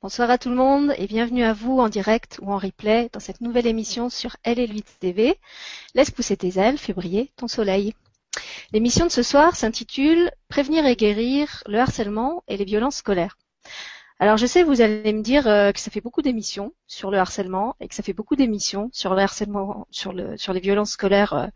Bonsoir à tout le monde et bienvenue à vous en direct ou en replay dans cette nouvelle émission sur LL8 TV. Laisse pousser tes ailes, fais briller ton soleil. L'émission de ce soir s'intitule Prévenir et guérir le harcèlement et les violences scolaires. Alors je sais, vous allez me dire euh, que ça fait beaucoup d'émissions sur le harcèlement et que ça fait beaucoup d'émissions sur le harcèlement, sur, le, sur les violences scolaires euh,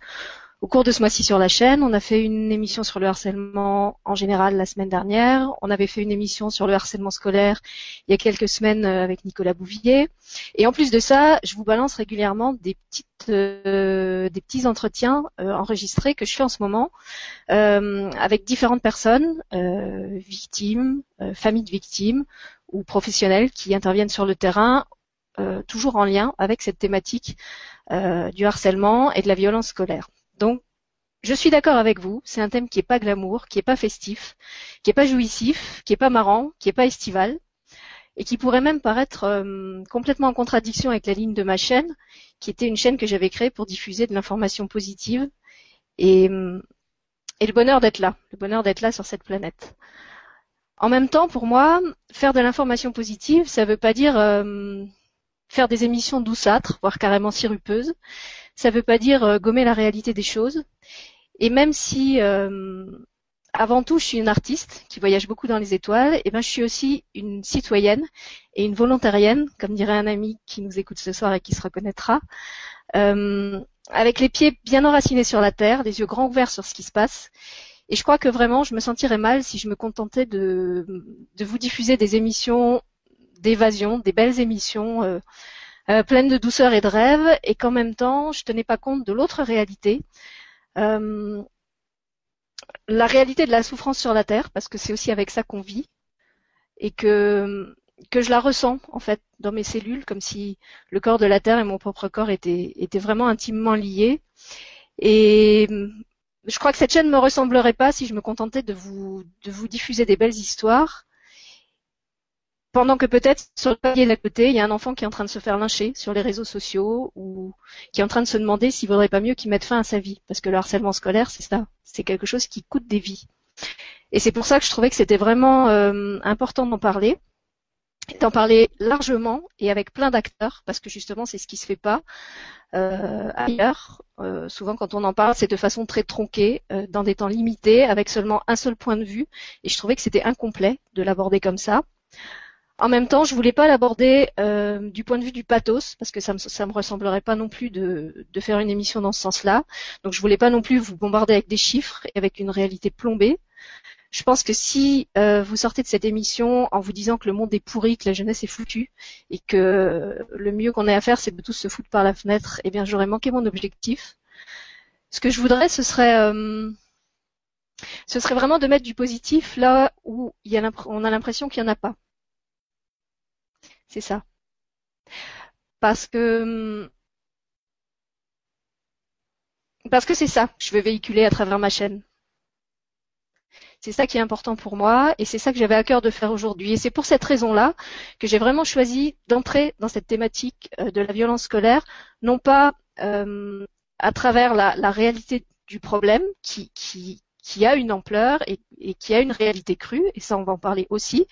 au cours de ce mois-ci sur la chaîne, on a fait une émission sur le harcèlement en général la semaine dernière. On avait fait une émission sur le harcèlement scolaire il y a quelques semaines euh, avec Nicolas Bouvier. Et en plus de ça, je vous balance régulièrement des petites euh, des petits entretiens euh, enregistrés que je fais en ce moment avec différentes personnes, victimes, familles de victimes ou professionnels qui interviennent sur le terrain, toujours en lien avec cette thématique du harcèlement et de la violence scolaire. Donc, je suis d'accord avec vous, c'est un thème qui n'est pas glamour, qui n'est pas festif, qui n'est pas jouissif, qui n'est pas marrant, qui n'est pas estival, et qui pourrait même paraître euh, complètement en contradiction avec la ligne de ma chaîne, qui était une chaîne que j'avais créée pour diffuser de l'information positive et, euh, le bonheur d'être là, le bonheur d'être là sur cette planète. En même temps, pour moi, faire de l'information positive, ça ne veut pas dire euh, faire des émissions douceâtres, voire carrément sirupeuses ça ne veut pas dire euh, gommer la réalité des choses. Et même si euh, avant tout je suis une artiste qui voyage beaucoup dans les étoiles, et eh ben je suis aussi une citoyenne et une volontarienne, comme dirait un ami qui nous écoute ce soir et qui se reconnaîtra, euh, avec les pieds bien enracinés sur la terre, les yeux grands ouverts sur ce qui se passe. Et je crois que vraiment, je me sentirais mal si je me contentais de, de vous diffuser des émissions d'évasion, des belles émissions euh, pleine de douceur et de rêve, et qu'en même temps, je tenais pas compte de l'autre réalité, euh, la réalité de la souffrance sur la Terre, parce que c'est aussi avec ça qu'on vit, et que que je la ressens en fait dans mes cellules, comme si le corps de la Terre et mon propre corps étaient, étaient vraiment intimement liés. Et je crois que cette chaîne ne me ressemblerait pas si je me contentais de vous, de vous diffuser des belles histoires pendant que peut-être sur le palier d'à côté, il y a un enfant qui est en train de se faire lyncher sur les réseaux sociaux ou qui est en train de se demander s'il vaudrait pas mieux qu'il mette fin à sa vie. Parce que le harcèlement scolaire, c'est ça. C'est quelque chose qui coûte des vies. Et c'est pour ça que je trouvais que c'était vraiment euh, important d'en parler, d'en parler largement et avec plein d'acteurs, parce que justement c'est ce qui se fait pas euh, ailleurs. Euh, souvent quand on en parle, c'est de façon très tronquée, dans des temps limités, avec seulement un seul point de vue. Et je trouvais que c'était incomplet de l'aborder comme ça. En même temps, je voulais pas l'aborder euh, du point de vue du pathos, parce que ça me, me ressemblerait pas non plus de, faire une émission dans ce sens-là. Donc je voulais pas non plus vous bombarder avec des chiffres et avec une réalité plombée. Je pense que si euh, vous sortez de cette émission en vous disant que le monde est pourri, que la jeunesse est foutue, et que le mieux qu'on ait à faire, c'est de tous se foutre par la fenêtre, eh bien j'aurais manqué mon objectif. Ce que je voudrais, ce serait euh, ce serait vraiment de mettre du positif là où on a l'impression qu'il n'y en a pas. C'est ça. Parce que parce que c'est ça que je veux véhiculer à travers ma chaîne. C'est ça qui est important pour moi et c'est ça que j'avais à cœur de faire aujourd'hui. Et c'est pour cette raison-là que j'ai vraiment choisi d'entrer dans cette thématique euh, de la violence scolaire, non pas euh, à travers la, réalité du problème qui, qui a une ampleur et, qui a une réalité crue, et ça on va en parler aussi,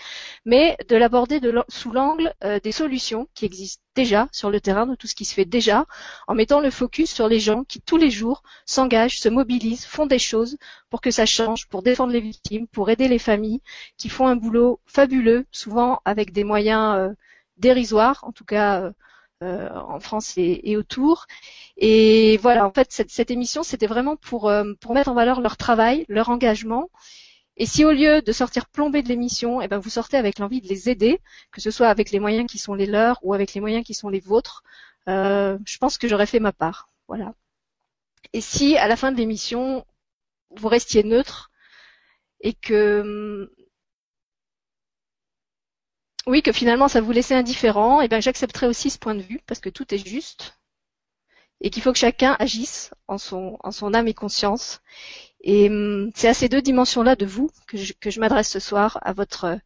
mais de l'aborder sous l'angle euh, des solutions qui existent déjà sur le terrain, de tout ce qui se fait déjà, en mettant le focus sur les gens qui tous les jours s'engagent, se mobilisent, font des choses pour que ça change, pour défendre les victimes, pour aider les familles, qui font un boulot fabuleux, souvent avec des moyens euh, dérisoires, en tout cas euh, euh, en France et, autour. Et voilà, en fait, cette, cette émission, c'était vraiment pour, euh, pour mettre en valeur leur travail, leur engagement. Et si au lieu de sortir plombé de l'émission, eh ben vous sortez avec l'envie de les aider, que ce soit avec les moyens qui sont les leurs ou avec les moyens qui sont les vôtres, euh, je pense que j'aurais fait ma part. Voilà. Et si à la fin de l'émission, vous restiez neutre et que oui, que finalement ça vous laissait indifférent, et eh bien j'accepterai aussi ce point de vue parce que tout est juste et qu'il faut que chacun agisse en son, en son âme et conscience. Et hum, c'est à ces deux dimensions-là de vous que je, que je m'adresse ce soir à votre,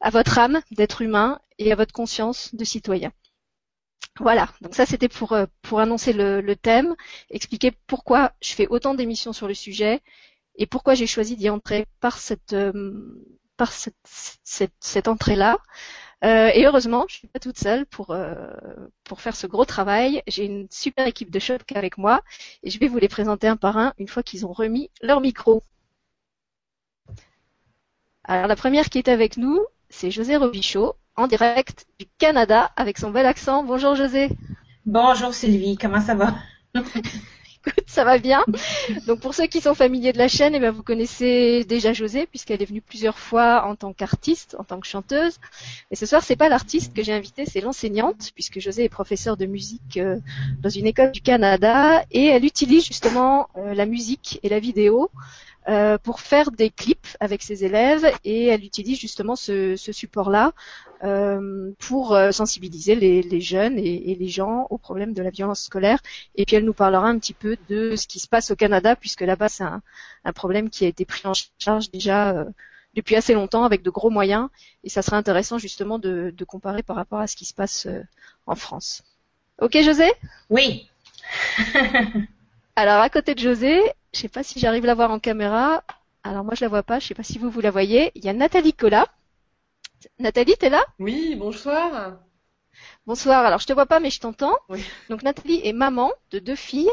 à votre âme d'être humain et à votre conscience de citoyen. Voilà, donc ça c'était pour, euh, pour annoncer le, le, thème, expliquer pourquoi je fais autant d'émissions sur le sujet et pourquoi j'ai choisi d'y entrer par cette, hum, par cette, cette, entrée-là. Euh, et heureusement, je suis pas toute seule pour euh, pour faire ce gros travail. J'ai une super équipe de choc avec moi et je vais vous les présenter un par un une fois qu'ils ont remis leur micro. Alors la première qui est avec nous, c'est José Robichaud, en direct du Canada avec son bel accent. Bonjour José. Bonjour Sylvie, comment ça va? ça va bien. Donc pour ceux qui sont familiers de la chaîne, eh bien, vous connaissez déjà José puisqu'elle est venue plusieurs fois en tant qu'artiste, en tant que chanteuse. Mais ce soir, c'est pas l'artiste que j'ai invité, c'est l'enseignante puisque José est professeure de musique euh, dans une école du Canada et elle utilise justement euh, la musique et la vidéo euh, pour faire des clips avec ses élèves et elle utilise justement ce, support-là euh, pour euh, sensibiliser les, jeunes et, les gens au problème de la violence scolaire. Et puis elle nous parlera un petit peu de ce qui se passe au Canada puisque là-bas c'est un, problème qui a été pris en charge déjà depuis assez longtemps avec de gros moyens et ça serait intéressant justement de, de comparer par rapport à ce qui se passe en France. Ok José? Oui. Alors à côté de José, je sais pas si j'arrive à la voir en caméra. Alors moi je la vois pas, je sais pas si vous vous la voyez. Il y a Nathalie Collat. Nathalie, t'es là? Oui, bonsoir. Bonsoir. Alors je te vois pas mais je t'entends. Donc Nathalie est maman de deux filles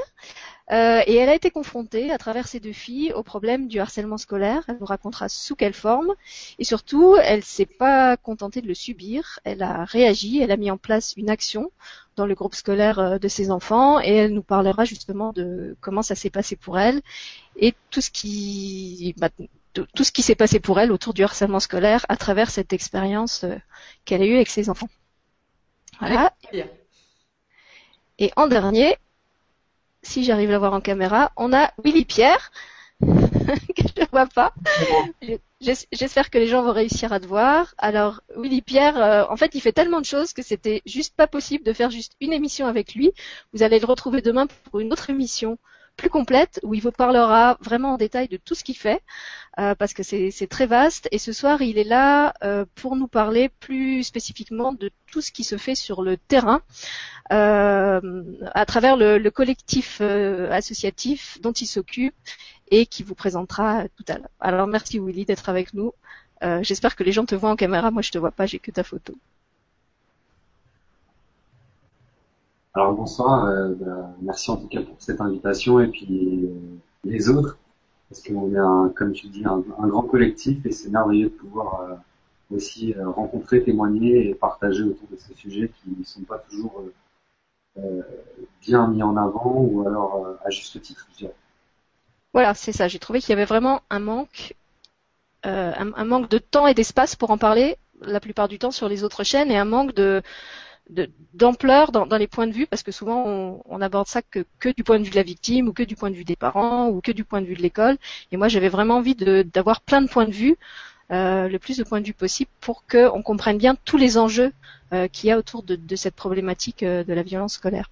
euh, et elle a été confrontée à travers ces deux filles au problème du harcèlement scolaire. Elle nous racontera sous quelle forme et surtout elle s'est pas contentée de le subir. Elle a réagi, elle a mis en place une action dans le groupe scolaire euh, de ses enfants et elle nous parlera justement de comment ça s'est passé pour elle et tout ce qui bah, tout ce qui s'est passé pour elle autour du harcèlement scolaire à travers cette expérience euh, qu'elle a eue avec ses enfants. Voilà. Et en dernier, si j'arrive à la voir en caméra, on a Willy Pierre, que je ne vois pas. J'espère que les gens vont réussir à te voir. Alors, Willy Pierre, euh, en fait, il fait tellement de choses que c'était juste pas possible de faire juste une émission avec lui. Vous allez le retrouver demain pour une autre émission plus complète où il vous parlera vraiment en détail de tout ce qu'il fait euh, parce que c'est très vaste et ce soir il est là euh, pour nous parler plus spécifiquement de tout ce qui se fait sur le terrain euh, à travers le, le collectif associatif dont il s'occupe et qui vous présentera tout à l'heure. Alors merci Willy d'être avec nous. J'espère que les gens te voient en caméra, moi je te vois pas, j'ai que ta photo. Alors bonsoir, euh, bah, merci en tout cas pour cette invitation et puis euh, les autres, parce qu'on est un, comme tu dis, un, grand collectif et c'est merveilleux de pouvoir euh, aussi rencontrer, témoigner et partager autour de ces sujets qui ne sont pas toujours bien mis en avant ou alors à juste titre. Je Voilà, c'est ça. J'ai trouvé qu'il y avait vraiment un manque, un, manque de temps et d'espace pour en parler la plupart du temps sur les autres chaînes et un manque de d'ampleur dans, dans, les points de vue parce que souvent on, on aborde ça que, que, du point de vue de la victime ou que du point de vue des parents ou que du point de vue de l'école et moi j'avais vraiment envie d'avoir plein de points de vue euh, le plus de points de vue possible pour qu'on comprenne bien tous les enjeux euh, qu'il y a autour de, de cette problématique euh, de la violence scolaire.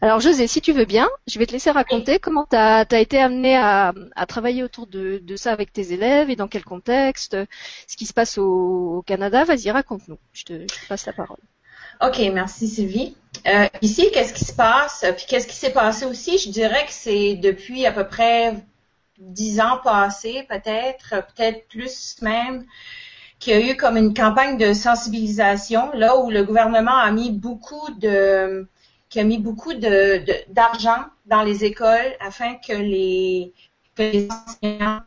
Alors José, si tu veux bien, je vais te laisser raconter comment tu as, été amené à, à, travailler autour de, de, ça avec tes élèves et dans quel contexte, ce qui se passe au, Canada. Vas-y, raconte-nous. Je je te passe la parole. OK, merci Sylvie. Euh, ici, qu'est-ce qui se passe? Puis qu'est-ce qui s'est passé aussi? Je dirais que c'est depuis à peu près dix ans passés, peut-être, peut-être plus même, qu'il y a eu comme une campagne de sensibilisation, là où le gouvernement a mis beaucoup de qui a mis beaucoup de, d'argent dans les écoles afin que les, que les enseignants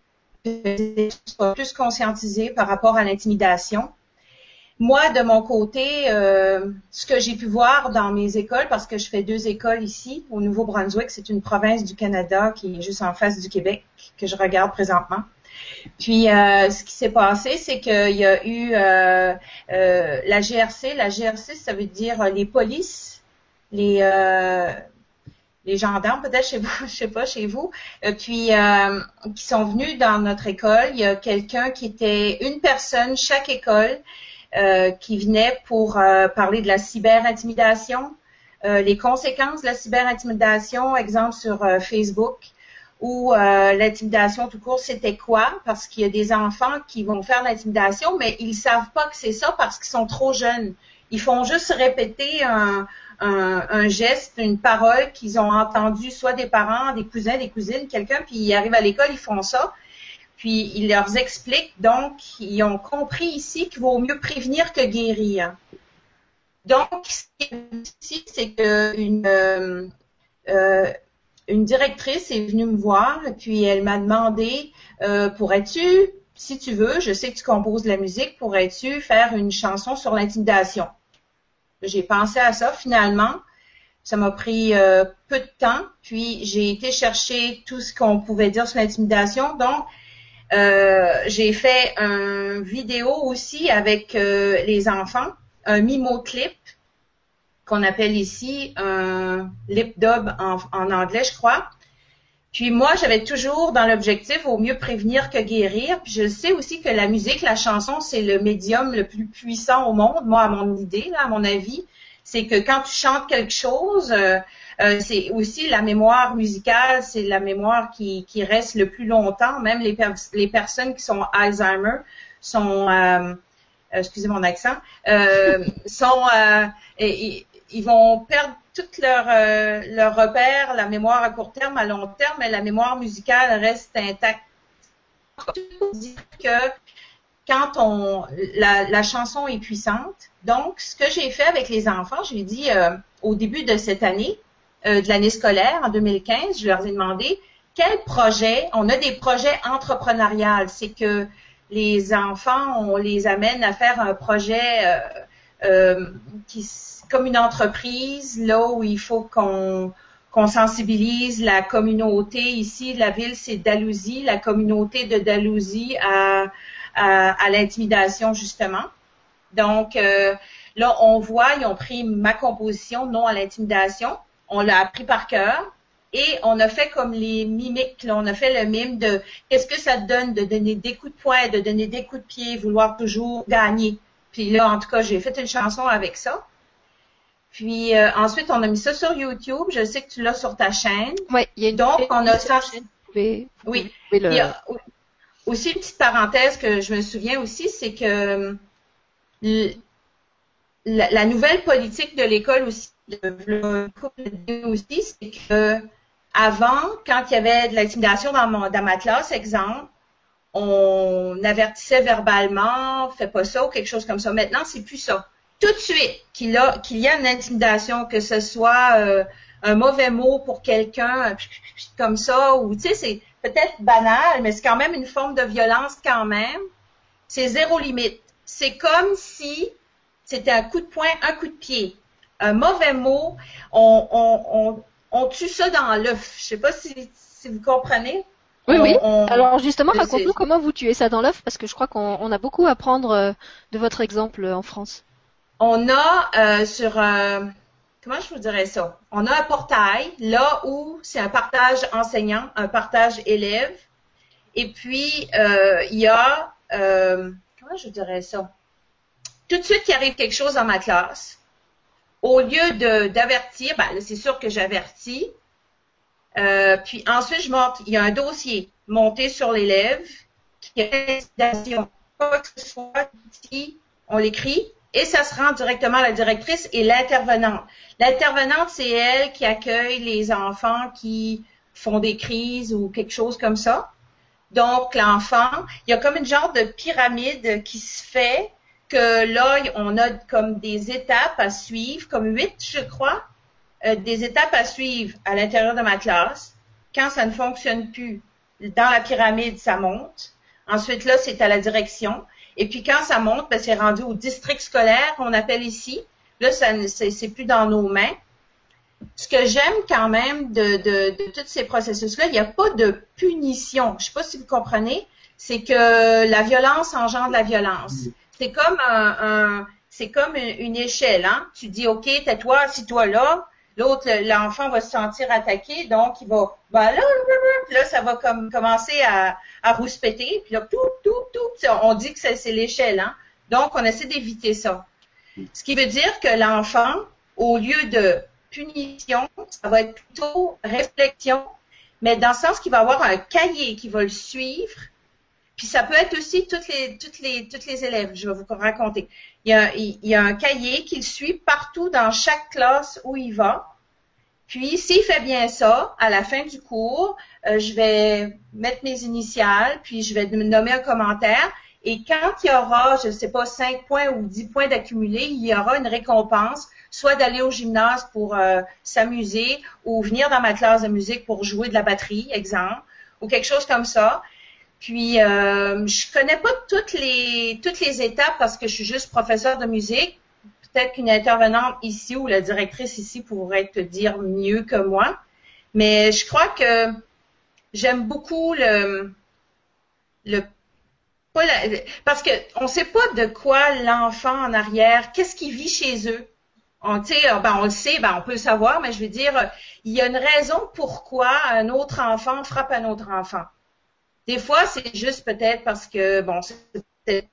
soient plus conscientisés par rapport à l'intimidation. Moi, de mon côté, euh, ce que j'ai pu voir dans mes écoles, parce que je fais deux écoles ici, au Nouveau-Brunswick, c'est une province du Canada qui est juste en face du Québec, que je regarde présentement. Puis, euh, ce qui s'est passé, c'est qu'il y a eu euh, la GRC. La GRC, ça veut dire les polices, les les gendarmes, peut-être chez vous, je sais pas, chez vous, puis qui sont venus dans notre école. Il y a quelqu'un qui était une personne chaque école qui venait pour euh, parler de la cyberintimidation, euh, les conséquences de la cyberintimidation, exemple sur Facebook, ou l'intimidation tout court, c'était quoi? Parce qu'il y a des enfants qui vont faire l'intimidation, mais ils savent pas que c'est ça parce qu'ils sont trop jeunes. Ils font juste répéter un, un, geste, une parole qu'ils ont entendu soit des parents, des cousins, des cousines, quelqu'un, puis ils arrivent à l'école, ils font ça. Puis il leur explique donc, ils ont compris ici qu'il vaut mieux prévenir que guérir. Donc, ce qui est ici, c'est qu'une euh, euh, une directrice est venue me voir puis elle m'a demandé euh, pourrais-tu, si tu veux, je sais que tu composes de la musique, pourrais-tu faire une chanson sur l'intimidation? J'ai pensé à ça finalement. Ça m'a pris peu de temps, puis j'ai été chercher tout ce qu'on pouvait dire sur l'intimidation. Donc, j'ai fait un vidéo aussi avec euh, les enfants, un mimo clip qu'on appelle ici un lip dub en, en anglais, je crois. Puis moi, j'avais toujours dans l'objectif au mieux prévenir que guérir. Puis je sais aussi que la musique, la chanson, c'est le médium le plus puissant au monde. Moi, à mon idée, là, à mon avis, c'est que quand tu chantes quelque chose, euh, euh, c'est aussi la mémoire musicale, c'est la mémoire qui, qui, reste le plus longtemps. Même les, les personnes qui sont Alzheimer sont, euh, excusez mon accent, sont, et, ils vont perdre tout leur, euh, leur repère, la mémoire à court terme, à long terme, mais la mémoire musicale reste intacte. dire que quand on la, la, chanson est puissante, donc ce que j'ai fait avec les enfants, j'ai dit euh, au début de cette année, euh, de l'année scolaire en 2015, je leur ai demandé quel projet, on a des projets entrepreneuriales, c'est que les enfants, on les amène à faire un projet euh, euh qui comme une entreprise, là où il faut qu'on qu'on sensibilise la communauté ici, la ville c'est Dalhousie, la communauté de Dalhousie à, à, l'intimidation justement. Donc là, on voit, ils ont pris ma composition, non à l'intimidation, on l'a appris par cœur et on a fait comme les mimiques, là, on a fait le mime de qu'est-ce que ça donne de donner des coups de poing, de donner des coups de pied, vouloir toujours gagner. Puis là, en tout cas, j'ai fait une chanson avec ça. Puis euh, ensuite, on a mis ça sur YouTube. Je sais que tu l'as sur ta chaîne. Oui, il y a une Donc, on a ça. oui. Il y a aussi une petite parenthèse que je me souviens aussi, c'est que la, nouvelle politique de l'école aussi, aussi, c'est que avant, quand il y avait de l'intimidation dans, dans ma classe, exemple, on avertissait verbalement, fais pas ça ou quelque chose comme ça. Maintenant, c'est plus ça tout de suite qu'il y a une intimidation, que ce soit euh, un mauvais mot pour quelqu'un comme ça, ou tu sais, c'est peut-être banal, mais c'est quand même une forme de violence quand même. C'est zéro limite. C'est comme si c'était un coup de poing, un coup de pied. Un mauvais mot, on, on, on, tue ça dans l'œuf. Je sais pas si, si vous comprenez. Oui, oui. Alors justement, raconte-nous comment vous tuez ça dans l'œuf, parce que je crois qu'on a beaucoup à prendre euh, de votre exemple en France on a euh, sur un, comment je vous dirais ça? On a un portail là où c'est un partage enseignant, un partage élève. Et puis, euh, il y a, euh, comment je vous dirais ça? Tout de suite qu'il arrive quelque chose dans ma classe, au lieu d'avertir, ben, c'est sûr que j'avertis. puis ensuite, je monte, il y a un dossier monté sur l'élève qui est quoi que ce soit, on l'écrit, et ça se rend directement à la directrice et l'intervenante. L'intervenante, c'est elle qui accueille les enfants qui font des crises ou quelque chose comme ça. Donc, l'enfant, il y a comme une genre de pyramide qui se fait, que là, on a comme des étapes à suivre, comme huit, je crois, euh, des étapes à suivre à l'intérieur de ma classe. Quand ça ne fonctionne plus, dans la pyramide, ça monte. Ensuite, là, c'est à la direction. Et puis quand ça monte, ben, c'est rendu au district scolaire qu'on appelle ici. Là, ça c'est plus dans nos mains. Ce que j'aime quand même de, de, de tous ces processus-là, il n'y a pas de punition. Je ne sais pas si vous comprenez. C'est que la violence engendre la violence. C'est comme une, échelle. Hein? Tu dis, OK, tais-toi, assis-toi là. L'autre, l'enfant va se sentir attaqué, donc il va, là, là, ça va comme commencer à, à rouspéter, puis là, tout, tout, tout, on dit que c'est l'échelle, hein. Donc, on essaie d'éviter ça. Ce qui veut dire que l'enfant, au lieu de punition, ça va être plutôt réflexion, mais dans le sens qu'il va avoir un cahier qui va le suivre. Puis ça peut être aussi toutes les, élèves, je vais vous raconter. Il y a, un cahier qu'il suit partout dans chaque classe où il va. Puis, s'il fait bien ça, à la fin du cours, euh, je vais mettre mes initiales, puis je vais me nommer un commentaire. Et quand il y aura, je ne sais pas, 5 points ou 10 points d'accumulés, il y aura une récompense, soit d'aller au gymnase pour euh, s'amuser ou venir dans ma classe de musique pour jouer de la batterie, exemple, ou quelque chose comme ça. Puis, euh, je connais pas toutes les toutes les étapes parce que je suis juste professeur de musique peut-être qu'une intervenante ici ou la directrice ici pourrait te dire mieux que moi. Mais je crois que j'aime beaucoup le, le parce que on sait pas de quoi l'enfant en arrière, qu'est-ce qu'il vit chez eux. On, ben, on le sait, ben, on peut le savoir, mais je veux dire, il y a une raison pourquoi un autre enfant frappe un autre enfant. Des fois, c'est juste peut-être parce que, bon, c'est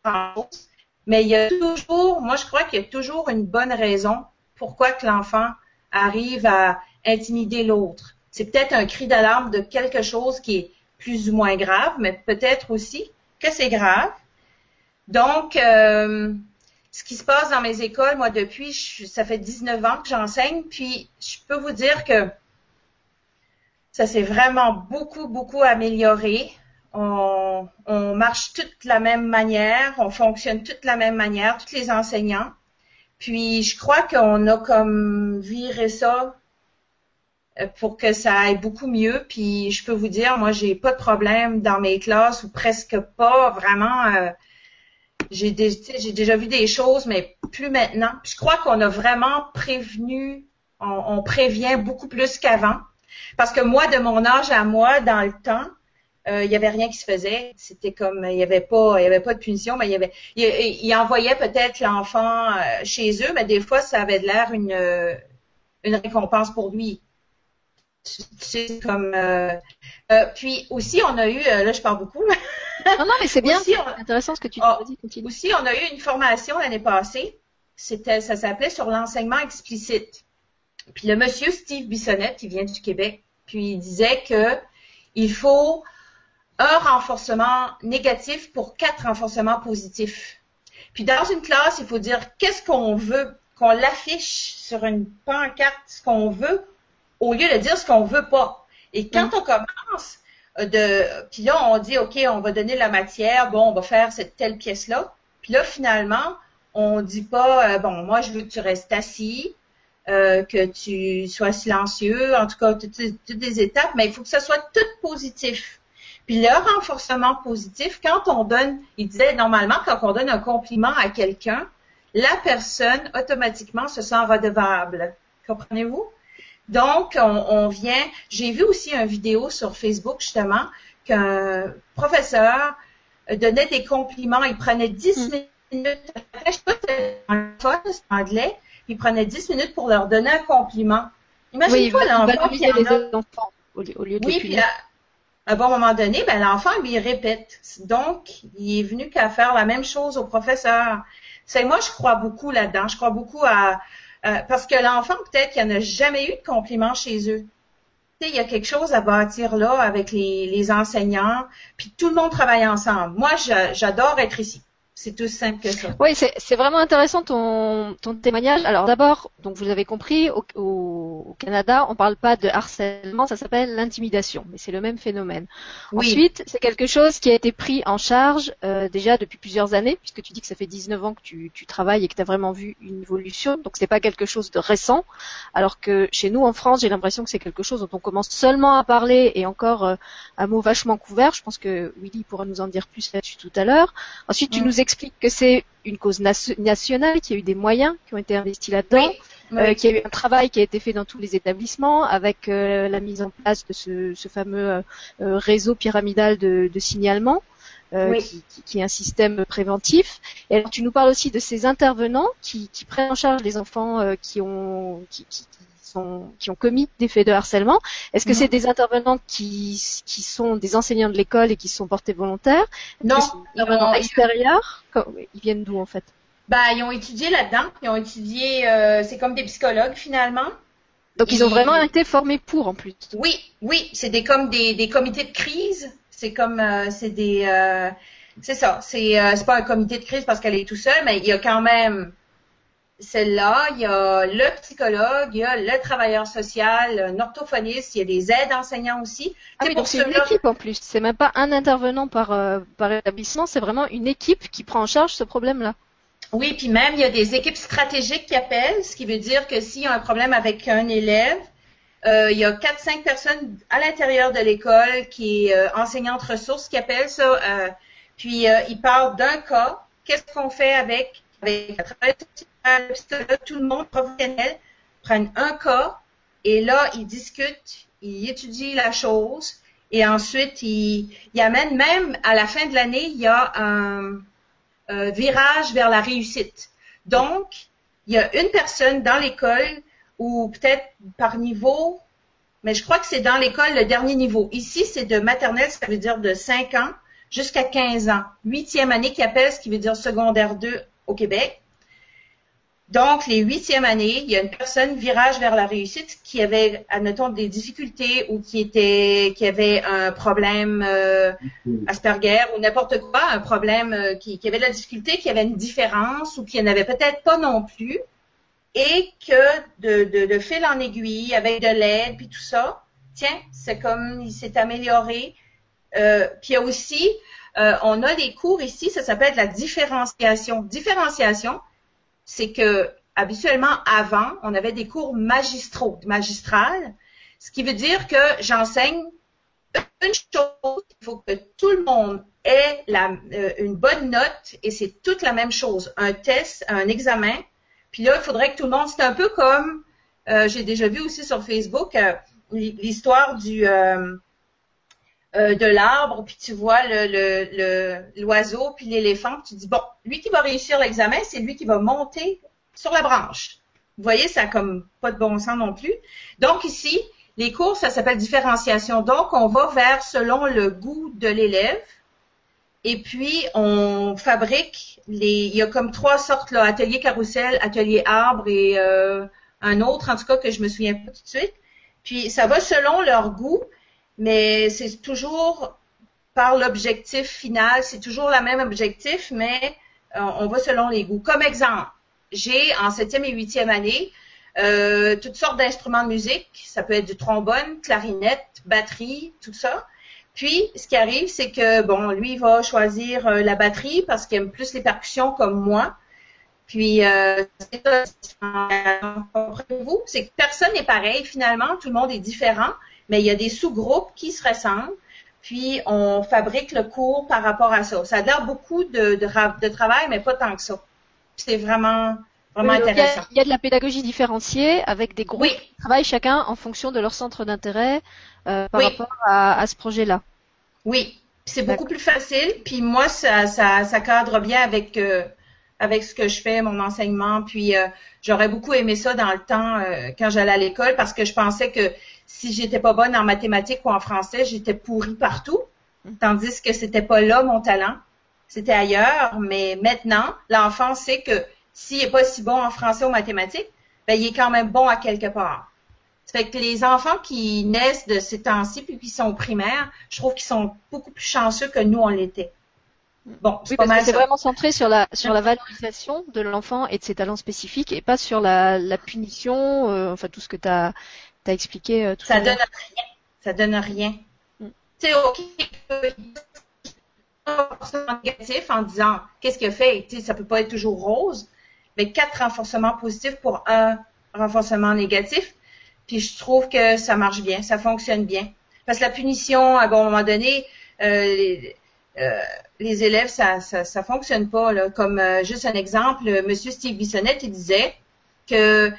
mais il y a toujours, moi je crois qu'il y a toujours une bonne raison pourquoi que l'enfant arrive à intimider l'autre. C'est peut-être un cri d'alarme de quelque chose qui est plus ou moins grave, mais peut-être aussi que c'est grave. Donc, euh, ce qui se passe dans mes écoles, moi depuis, ça fait 19 ans que j'enseigne, puis je peux vous dire que ça s'est vraiment beaucoup, beaucoup amélioré on, marche toute la même manière, on fonctionne toute la même manière, tous les enseignants. Puis je crois qu'on a comme viré ça euh, pour que ça aille beaucoup mieux. Puis je peux vous dire, moi, j'ai pas de problème dans mes classes ou presque pas vraiment. Euh, j'ai déjà vu des choses, mais plus maintenant. je crois qu'on a vraiment prévenu, on, prévient beaucoup plus qu'avant. Parce que moi, de mon âge à moi, dans le temps, il y avait rien qui se faisait. C'était comme il y avait pas, il y avait pas de punition, mais il y avait, il, envoyait peut-être l'enfant euh, chez eux, mais des fois ça avait l'air une euh, une récompense pour lui. C'est comme puis aussi on a eu là je parle beaucoup. non non mais c'est bien, c'est intéressant ce que tu dit. Continue. Aussi on a eu une formation l'année passée. C'était ça s'appelait sur l'enseignement explicite. Puis le monsieur Steve Bissonnette qui vient du Québec, puis il disait que il faut un renforcement négatif pour quatre renforcements positifs. Puis dans une classe, il faut dire qu'est-ce qu'on veut, qu'on l'affiche sur une pancarte, ce qu'on veut, au lieu de dire ce qu'on veut pas. Et quand mm. on commence euh, de, puis là on dit ok, on va donner la matière, bon, on va faire cette telle pièce là. Puis là finalement, on dit pas euh, bon, moi je veux que tu restes assis, euh, que tu sois silencieux, en tout cas toutes, toutes les étapes, mais il faut que ça soit tout positif. Puis le renforcement positif, quand on donne, il disait normalement quand on donne un compliment à quelqu'un, la personne automatiquement se sent redevable. Comprenez-vous? Donc, on, vient. J'ai vu aussi une vidéo sur Facebook justement qu'un professeur donnait des compliments. Il prenait 10 mm. minutes. Je sais pas en anglais. Il prenait 10 minutes pour leur donner un compliment. Imagine-toi l'enfant qui enfants au lieu de oui, puis un bon moment donné, ben, l'enfant lui répète. Donc, il est venu qu'à faire la même chose au professeur. C'est moi, je crois beaucoup là-dedans. Je crois beaucoup à euh, parce que l'enfant, peut-être qu'il n'y en a jamais eu de compliments chez eux. Tu il y a quelque chose à bâtir là avec les, les enseignants, puis tout le monde travaille ensemble. Moi, j'adore être ici. C'est tout simple que ça. Oui, c'est vraiment intéressant ton, ton témoignage. Alors d'abord, donc vous avez compris, au, au, Canada, on parle pas de harcèlement, ça s'appelle l'intimidation, mais c'est le même phénomène. Ensuite, c'est quelque chose qui a été pris en charge euh, déjà depuis plusieurs années, puisque tu dis que ça fait 19 ans que tu, tu travailles et que tu as vraiment vu une évolution, donc c'est pas quelque chose de récent, alors que chez nous en France, j'ai l'impression que c'est quelque chose dont on commence seulement à parler et encore euh, un mot vachement couvert. Je pense que Willy pourra nous en dire plus là-dessus tout à l'heure. Ensuite, tu mm. nous explique que c'est une cause nationale, qu'il y a eu des moyens qui ont été investis là-dedans, euh, qu'il y a eu un travail qui a été fait dans tous les établissements avec euh, la mise en place de ce, fameux euh, réseau pyramidal de, signalement. Qui, est un système préventif. Et alors tu nous parles aussi de ces intervenants qui, prennent en charge les enfants qui ont qui, qui ont commis des faits de harcèlement Est-ce que c'est des intervenants qui, qui sont des enseignants de l'école et qui sont portés volontaires? Non. Des intervenants extérieurs Ils viennent d'où en fait? Bah, ils ont étudié là-dedans. Ils ont étudié, euh, c'est comme des psychologues finalement. Donc ils ont vraiment été formés pour en plus? Oui, oui, c'est des comme des, des comités de crise. C'est comme, euh, c'est des, euh, c'est ça. C'est, c'est pas un comité de crise parce qu'elle est tout seule, mais il y a quand même celle-là, il y a le psychologue, il y a le travailleur social, un orthophoniste, il y a des aides enseignants aussi. Ah oui, donc c'est une équipe en plus. C'est même pas un intervenant par, euh, par établissement, c'est vraiment une équipe qui prend en charge ce problème-là. Oui, puis même il y a des équipes stratégiques qui appellent, ce qui veut dire que s'il y a un problème avec un élève, euh, il y a quatre, cinq personnes à l'intérieur de l'école qui est euh, enseignante ressources qui appellent ça. Puis ils parlent d'un cas. Qu'est-ce qu'on fait avec avec tout le monde professionnel prennent un cas et là ils discutent, ils étudient la chose et ensuite ils, ils amènent même à la fin de l'année il y a un, un virage vers la réussite. Donc il y a une personne dans l'école ou peut-être par niveau, mais je crois que c'est dans l'école le dernier niveau. Ici, c'est de maternelle, ça veut dire de 5 ans jusqu'à 15 ans. Huitième année qui appelle, ce qui veut dire secondaire 2 au Québec. Donc, les huitièmes années, il y a une personne virage vers la réussite qui avait, admettons, des difficultés ou qui était, qui avait un problème euh, Asperger ou n'importe quoi, un problème euh, qui, avait de la difficulté, qui avait une différence ou qui n'avait peut-être pas non plus et que de, fil en aiguille, avec de l'aide, puis tout ça, tiens, c'est comme il s'est amélioré. Euh, puis il y a aussi, euh, on a des cours ici, ça s'appelle la différenciation. Différenciation, c'est que habituellement avant, on avait des cours magistraux, magistrales, ce qui veut dire que j'enseigne une chose, il faut que tout le monde ait euh, une bonne note et c'est toute la même chose, un test, un examen, puis là, il faudrait que tout le monde, c'est un peu comme, euh, j'ai déjà vu aussi sur Facebook euh, l'histoire du euh, de l'arbre, puis tu vois le l'oiseau puis l'éléphant, tu dis bon, lui qui va réussir l'examen, c'est lui qui va monter sur la branche. Vous voyez, ça a comme pas de bon sens non plus. Donc ici, les cours, ça s'appelle différenciation. Donc, on va vers selon le goût de l'élève. Et puis, on fabrique les. Il y a comme trois sortes là, atelier carrousel, atelier arbre et euh, un autre, en tout cas que je me souviens pas tout de suite. Puis ça va selon leur goût, mais c'est toujours par l'objectif final. C'est toujours le même objectif, mais euh, on va selon les goûts. Comme exemple, j'ai en septième et huitième année euh, toutes sortes d'instruments de musique. Ça peut être du trombone, clarinette, batterie, tout ça. Puis, ce qui arrive, c'est que, bon, lui, il va choisir euh, la batterie parce qu'il aime plus les percussions comme moi. Puis, c'est vous, c'est que personne n'est pareil. Finalement, tout le monde est différent, mais il y a des sous-groupes qui se ressemblent. Puis, on fabrique le cours par rapport à ça. Ça a l'air beaucoup de, de, travail, mais pas tant que ça. C'est vraiment, vraiment intéressant. Il y, a, de la pédagogie différenciée avec des groupes qui travaillent chacun en fonction de leur centre d'intérêt, euh, par rapport à, ce projet-là. Oui, c'est beaucoup plus facile. Puis moi, ça, ça, ça cadre bien avec euh, avec ce que je fais, mon enseignement. Puis euh, j'aurais beaucoup aimé ça dans le temps quand j'allais à l'école parce que je pensais que si j'étais pas bonne en mathématiques ou en français, j'étais pourrie partout. Tandis que c'était pas là mon talent, c'était ailleurs. Mais maintenant, l'enfant sait que s'il est pas si bon en français ou mathématiques, ben il est quand même bon à quelque part. Fait que les enfants qui naissent de ces temps-ci puis qui sont primaires, je trouve qu'ils sont beaucoup plus chanceux que nous on l'était. Bon, c'est vraiment centré sur la sur la valorisation de l'enfant et de ses talents spécifiques et pas sur la, la punition, euh, enfin tout ce que tu as, as, expliqué euh, tout Ça donne rien. Ça donne rien. Mm. Tu sais, ok, négatif en disant qu'est-ce qu'il a fait, tu sais, ça peut pas être toujours rose, mais quatre renforcements positifs pour un renforcement négatif, puis je trouve que ça marche bien, ça fonctionne bien. Parce que la punition, à un moment donné, euh, les, euh, les, élèves, ça, ça, ça fonctionne pas. Là. Comme euh, juste un exemple, Monsieur Steve Bissonnette, il disait que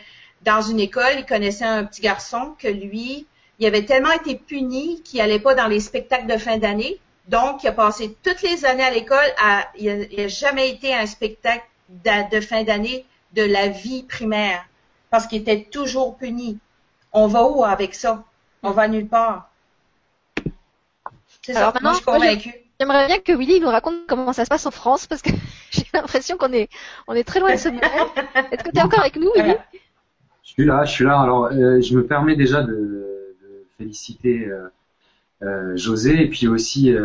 dans une école, il connaissait un petit garçon que lui, il avait tellement été puni qu'il allait pas dans les spectacles de fin d'année. Donc, il a passé toutes les années à l'école. À, il n'a jamais été à un spectacle de, de fin d'année de la vie primaire parce qu'il était toujours puni on va où avec ça? On va nulle part. C'est ça. Maintenant, je suis convaincue. J'aimerais bien que Willy nous raconte comment ça se passe en France parce que j'ai l'impression qu'on est, on est très loin de ce moment. Est-ce que tu es encore avec nous, Willy? Je suis là, je suis là. Alors, euh, je me permets déjà de, de féliciter euh, euh, José et puis aussi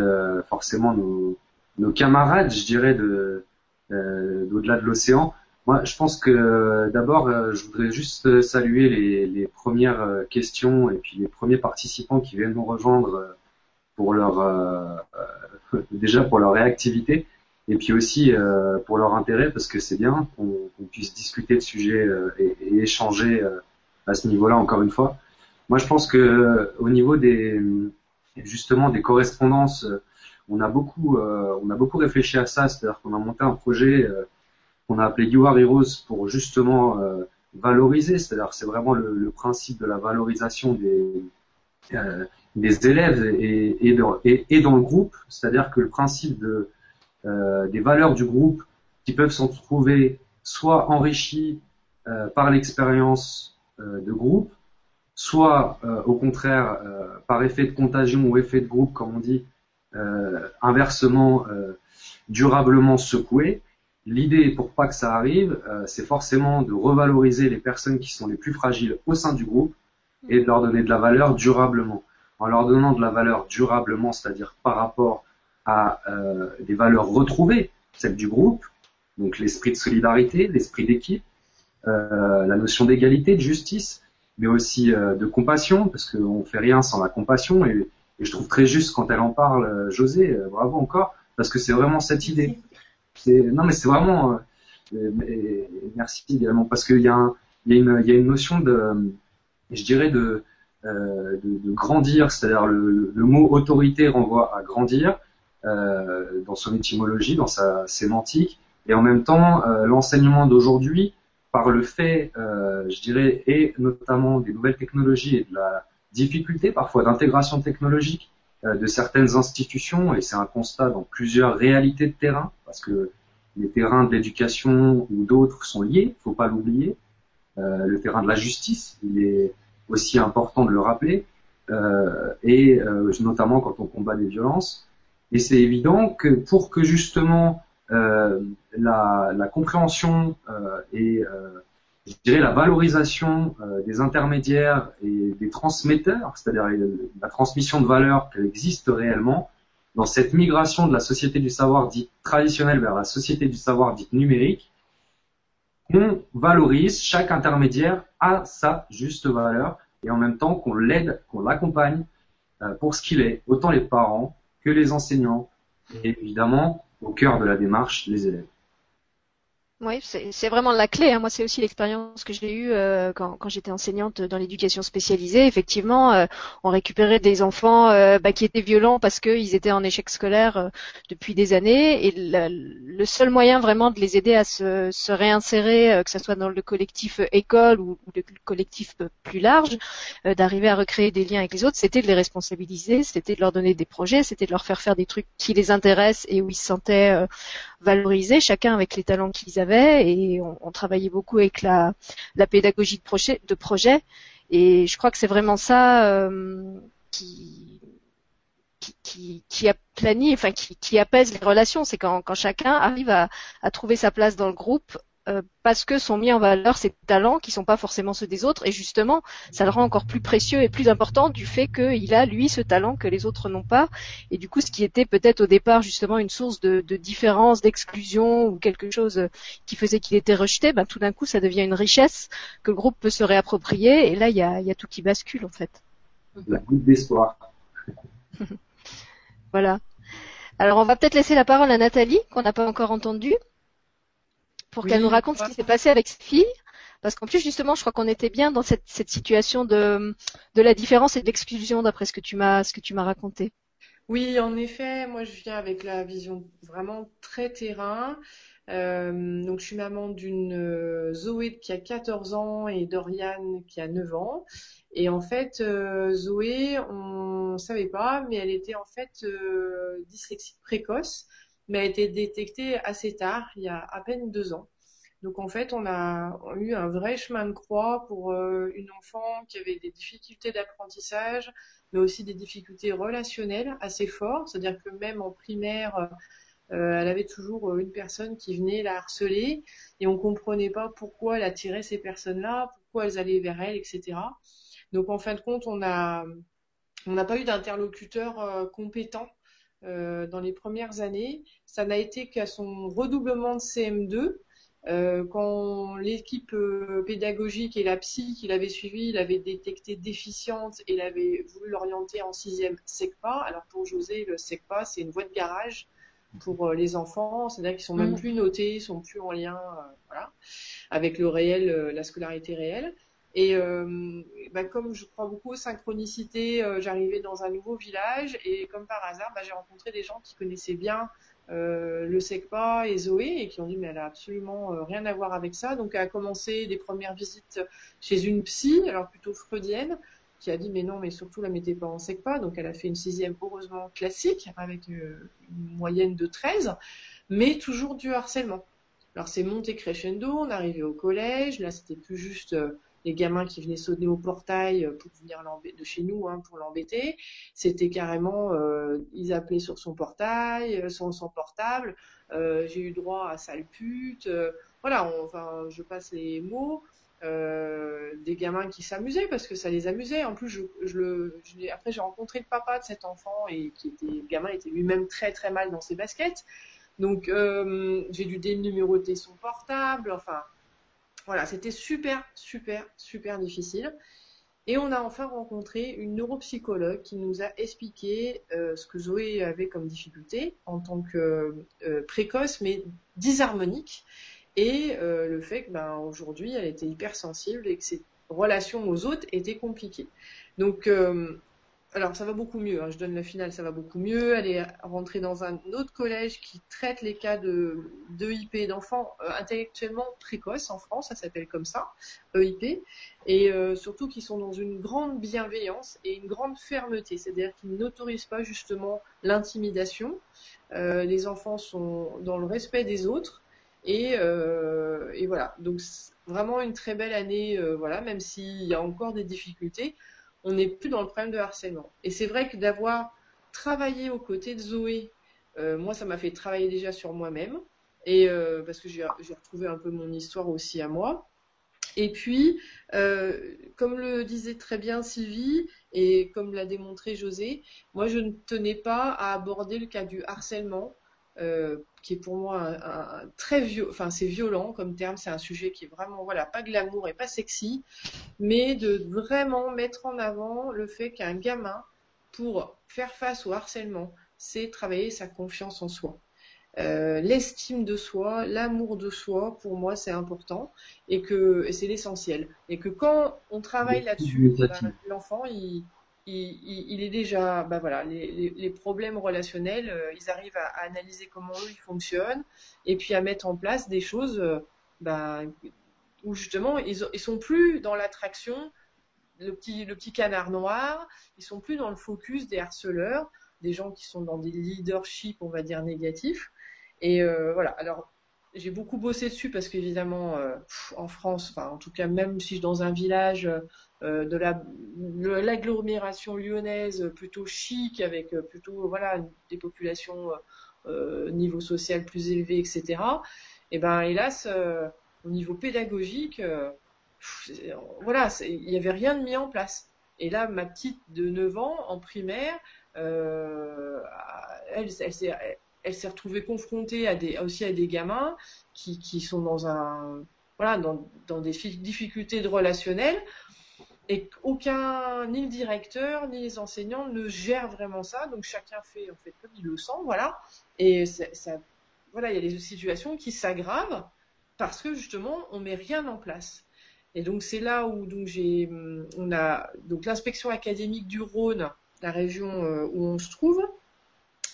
forcément nos, nos, camarades, je dirais, de d'au-delà de l'océan. Moi, je pense que d'abord, euh, je voudrais juste saluer les, les, premières euh, questions et puis les premiers participants qui viennent nous rejoindre euh, pour leur déjà pour leur réactivité et puis aussi pour leur intérêt parce que c'est bien qu'on puisse discuter de sujet et, et, échanger à ce niveau-là encore une fois. Moi, je pense que au niveau des justement des correspondances, on a beaucoup on a beaucoup réfléchi à ça, c'est-à-dire qu'on a monté un projet qu'on a appelé You Are Heroes pour justement euh, valoriser, c'est-à-dire c'est vraiment le, principe de la valorisation des, euh, des élèves et, et, dans le groupe, c'est-à-dire que le principe de, euh, des valeurs du groupe qui peuvent s'en trouver soit enrichies par l'expérience de groupe, soit au contraire par effet de contagion ou effet de groupe, comme on dit, inversement durablement secoué. L'idée, pour pas que ça arrive, euh, c'est forcément de revaloriser les personnes qui sont les plus fragiles au sein du groupe et de leur donner de la valeur durablement. En leur donnant de la valeur durablement, c'est-à-dire par rapport à euh, des valeurs retrouvées, celles du groupe, donc l'esprit de solidarité, l'esprit d'équipe, euh, la notion d'égalité, de justice, mais aussi de compassion, parce qu'on fait rien sans la compassion, et, et, je trouve très juste quand elle en parle, José, bravo encore, parce que c'est vraiment cette idée. Non mais c'est vraiment euh, merci également parce qu'il y a y une il y a une notion de je dirais de euh, de, grandir, c'est-à-dire le, le, mot autorité renvoie à grandir euh, dans son étymologie, dans sa sémantique, et en même temps l'enseignement d'aujourd'hui, par le fait, je dirais, et notamment des nouvelles technologies et de la difficulté parfois d'intégration technologique euh, de certaines institutions, et c'est un constat dans plusieurs réalités de terrain, parce que les terrains de l'éducation ou d'autres sont liés, faut pas l'oublier. Euh, le terrain de la justice, il est aussi important de le rappeler, euh, et euh, notamment quand on combat des violences. Et c'est évident que pour que justement euh, la, compréhension et je dirais la valorisation euh, des intermédiaires et des transmetteurs, c'est-à-dire la transmission de valeur qu'elle existe réellement dans cette migration de la société du savoir dite traditionnelle vers la société du savoir dite numérique, on valorise chaque intermédiaire à sa juste valeur et en même temps qu'on l'aide, qu'on l'accompagne euh, pour ce qu'il est, autant les parents que les enseignants et évidemment au cœur de la démarche les élèves. Oui, c'est vraiment la clé. Hein. Moi, c'est aussi l'expérience que j'ai eue euh, quand, quand j'étais enseignante dans l'éducation spécialisée. Effectivement, euh, on récupérait des enfants euh, bah, qui étaient violents parce qu'ils étaient en échec scolaire depuis des années. Et le seul moyen vraiment de les aider à se, réinsérer, que ce soit dans le collectif école ou, ou, le collectif plus large, d'arriver à recréer des liens avec les autres, c'était de les responsabiliser, c'était de leur donner des projets, c'était de leur faire faire des trucs qui les intéressent et où ils se sentaient valorisés, chacun avec les talents qu'ils avaient et on, travaillait beaucoup avec la, pédagogie de projet, de projet. Et je crois que c'est vraiment ça euh, qui, qui, qui, enfin qui, apaise les relations. C'est quand, quand chacun arrive à trouver sa place dans le groupe euh, parce que sont mis en valeur ses talents qui sont pas forcément ceux des autres et justement ça le rend encore plus précieux et plus important du fait qu'il a lui ce talent que les autres n'ont pas. Et du coup ce qui était peut-être au départ justement une source de, de différence d'exclusion ou quelque chose qui faisait qu'il était rejeté ben tout d'un coup ça devient une richesse que le groupe peut se réapproprier. Et là il y a, y a tout qui bascule en fait. La goutte d'espoir voilà. Alors on va peut-être laisser la parole à Nathalie qu'on n'a pas encore entendue pour qu'elle nous raconte ce qui s'est passé avec ses filles. Parce qu'en plus, justement, je crois qu'on était bien dans cette, situation de, de la différence et de l'exclusion, d'après ce que tu m'as ce que tu m'as raconté. Oui, en effet, moi je viens avec la vision vraiment très terrain. Euh, donc je suis maman d'une euh, Zoé qui a 14 ans et Doriane qui a 9 ans. Et en fait, euh, Zoé, on savait pas, mais elle était en fait dyslexique précoce mais a été détectée assez tard, il y a à peine deux ans. Donc en fait, on a eu un vrai chemin de croix pour euh, une enfant qui avait des difficultés d'apprentissage, mais aussi des difficultés relationnelles assez fortes. C'est-à-dire que même en primaire, euh, elle avait toujours une personne qui venait la harceler et on comprenait pas pourquoi elle attirait ces personnes-là, pourquoi elles allaient vers elle, etc. Donc en fin de compte, on on n'a pas eu d'interlocuteur euh, compétent euh, dans les premières années. Ça n'a été qu'à son redoublement de CM2 Euh, quand l'équipe euh, pédagogique et la psy qu'il avait suivi, il avait détecté déficiente et il avait voulu l'orienter en sixième SECPA. Alors pour José, le SECPA, c'est une voie de garage pour les enfants, c'est-à-dire qu'ils sont même mm. plus notés, ils sont plus en lien, voilà, avec le réel, la scolarité réelle. Et bah, comme je crois beaucoup aux synchronicités, j'arrivais dans un nouveau village et comme par hasard, bah, j'ai rencontré des gens qui connaissaient bien euh, le SECPA et Zoé et qui ont dit mais elle a absolument euh, rien à voir avec ça. Donc elle a commencé des premières visites chez une psy, alors plutôt freudienne, qui a dit mais non mais surtout la mettez pas en SECPA. Donc elle a fait une sixième heureusement classique avec euh, une moyenne de 13, mais toujours du harcèlement. Alors c'est monté crescendo, on arrivait au collège, là c'était plus juste les gamins qui venaient sonner au portail euh, pour venir de chez nous hein, pour l'embêter. C'était carrément, euh, ils appelaient sur son portail, euh, son, son portable. J'ai eu droit à sale pute. voilà, enfin, je passe les mots. des gamins qui s'amusaient parce que ça les amusait. En plus, après j'ai rencontré le papa de cet enfant et qui était, le gamin était lui-même très très mal dans ses baskets. Donc j'ai dû dénuméroter son portable. Enfin, voilà, c'était super, super, super difficile. Et on a enfin rencontré une neuropsychologue qui nous a expliqué euh, ce que Zoé avait comme difficulté en tant que euh, précoce mais disharmonique et euh, le fait que ben, aujourd'hui elle était hypersensible et que ses relations aux autres étaient compliquées. Donc alors ça va beaucoup mieux, hein. je donne la finale, ça va beaucoup mieux. Elle est rentrée dans un autre collège qui traite les cas de, d'EIP, d'enfants euh, intellectuellement précoces en France, ça s'appelle comme ça, EIP, et euh, surtout qui sont dans une grande bienveillance et une grande fermeté, c'est-à-dire qu'ils n'autorisent pas justement l'intimidation. Euh, les enfants sont dans le respect des autres. Et, et voilà, donc vraiment une très belle année, voilà, même s'il y a encore des difficultés on n'est plus dans le problème de harcèlement. Et c'est vrai que d'avoir travaillé aux côtés de Zoé, euh, moi, ça m'a fait travailler déjà sur moi-même, et euh, parce que j'ai retrouvé un peu mon histoire aussi à moi. Et puis, euh, comme le disait très bien Sylvie, et comme l'a démontré José, moi, je ne tenais pas à aborder le cas du harcèlement euh, qui est pour moi un, très vieux, enfin c'est violent comme terme, c'est un sujet qui est vraiment voilà pas glamour et pas sexy, mais de vraiment mettre en avant le fait qu'un gamin pour faire face au harcèlement, c'est travailler sa confiance en soi. Euh, l'estime de soi, l'amour de soi, pour moi, c'est important et que c'est l'essentiel. Et que quand on travaille là-dessus, ben, l'enfant, il, il, est déjà, bah voilà, les, problèmes relationnels, euh, ils arrivent à, analyser comment eux ils fonctionnent et puis à mettre en place des choses euh, bah, où justement ils, ils sont plus dans l'attraction, le petit, le petit canard noir, ils sont plus dans le focus des harceleurs, des gens qui sont dans des leaderships, on va dire négatifs. Et euh, voilà. Alors j'ai beaucoup bossé dessus parce qu'évidemment, en France, en tout cas même si je suis dans un village euh, de la l'agglomération lyonnaise plutôt chic avec euh, plutôt voilà des populations euh, niveau social plus élevé etc et eh ben hélas au niveau pédagogique voilà il n'y avait rien de mis en place. Et là ma petite de 9 ans en primaire elle, s'est elle s'est retrouvée confrontée aussi à des gamins qui, qui sont dans un voilà dans, dans des difficultés de relationnel et aucun, ni le directeur, ni les enseignants ne gèrent vraiment ça. Donc chacun fait en fait comme il le sent, voilà. Et ça, voilà, il y a des situations qui s'aggravent parce que justement on met rien en place. Et donc c'est là où donc j'ai, on a donc l'inspection académique du Rhône, la région euh, où on se trouve,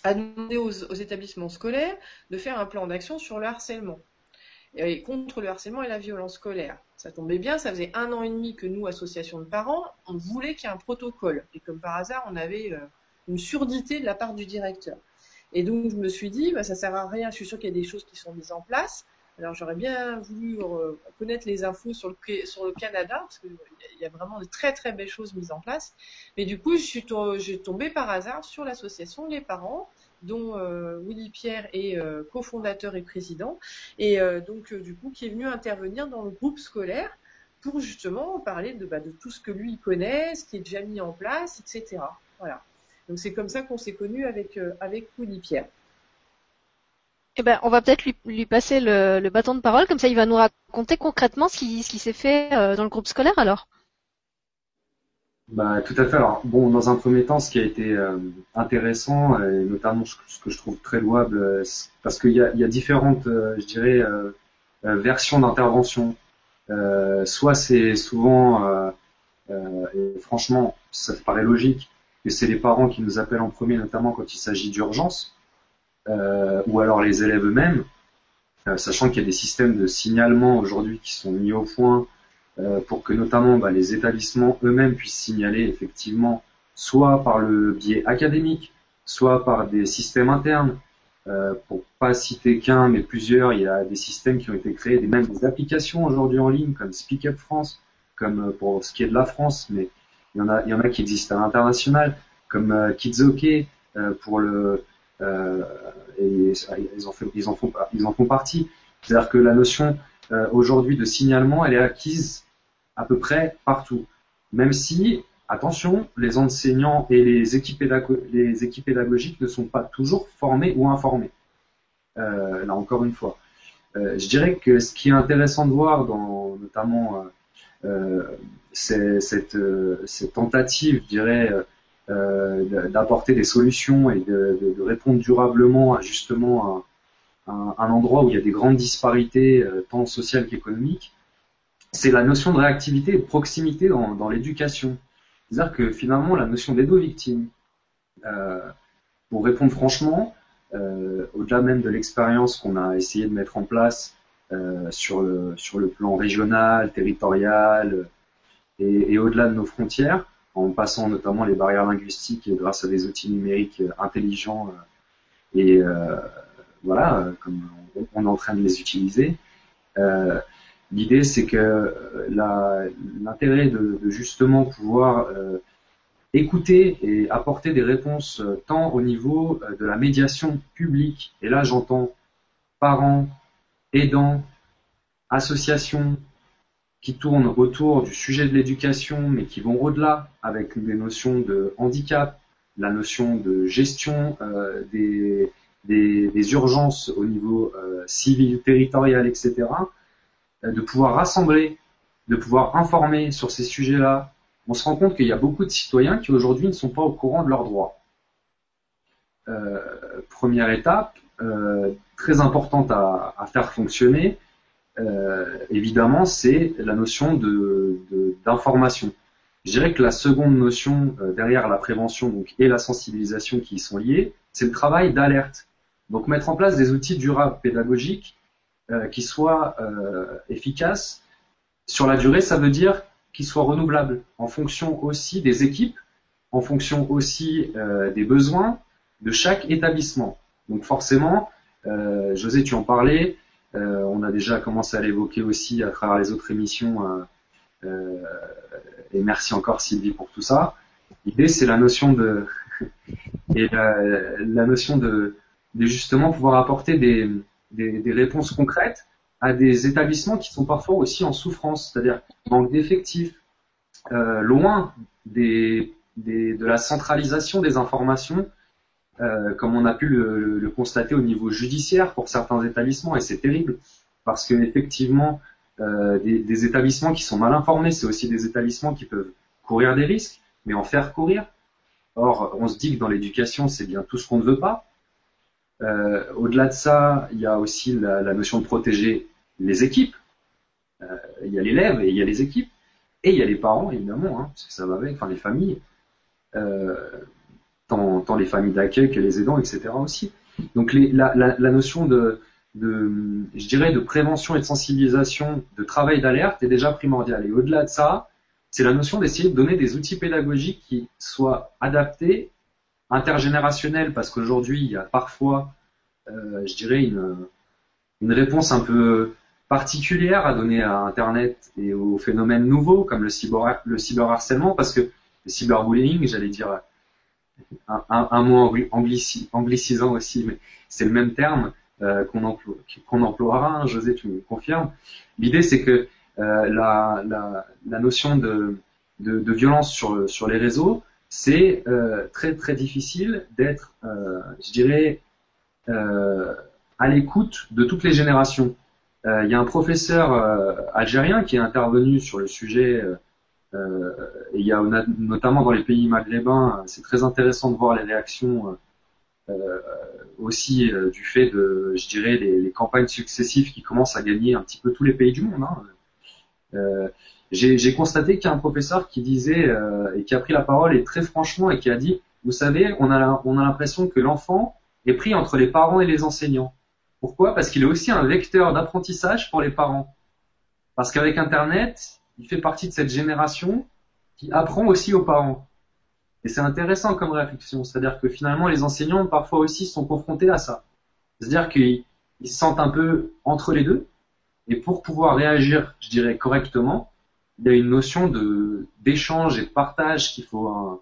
a demandé aux, aux établissements scolaires de faire un plan d'action sur le harcèlement et contre le harcèlement et la violence scolaire. Ça tombait bien, ça faisait un an et demi que nous, association de parents, on voulait qu'il y ait un protocole. Et comme par hasard, on avait euh, une surdité de la part du directeur. Et donc, je me suis dit, bah, ça sert à rien. Je suis sûre qu'il y a des choses qui sont mises en place. Alors, j'aurais bien voulu euh, connaître les infos sur le, Canada, parce qu'il y a vraiment de très très belles choses mises en place. Mais du coup, je suis tombée par hasard sur l'association Les Parents, dont euh, Willy Pierre est euh, cofondateur et président, et euh, donc du coup qui est venu intervenir dans le groupe scolaire pour justement parler de, bah, tout ce que lui connaît, ce qui est déjà mis en place, etc. Voilà. Donc c'est comme ça qu'on s'est connu avec Willy Pierre. Eh ben, on va peut-être lui, passer le, bâton de parole, comme ça il va nous raconter concrètement ce qui, s'est fait dans le groupe scolaire alors. Bah, tout à fait. Alors, bon, dans un premier temps, ce qui a été euh, intéressant, et notamment ce que je trouve très louable, euh, parce qu'il y a, y a différentes, euh, je dirais, euh, euh, versions d'intervention. Euh, soit c'est souvent, et franchement, ça paraît logique, que c'est les parents qui nous appellent en premier, notamment quand il s'agit d'urgence, ou alors les élèves eux-mêmes, sachant qu'il y a des systèmes de signalement aujourd'hui qui sont mis au point euh, pour que notamment bah, les établissements eux-mêmes puissent signaler effectivement soit par le biais académique, soit par des systèmes internes. Euh, pour pas citer qu'un, mais plusieurs, il y a des systèmes qui ont été créés, des, même des applications aujourd'hui en ligne, comme Speak Up France, comme euh, pour ce qui est de la France, mais il y en a, il y en a qui existent à l'international, comme euh, Kids OK pour le, et ils en font, ils en font partie. C'est-à-dire que la notion aujourd'hui de signalement, elle est acquise à peu près partout. Même si, attention, les enseignants et les équipes, les équipes pédagogiques ne sont pas toujours formés ou informés. Euh, là encore une fois. Euh, je dirais que ce qui est intéressant de voir dans notamment euh, euh, cette, tentative, je dirais, d'apporter des solutions et de, répondre durablement à justement un, endroit où il y a des grandes disparités tant sociales qu'économiques, c'est la notion de réactivité et de proximité dans, l'éducation. C'est-à-dire que finalement, la notion d'aide aux victimes, euh, pour répondre franchement, euh, au-delà même de l'expérience qu'on a essayé de mettre en place euh, sur, le, plan régional, territorial et, et au-delà de nos frontières, en passant notamment les barrières linguistiques grâce à des outils numériques intelligents et voilà, comme on, on, est en train de les utiliser. L'idée, c'est que euh, l'intérêt de, de, justement pouvoir euh, écouter et apporter des réponses euh, tant au niveau de la médiation publique, et là j'entends parents, aidants, associations qui tournent autour du sujet de l'éducation, mais qui vont au-delà avec des notions de handicap, la notion de gestion des, urgences au niveau civil, territorial, etc de pouvoir rassembler, de pouvoir informer sur ces sujets-là, on se rend compte qu'il y a beaucoup de citoyens qui aujourd'hui ne sont pas au courant de leurs droits. Euh, première étape, euh, très importante à, faire fonctionner, euh, évidemment, c'est la notion d'information. Je dirais que la seconde notion euh, derrière la prévention et la sensibilisation qui y sont liées, c'est le travail d'alerte. Donc mettre en place des outils durables pédagogiques euh, qui soit euh, efficace sur la durée, ça veut dire qu'il soit renouvelable en fonction aussi des équipes, en fonction aussi euh, des besoins de chaque établissement. Donc forcément, José, tu en parlais, on a déjà commencé à l'évoquer aussi à travers les autres émissions, et merci encore Sylvie pour tout ça. L'idée, c'est la notion de et la, la notion de, de justement pouvoir apporter des, des, des, réponses concrètes à des établissements qui sont parfois aussi en souffrance, c'est-à-dire manque d'effectifs, euh, loin des, des, de la centralisation des informations, euh, comme on a pu le, le, constater au niveau judiciaire pour certains établissements, et c'est terrible, parce que effectivement, euh, des, des, établissements qui sont mal informés, c'est aussi des établissements qui peuvent courir des risques, mais en faire courir. Or, on se dit que dans l'éducation, c'est bien tout ce qu'on ne veut pas, euh, Au-delà de ça, il y a aussi la, notion de protéger les équipes. Euh, il y a l'élève et il y a les équipes. Et il y a les parents, évidemment, hein, parce que ça va avec, les familles, euh, tant, les familles d'accueil que les aidants, etc. aussi. Donc la, notion de, de, je dirais, de prévention et de sensibilisation, de travail d'alerte est déjà primordiale. Et au-delà de ça, c'est la notion d'essayer de donner des outils pédagogiques qui soient adaptés intergénérationnel parce qu'aujourd'hui il y a parfois, euh, je dirais, une, une réponse un peu particulière à donner à Internet et aux phénomènes nouveaux comme le, cyber, le cyberharcèlement parce que le cyberbullying, j'allais dire un, un, un mot anglici, anglicisant aussi, mais c'est le même terme euh, qu'on emploie, qu'on emploiera, hein, José, tu me confirmes. L'idée c'est que euh, la, la, la, notion de, de, de violence sur, sur les réseaux, c'est euh, très très difficile d'être, euh, je dirais, euh, à l'écoute de toutes les générations. Il y a un professeur algérien qui est intervenu sur le sujet. Et il y a notamment dans les pays maghrébins, c'est très intéressant de voir les réactions aussi du fait de, je dirais, les, campagnes successives qui commencent à gagner un petit peu tous les pays du monde. Hein. J'ai constaté qu'il y a un professeur qui disait et qui a pris la parole et très franchement et qui a dit, vous savez, on a, on a l'impression que l'enfant est pris entre les parents et les enseignants. Pourquoi? Parce qu'il est aussi un vecteur d'apprentissage pour les parents. Parce qu'avec Internet, il fait partie de cette génération qui apprend aussi aux parents. Et c'est intéressant comme réflexion. C'est-à-dire que finalement, les enseignants, parfois aussi, sont confrontés à ça. C'est-à-dire qu'ils se sentent un peu entre les deux. Et pour pouvoir réagir, je dirais, correctement, il y a une notion de d'échange et de partage qu'il faut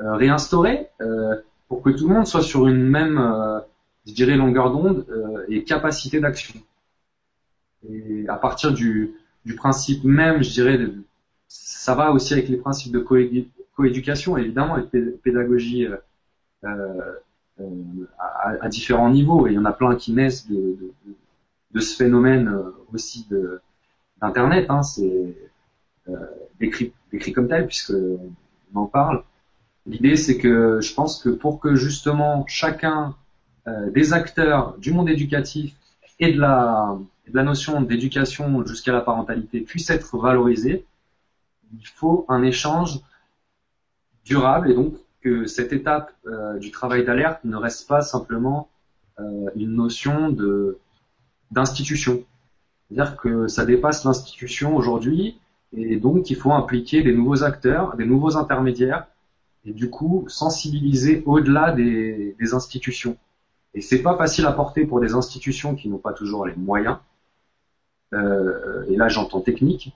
euh, réinstaurer euh, pour que tout le monde soit sur une même euh, je dirais, longueur d'onde euh, et capacité d'action. Et à partir du, du, principe même, je dirais, ça va aussi avec les principes de coéducation, évidemment, et de pédagogie euh, euh, à, différents niveaux. Et il y en a plein qui naissent de, de, de ce phénomène aussi d'Internet. Hein, c'est décrit, décrit comme tel, puisque on en parle. L'idée, c'est que je pense que pour que justement chacun euh, des acteurs du monde éducatif et de la, notion d'éducation jusqu'à la parentalité puisse être valorisée, il faut un échange durable et donc que cette étape euh, du travail d'alerte ne reste pas simplement euh, une notion d'institution. C'est-à-dire que ça dépasse l'institution aujourd'hui et donc il faut impliquer des nouveaux acteurs, des nouveaux intermédiaires et du coup sensibiliser au-delà des, institutions. Et c'est pas facile à porter pour des institutions qui n'ont pas toujours les moyens. Euh, et là, j'entends technique,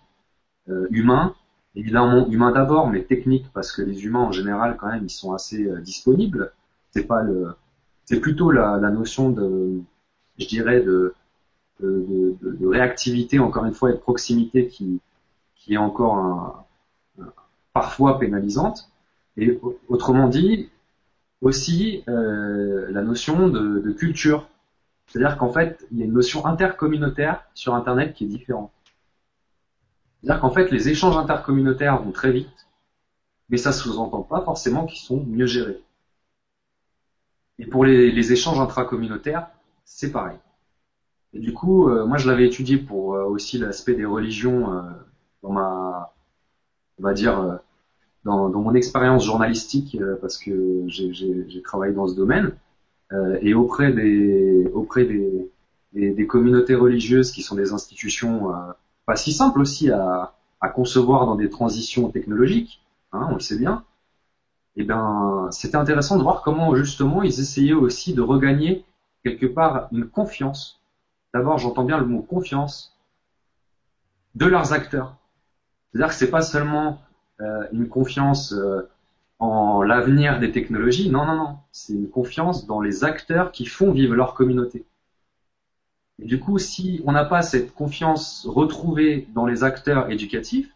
euh, humain, évidemment humain d'abord, mais technique parce que les humains en général, quand même, ils sont assez euh, disponibles. C'est pas le, c'est plutôt la, notion de, je dirais, de, de, de, réactivité, encore une fois, et de proximité qui, qui est encore un, parfois pénalisante. Et autrement dit, aussi euh, la notion de, culture. C'est-à-dire qu'en fait, il y a une notion intercommunautaire sur Internet qui est différente. C'est-à-dire qu'en fait, les échanges intercommunautaires vont très vite, mais ça sous-entend pas forcément qu'ils sont mieux gérés. Et pour les, les échanges intracommunautaires, c'est pareil. Et du coup, euh, moi je l'avais étudié pour euh, aussi l'aspect des religions euh, dans ma, on va dire, dans, dans mon expérience journalistique, euh, parce que j'ai travaillé dans ce domaine, euh, et auprès des auprès des, des, communautés religieuses qui sont des institutions euh, pas si simples aussi à, à, concevoir dans des transitions technologiques, hein, on le sait bien. Et eh ben, c'était intéressant de voir comment justement ils essayaient aussi de regagner quelque part une confiance. D'abord, j'entends bien le mot confiance de leurs acteurs. C'est-à-dire que c'est pas seulement euh, une confiance euh, en l'avenir des technologies. Non, non, non. C'est une confiance dans les acteurs qui font vivre leur communauté. Et du coup, si on n'a pas cette confiance retrouvée dans les acteurs éducatifs,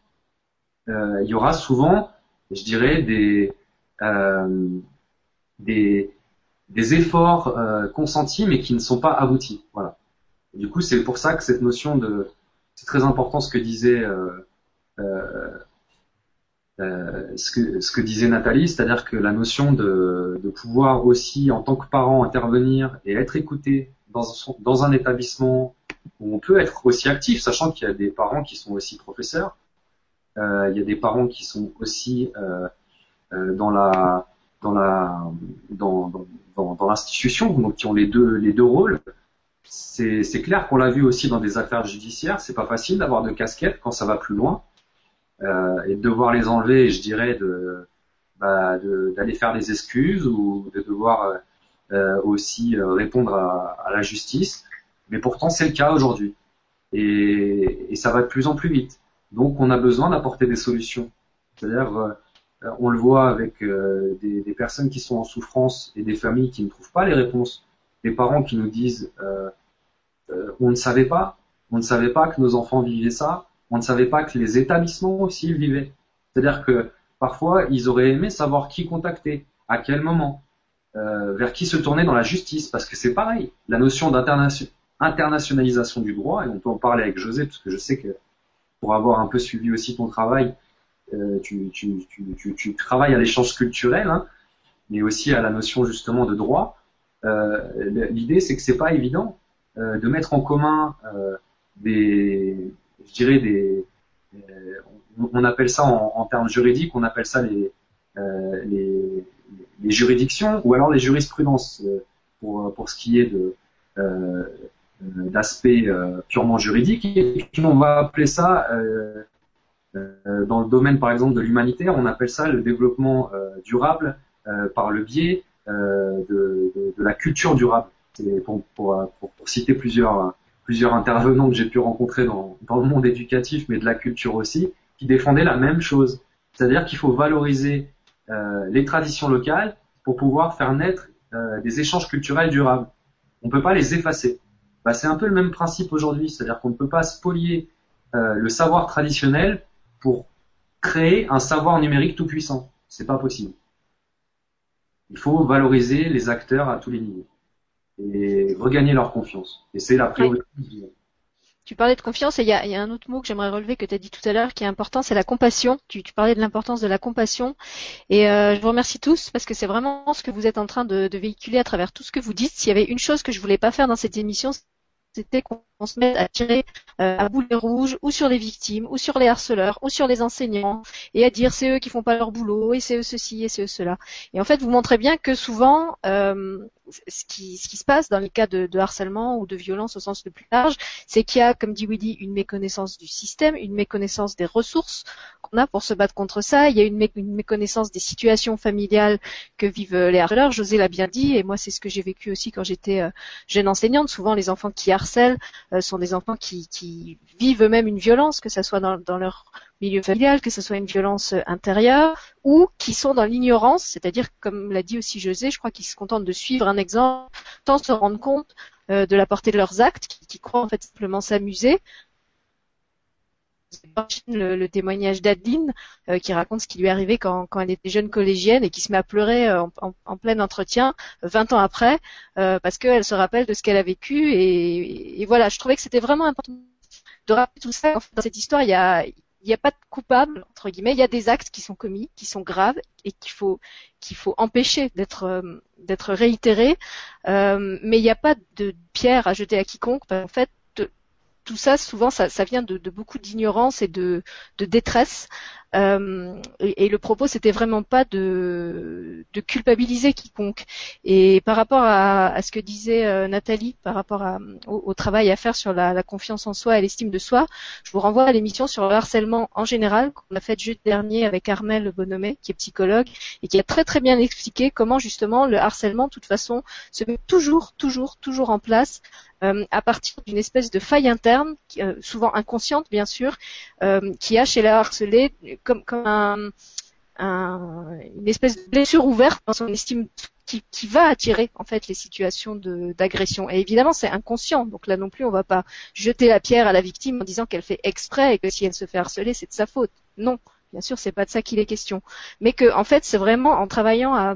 euh, il y aura souvent, je dirais, des, euh, des, des efforts euh, consentis mais qui ne sont pas aboutis. Voilà. Du coup, c'est pour ça que cette notion de, c'est très important ce que disait euh, euh, ce, que, ce que disait Nathalie, c'est-à-dire que la notion de, pouvoir aussi, en tant que parent, intervenir et être écouté dans, un établissement où on peut être aussi actif, sachant qu'il y a des parents qui sont aussi professeurs, euh, il y a des parents qui sont aussi euh, euh dans la dans la dans, dans, l'institution, donc qui ont les deux les deux rôles. C'est clair qu'on l'a vu aussi dans des affaires judiciaires. C'est pas facile d'avoir de casquettes quand ça va plus loin euh, et de devoir les enlever, je dirais, de bah, d'aller faire des excuses ou de devoir euh, euh aussi répondre à, la justice. Mais pourtant, c'est le cas aujourd'hui. Et, ça va de plus en plus vite. Donc, on a besoin d'apporter des solutions. C'est-à-dire, on le voit avec des, personnes qui sont en souffrance et des familles qui ne trouvent pas les réponses. Des parents qui nous disent, on ne savait pas, on ne savait pas que nos enfants vivaient ça, on ne savait pas que les établissements aussi vivaient. C'est-à-dire que parfois, ils auraient aimé savoir qui contacter, à quel moment. euh, vers qui se tourner dans la justice, parce que c'est pareil, la notion d'internationalisation du droit, et on peut en parler avec José, parce que je sais que pour avoir un peu suivi aussi ton travail, euh, tu, travailles à l'échange culturel, hein, mais aussi à la notion justement de droit. Euh, L'idée, c'est que c'est pas évident de mettre en commun des, je dirais des, on, on appelle ça en, termes juridiques, on appelle ça les, les juridictions ou alors les jurisprudences euh, pour, ce qui est de euh, d'aspect euh, purement juridique. Et puis on va appeler ça dans le domaine par exemple de l'humanitaire, on appelle ça le développement durable par le biais de, la culture durable. Pour, citer plusieurs, plusieurs intervenants que j'ai pu rencontrer dans, dans le monde éducatif, mais de la culture aussi, qui défendaient la même chose. C'est-à-dire qu'il faut valoriser euh, les traditions locales pour pouvoir faire naître euh, des échanges culturels durables. On ne peut pas les effacer. Bah, c'est un peu le même principe aujourd'hui, c'est-à-dire qu'on ne peut pas spolier euh, le savoir traditionnel pour créer un savoir numérique tout puissant. C'est pas possible. Il faut valoriser les acteurs à tous les niveaux et regagner leur confiance. Et c'est la priorité. Tu parlais de confiance et il y a, un autre mot que j'aimerais relever que tu as dit tout à l'heure qui est important, c'est la compassion. Tu, parlais de l'importance de la compassion et euh, je vous remercie tous parce que c'est vraiment ce que vous êtes en train de, de, véhiculer à travers tout ce que vous dites. S'il y avait une chose que je voulais pas faire dans cette émission, c'était qu'on se mette à tirer euh, à boulet rouge ou sur les victimes, ou sur les harceleurs, ou sur les enseignants, et à dire c'est eux qui font pas leur boulot, et c'est eux ceci, et c'est eux cela. Et en fait, vous montrez bien que souvent, euh, ce, qui, ce qui se passe dans les cas de, de harcèlement ou de violence au sens le plus large, c'est qu'il y a, comme dit Willy, une méconnaissance du système, une méconnaissance des ressources qu'on a pour se battre contre ça. Il y a une, méconnaissance des situations familiales que vivent les harceleurs. José l'a bien dit, et moi c'est ce que j'ai vécu aussi quand j'étais euh, jeune enseignante. Souvent, les enfants qui harcèlent euh, sont des enfants qui, vivent eux-mêmes une violence, que ce soit dans, leur milieu familial, que ce soit une violence euh, intérieure, ou qui sont dans l'ignorance, c'est-à-dire, comme l'a dit aussi José, je crois qu'ils se contentent de suivre un exemple sans se rendre compte euh, de la portée de leurs actes, qui, qui croient en fait simplement s'amuser, le, le témoignage d'Adeline euh, qui raconte ce qui lui est arrivé quand, quand, elle était jeune collégienne et qui se met à pleurer euh, en, en, plein entretien 20 ans après euh, parce qu'elle se rappelle de ce qu'elle a vécu et, et, voilà je trouvais que c'était vraiment important de rappeler tout ça. Dans cette histoire il y a il n'y a pas de coupable entre guillemets il y a des actes qui sont commis qui sont graves et qu'il faut qu'il faut empêcher d'être d'être réitérés mais il n'y a pas de pierre à jeter à quiconque en fait tout ça, souvent, ça, vient de, beaucoup d'ignorance et de, détresse. Euh, et, le propos, c'était vraiment pas de, culpabiliser quiconque. Et par rapport à, ce que disait euh, Nathalie, par rapport au, travail à faire sur la, confiance en soi et l'estime de soi, je vous renvoie à l'émission sur le harcèlement en général qu'on a faite jeudi dernier avec Armel Bonhomé, qui est psychologue et qui a très très bien expliqué comment justement le harcèlement, de toute façon, se met toujours, toujours, toujours en place à partir d'une espèce de faille interne, euh, souvent inconsciente bien sûr, euh, qui a chez la harcelée comme, comme un, une espèce de blessure ouverte dans son estime qui, va attirer en fait les situations d'agression. Et évidemment, c'est inconscient. Donc là non plus, on va pas jeter la pierre à la victime en disant qu'elle fait exprès et que si elle se fait harceler, c'est de sa faute. Non. Bien sûr, c'est pas de ça qu'il est question, mais que en fait, c'est vraiment en travaillant à,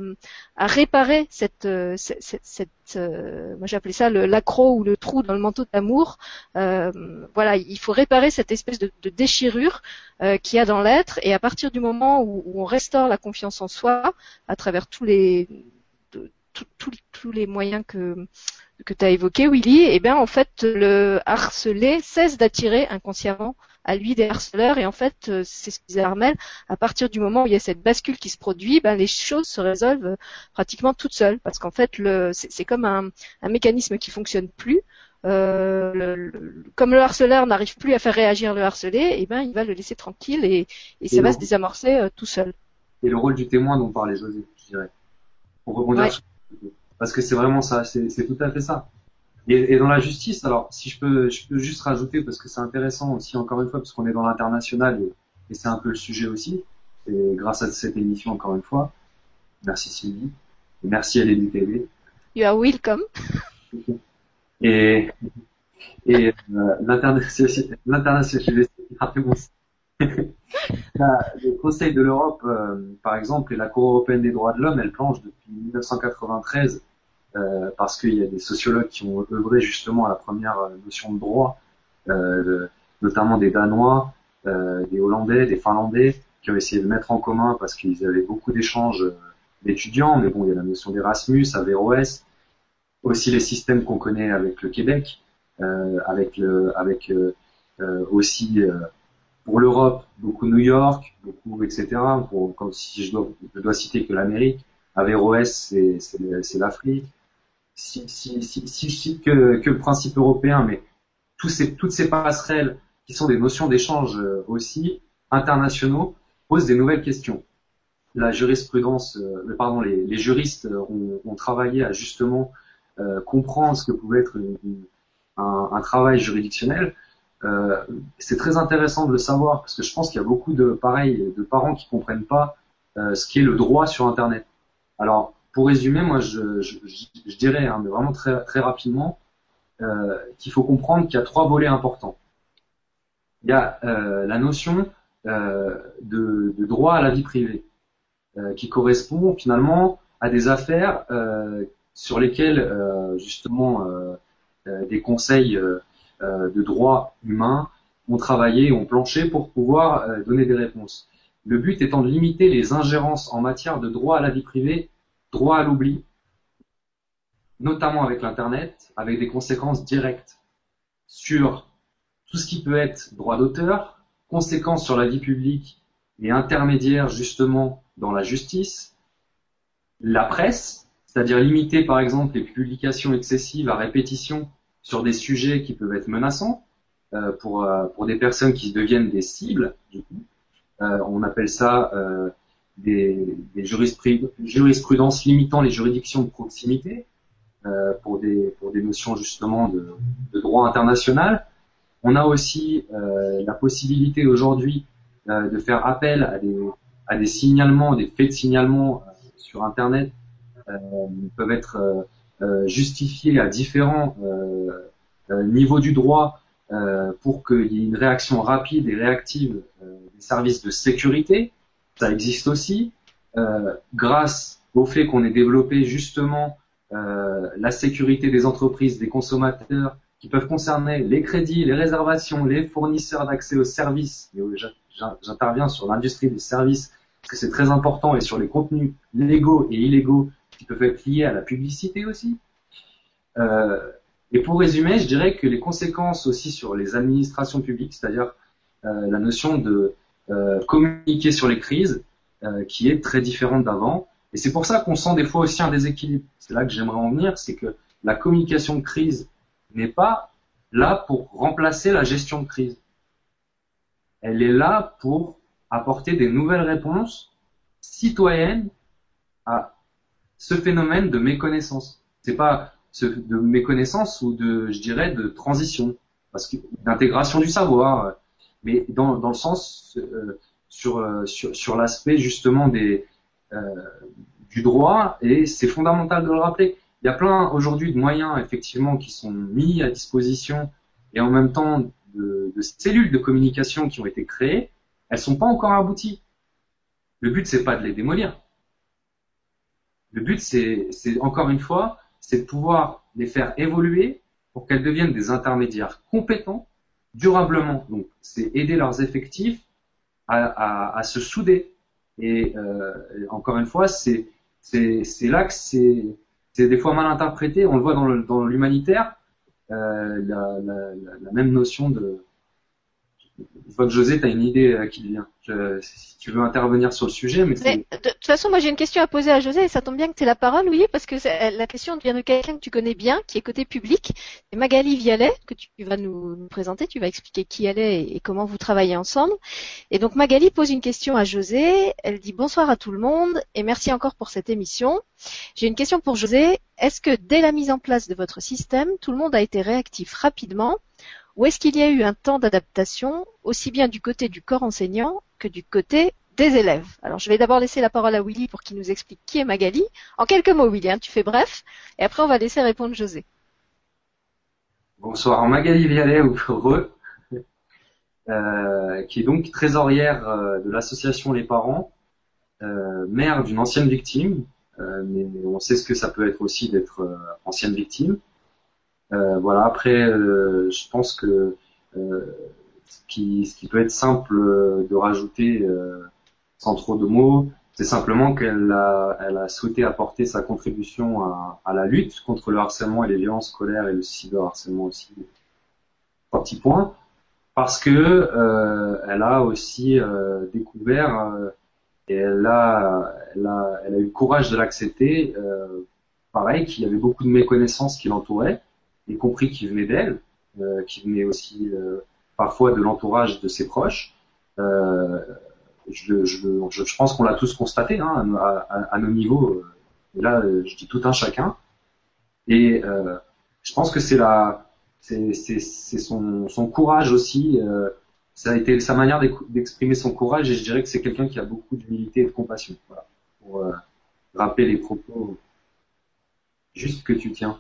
réparer cette, euh, cette, cette euh, moi j'appelais ça l'accro ou le trou dans le manteau d'amour. Euh, voilà, il faut réparer cette espèce de, déchirure euh, qu'il y a dans l'être, et à partir du moment où, où, on restaure la confiance en soi, à travers tous les tous les moyens que que tu as évoqué, Willy, eh bien en fait le harcelé cesse d'attirer inconsciemment à lui des harceleurs. Et en fait, euh, c'est ce que disait Armel, à partir du moment où il y a cette bascule qui se produit, ben, les choses se résolvent euh, pratiquement toutes seules. Parce qu'en fait, le, c'est, comme un, un, mécanisme qui fonctionne plus. Euh, le, comme le harceleur n'arrive plus à faire réagir le harcelé, et eh ben il va le laisser tranquille et, et ça va se désamorcer euh, tout seul. Et le rôle du témoin dont parlait José, je dirais. Pour rebondir sur... Parce que c'est vraiment ça, c'est, c'est tout à fait ça. Et, et, dans la justice, alors si je peux, je peux juste rajouter parce que c'est intéressant aussi encore une fois parce qu'on est dans l'international et, et c'est un peu le sujet aussi. Et grâce à cette émission encore une fois, merci Sylvie, et merci à l'EDUTV. You are welcome. Et, et euh, l'international, le Conseil de l'Europe, euh, par exemple, et la Cour européenne des droits de l'homme, elle planche depuis 1993 euh, parce qu'il y a des sociologues qui ont œuvré justement à la première notion de droit, euh, notamment des Danois, des Hollandais, des Finlandais, qui ont essayé de mettre en commun parce qu'ils avaient beaucoup d'échanges d'étudiants, mais bon, il y a la notion d'Erasmus, Averroès, aussi les systèmes qu'on connaît avec le Québec, avec aussi pour l'Europe, beaucoup New York, beaucoup etc. Comme si je dois, dois citer que l'Amérique, Averroès, c'est, l'Afrique. Si, si, si, que, le principe européen, mais toutes ces passerelles qui sont des notions d'échange euh, aussi internationaux posent des nouvelles questions. La jurisprudence, euh, pardon, les, juristes ont, travaillé à justement euh, comprendre ce que pouvait être un, travail juridictionnel c'est très intéressant de le savoir parce que je pense qu'il y a beaucoup de pareil de parents qui comprennent pas ce qu'est le droit sur Internet. Alors pour résumer, moi je, dirais hein, mais vraiment très rapidement euh, qu'il faut comprendre qu'il y a trois volets importants. Il y a euh, la notion euh, de, de, droit à la vie privée qui correspond finalement à des affaires sur lesquelles justement des conseils de droits humains ont travaillé, ont planché pour pouvoir donner des réponses. Le but étant de limiter les ingérences en matière de droit à la vie privée, droit à l'oubli, notamment avec l'Internet, avec des conséquences directes sur tout ce qui peut être droit d'auteur, conséquences sur la vie publique et intermédiaires justement dans la justice, la presse, c'est-à-dire limiter par exemple les publications excessives à répétition sur des sujets qui peuvent être menaçants euh, pour, euh, pour des personnes qui deviennent des cibles. Du coup. Euh, on appelle ça euh, des, des jurisprudences limitant les juridictions de proximité euh, pour, des, pour des notions justement de, de droit international. On a aussi la possibilité aujourd'hui de faire appel à des, à des signalements, des faits de signalement sur Internet peuvent être euh, justifier à différents euh, euh, niveaux du droit pour qu'il y ait une réaction rapide et réactive des services de sécurité. Ça existe aussi. grâce au fait qu'on ait développé justement la sécurité des entreprises, des consommateurs, qui peuvent concerner les crédits, les réservations, les fournisseurs d'accès aux services. J'interviens sur l'industrie des services parce que c'est très important et sur les contenus légaux et illégaux qui peuvent être liés à la publicité aussi. Euh, et pour résumer, je dirais que les conséquences aussi sur les administrations publiques, c'est-à-dire euh, la notion de euh, communiquer sur les crises, qui est très différente d'avant. Et c'est pour ça qu'on sent des fois aussi un déséquilibre. C'est là que j'aimerais en venir, c'est que la communication de crise n'est pas là pour remplacer la gestion de crise. Elle est là pour apporter des nouvelles réponses citoyennes à ce phénomène de méconnaissance. C'est pas de méconnaissance ou de, je dirais, de transition, parce que d'intégration du savoir, mais dans, dans le sens euh, sur, euh, sur, sur l'aspect justement des euh, du droit et c'est fondamental de le rappeler. Il y a plein aujourd'hui de moyens effectivement qui sont mis à disposition et en même temps de, de cellules de communication qui ont été créées, elles sont pas encore abouties. Le but c'est pas de les démolir. Le but c'est encore une fois c'est de pouvoir les faire évoluer pour qu'elles deviennent des intermédiaires compétents durablement. Donc, c'est aider leurs effectifs à, se souder. Et euh, encore une fois, c'est là que c'est des fois mal interprété. On le voit dans l'humanitaire, euh, la, même notion de je vois que José, tu as une idée euh, qui vient. si tu veux intervenir sur le sujet, mais, de, toute façon, moi j'ai une question à poser à José et ça tombe bien que tu aies la parole, oui, parce que la question vient de quelqu'un que tu connais bien, qui est côté public. C'est Magali Vialet que tu vas nous, présenter. Tu vas expliquer qui elle est et, comment vous travaillez ensemble. Et donc Magali pose une question à José. Elle dit bonsoir à tout le monde et merci encore pour cette émission. J'ai une question pour José. Est-ce que dès la mise en place de votre système, tout le monde a été réactif rapidement? Ou est-ce qu'il y a eu un temps d'adaptation, aussi bien du côté du corps enseignant que du côté des élèves? Alors, je vais d'abord laisser la parole à Willy pour qu'il nous explique qui est Magali. En quelques mots, Willy, hein, tu fais bref, et après on va laisser répondre José. Bonsoir, Magali Vialet ou heureux. euh, qui est donc trésorière euh, de l'association Les Parents, euh, mère d'une ancienne victime, mais on sait ce que ça peut être aussi d'être ancienne victime. Voilà. Après, je pense que ce qui, ce qui peut être simple de rajouter sans trop de mots, c'est simplement qu'elle a, souhaité apporter sa contribution à, à, la lutte contre le harcèlement et les violences scolaires et le cyberharcèlement aussi. Trois petits parce que euh, elle a aussi euh, découvert euh, et elle a, elle a, elle a eu le courage de l'accepter. pareil, qu'il y avait beaucoup de méconnaissances qui l'entouraient, y compris qui venaient d'elle, qui venaient aussi parfois de l'entourage de ses proches. Je, je, pense qu'on l'a tous constaté hein, à, nos niveaux. Et là, je dis tout un chacun. Et je pense que c'est son, courage aussi. Euh, ça a été sa manière d'exprimer son courage et je dirais que c'est quelqu'un qui a beaucoup d'humilité et de compassion. Pour euh, rappeler les propos juste que tu tiens.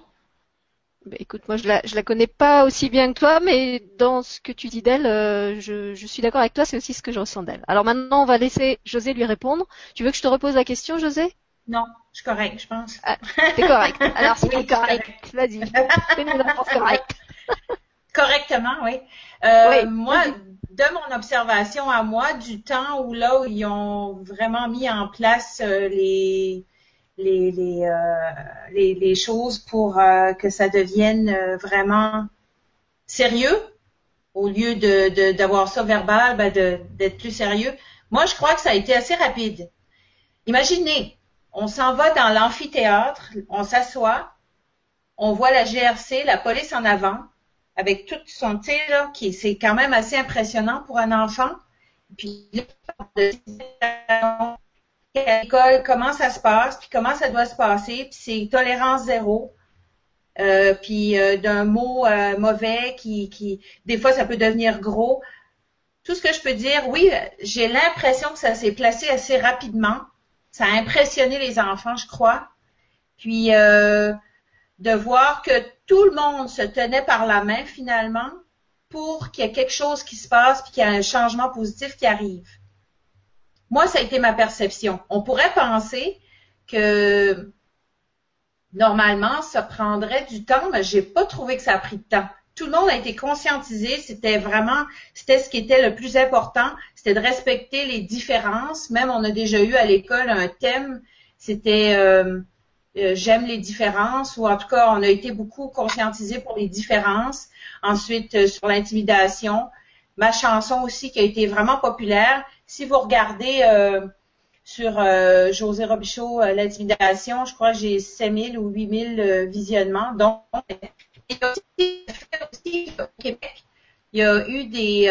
Bah, écoute, moi je la, je la connais pas aussi bien que toi, mais dans ce que tu dis d'elle, euh, je, je, suis d'accord avec toi, c'est aussi ce que je ressens d'elle. Alors maintenant, on va laisser José lui répondre. Tu veux que je te repose la question, José? Non, je suis correct, je pense. Ah, T'es correct. Alors si oui, correct, vas-y, fais-nous une réponse correcte. Correctement, oui. Euh, moi, de mon observation à moi, du temps où là où ils ont vraiment mis en place euh, les euh, les, choses pour que ça devienne vraiment sérieux au lieu de d'avoir ça verbal, ben d'être plus sérieux. Moi, je crois que ça a été assez rapide. Imaginez, on s'en va dans l'amphithéâtre, on s'assoit, on voit la GRC, la police en avant, avec tout son tir, qui c'est quand même assez impressionnant pour un enfant. Puis comment ça se passe, puis comment ça doit se passer, puis c'est tolérance zéro. Euh, puis euh, d'un mot euh, mauvais qui, qui, des fois, ça peut devenir gros. Tout ce que je peux dire, oui, j'ai l'impression que ça s'est placé assez rapidement. Ça a impressionné les enfants, je crois. Puis de voir que tout le monde se tenait par la main finalement pour qu'il y ait quelque chose qui se passe puis qu'il y ait un changement positif qui arrive. Moi, ça a été ma perception. On pourrait penser que normalement, ça prendrait du temps, mais j'ai pas trouvé que ça a pris de temps. Tout le monde a été conscientisé, c'était vraiment, c'était ce qui était le plus important, c'était de respecter les différences. Même on a déjà eu à l'école un thème, c'était euh, euh, j'aime les différences, ou en tout cas, on a été beaucoup conscientisés pour les différences. Ensuite, euh, sur l'intimidation, ma chanson aussi qui a été vraiment populaire. Si vous regardez euh, sur José Robichaud, l'intimidation, je crois que j'ai 5000 ou 8000 visionnements. Donc, il y a aussi, au Québec, il y a eu des,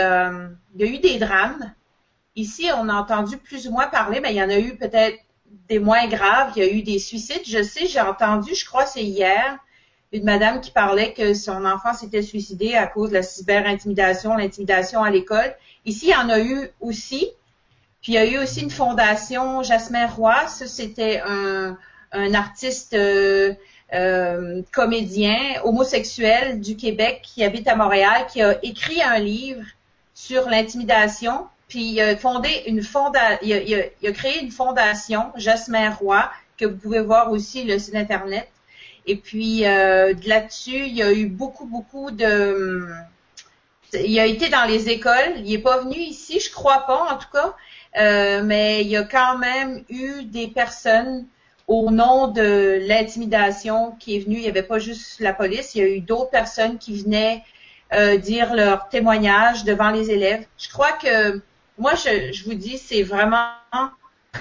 il y a eu des drames. Ici, on a entendu plus ou moins parler, mais il y en a eu peut-être des moins graves. Il y a eu des suicides. Je sais, j'ai entendu, je crois c'est hier, une madame qui parlait que son enfant s'était suicidé à cause de la cyber-intimidation, l'intimidation à l'école. Ici, il y en a eu aussi. Puis il y a eu aussi une fondation Jasmin Roy. Ça, c'était un, un artiste euh, euh, comédien homosexuel du Québec qui habite à Montréal, qui a écrit un livre sur l'intimidation puis il a fondé une fonda il, a, il, a, créé une fondation, Jasmin Roy, que vous pouvez voir aussi le site internet. Et puis euh, là-dessus, il y a eu beaucoup, beaucoup de. Il a été dans les écoles. Il n'est pas venu ici, je crois pas en tout cas. Euh, mais il y a quand même eu des personnes au nom de l'intimidation qui est venue. Il n'y avait pas juste la police, il y a eu d'autres personnes qui venaient euh, dire leur témoignage devant les élèves. Je crois que moi, je, vous dis, c'est vraiment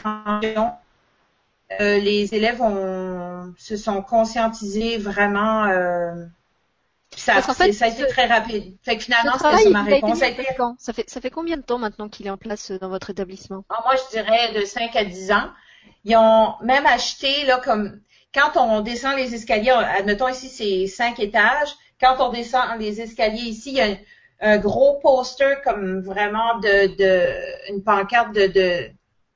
euh, les élèves ont, se sont conscientisés vraiment. Euh, ça, ça a été très rapide. Fait que finalement, c'était ma réponse. Ça fait, ça fait combien de temps maintenant qu'il est en place dans votre établissement? Ah, Moi, je dirais de 5 à 10 ans. Ils ont même acheté, là, comme quand on descend les escaliers, admettons ici, c'est 5 étages. Quand on descend les escaliers ici, il y a un gros poster comme vraiment de, de une pancarte de, de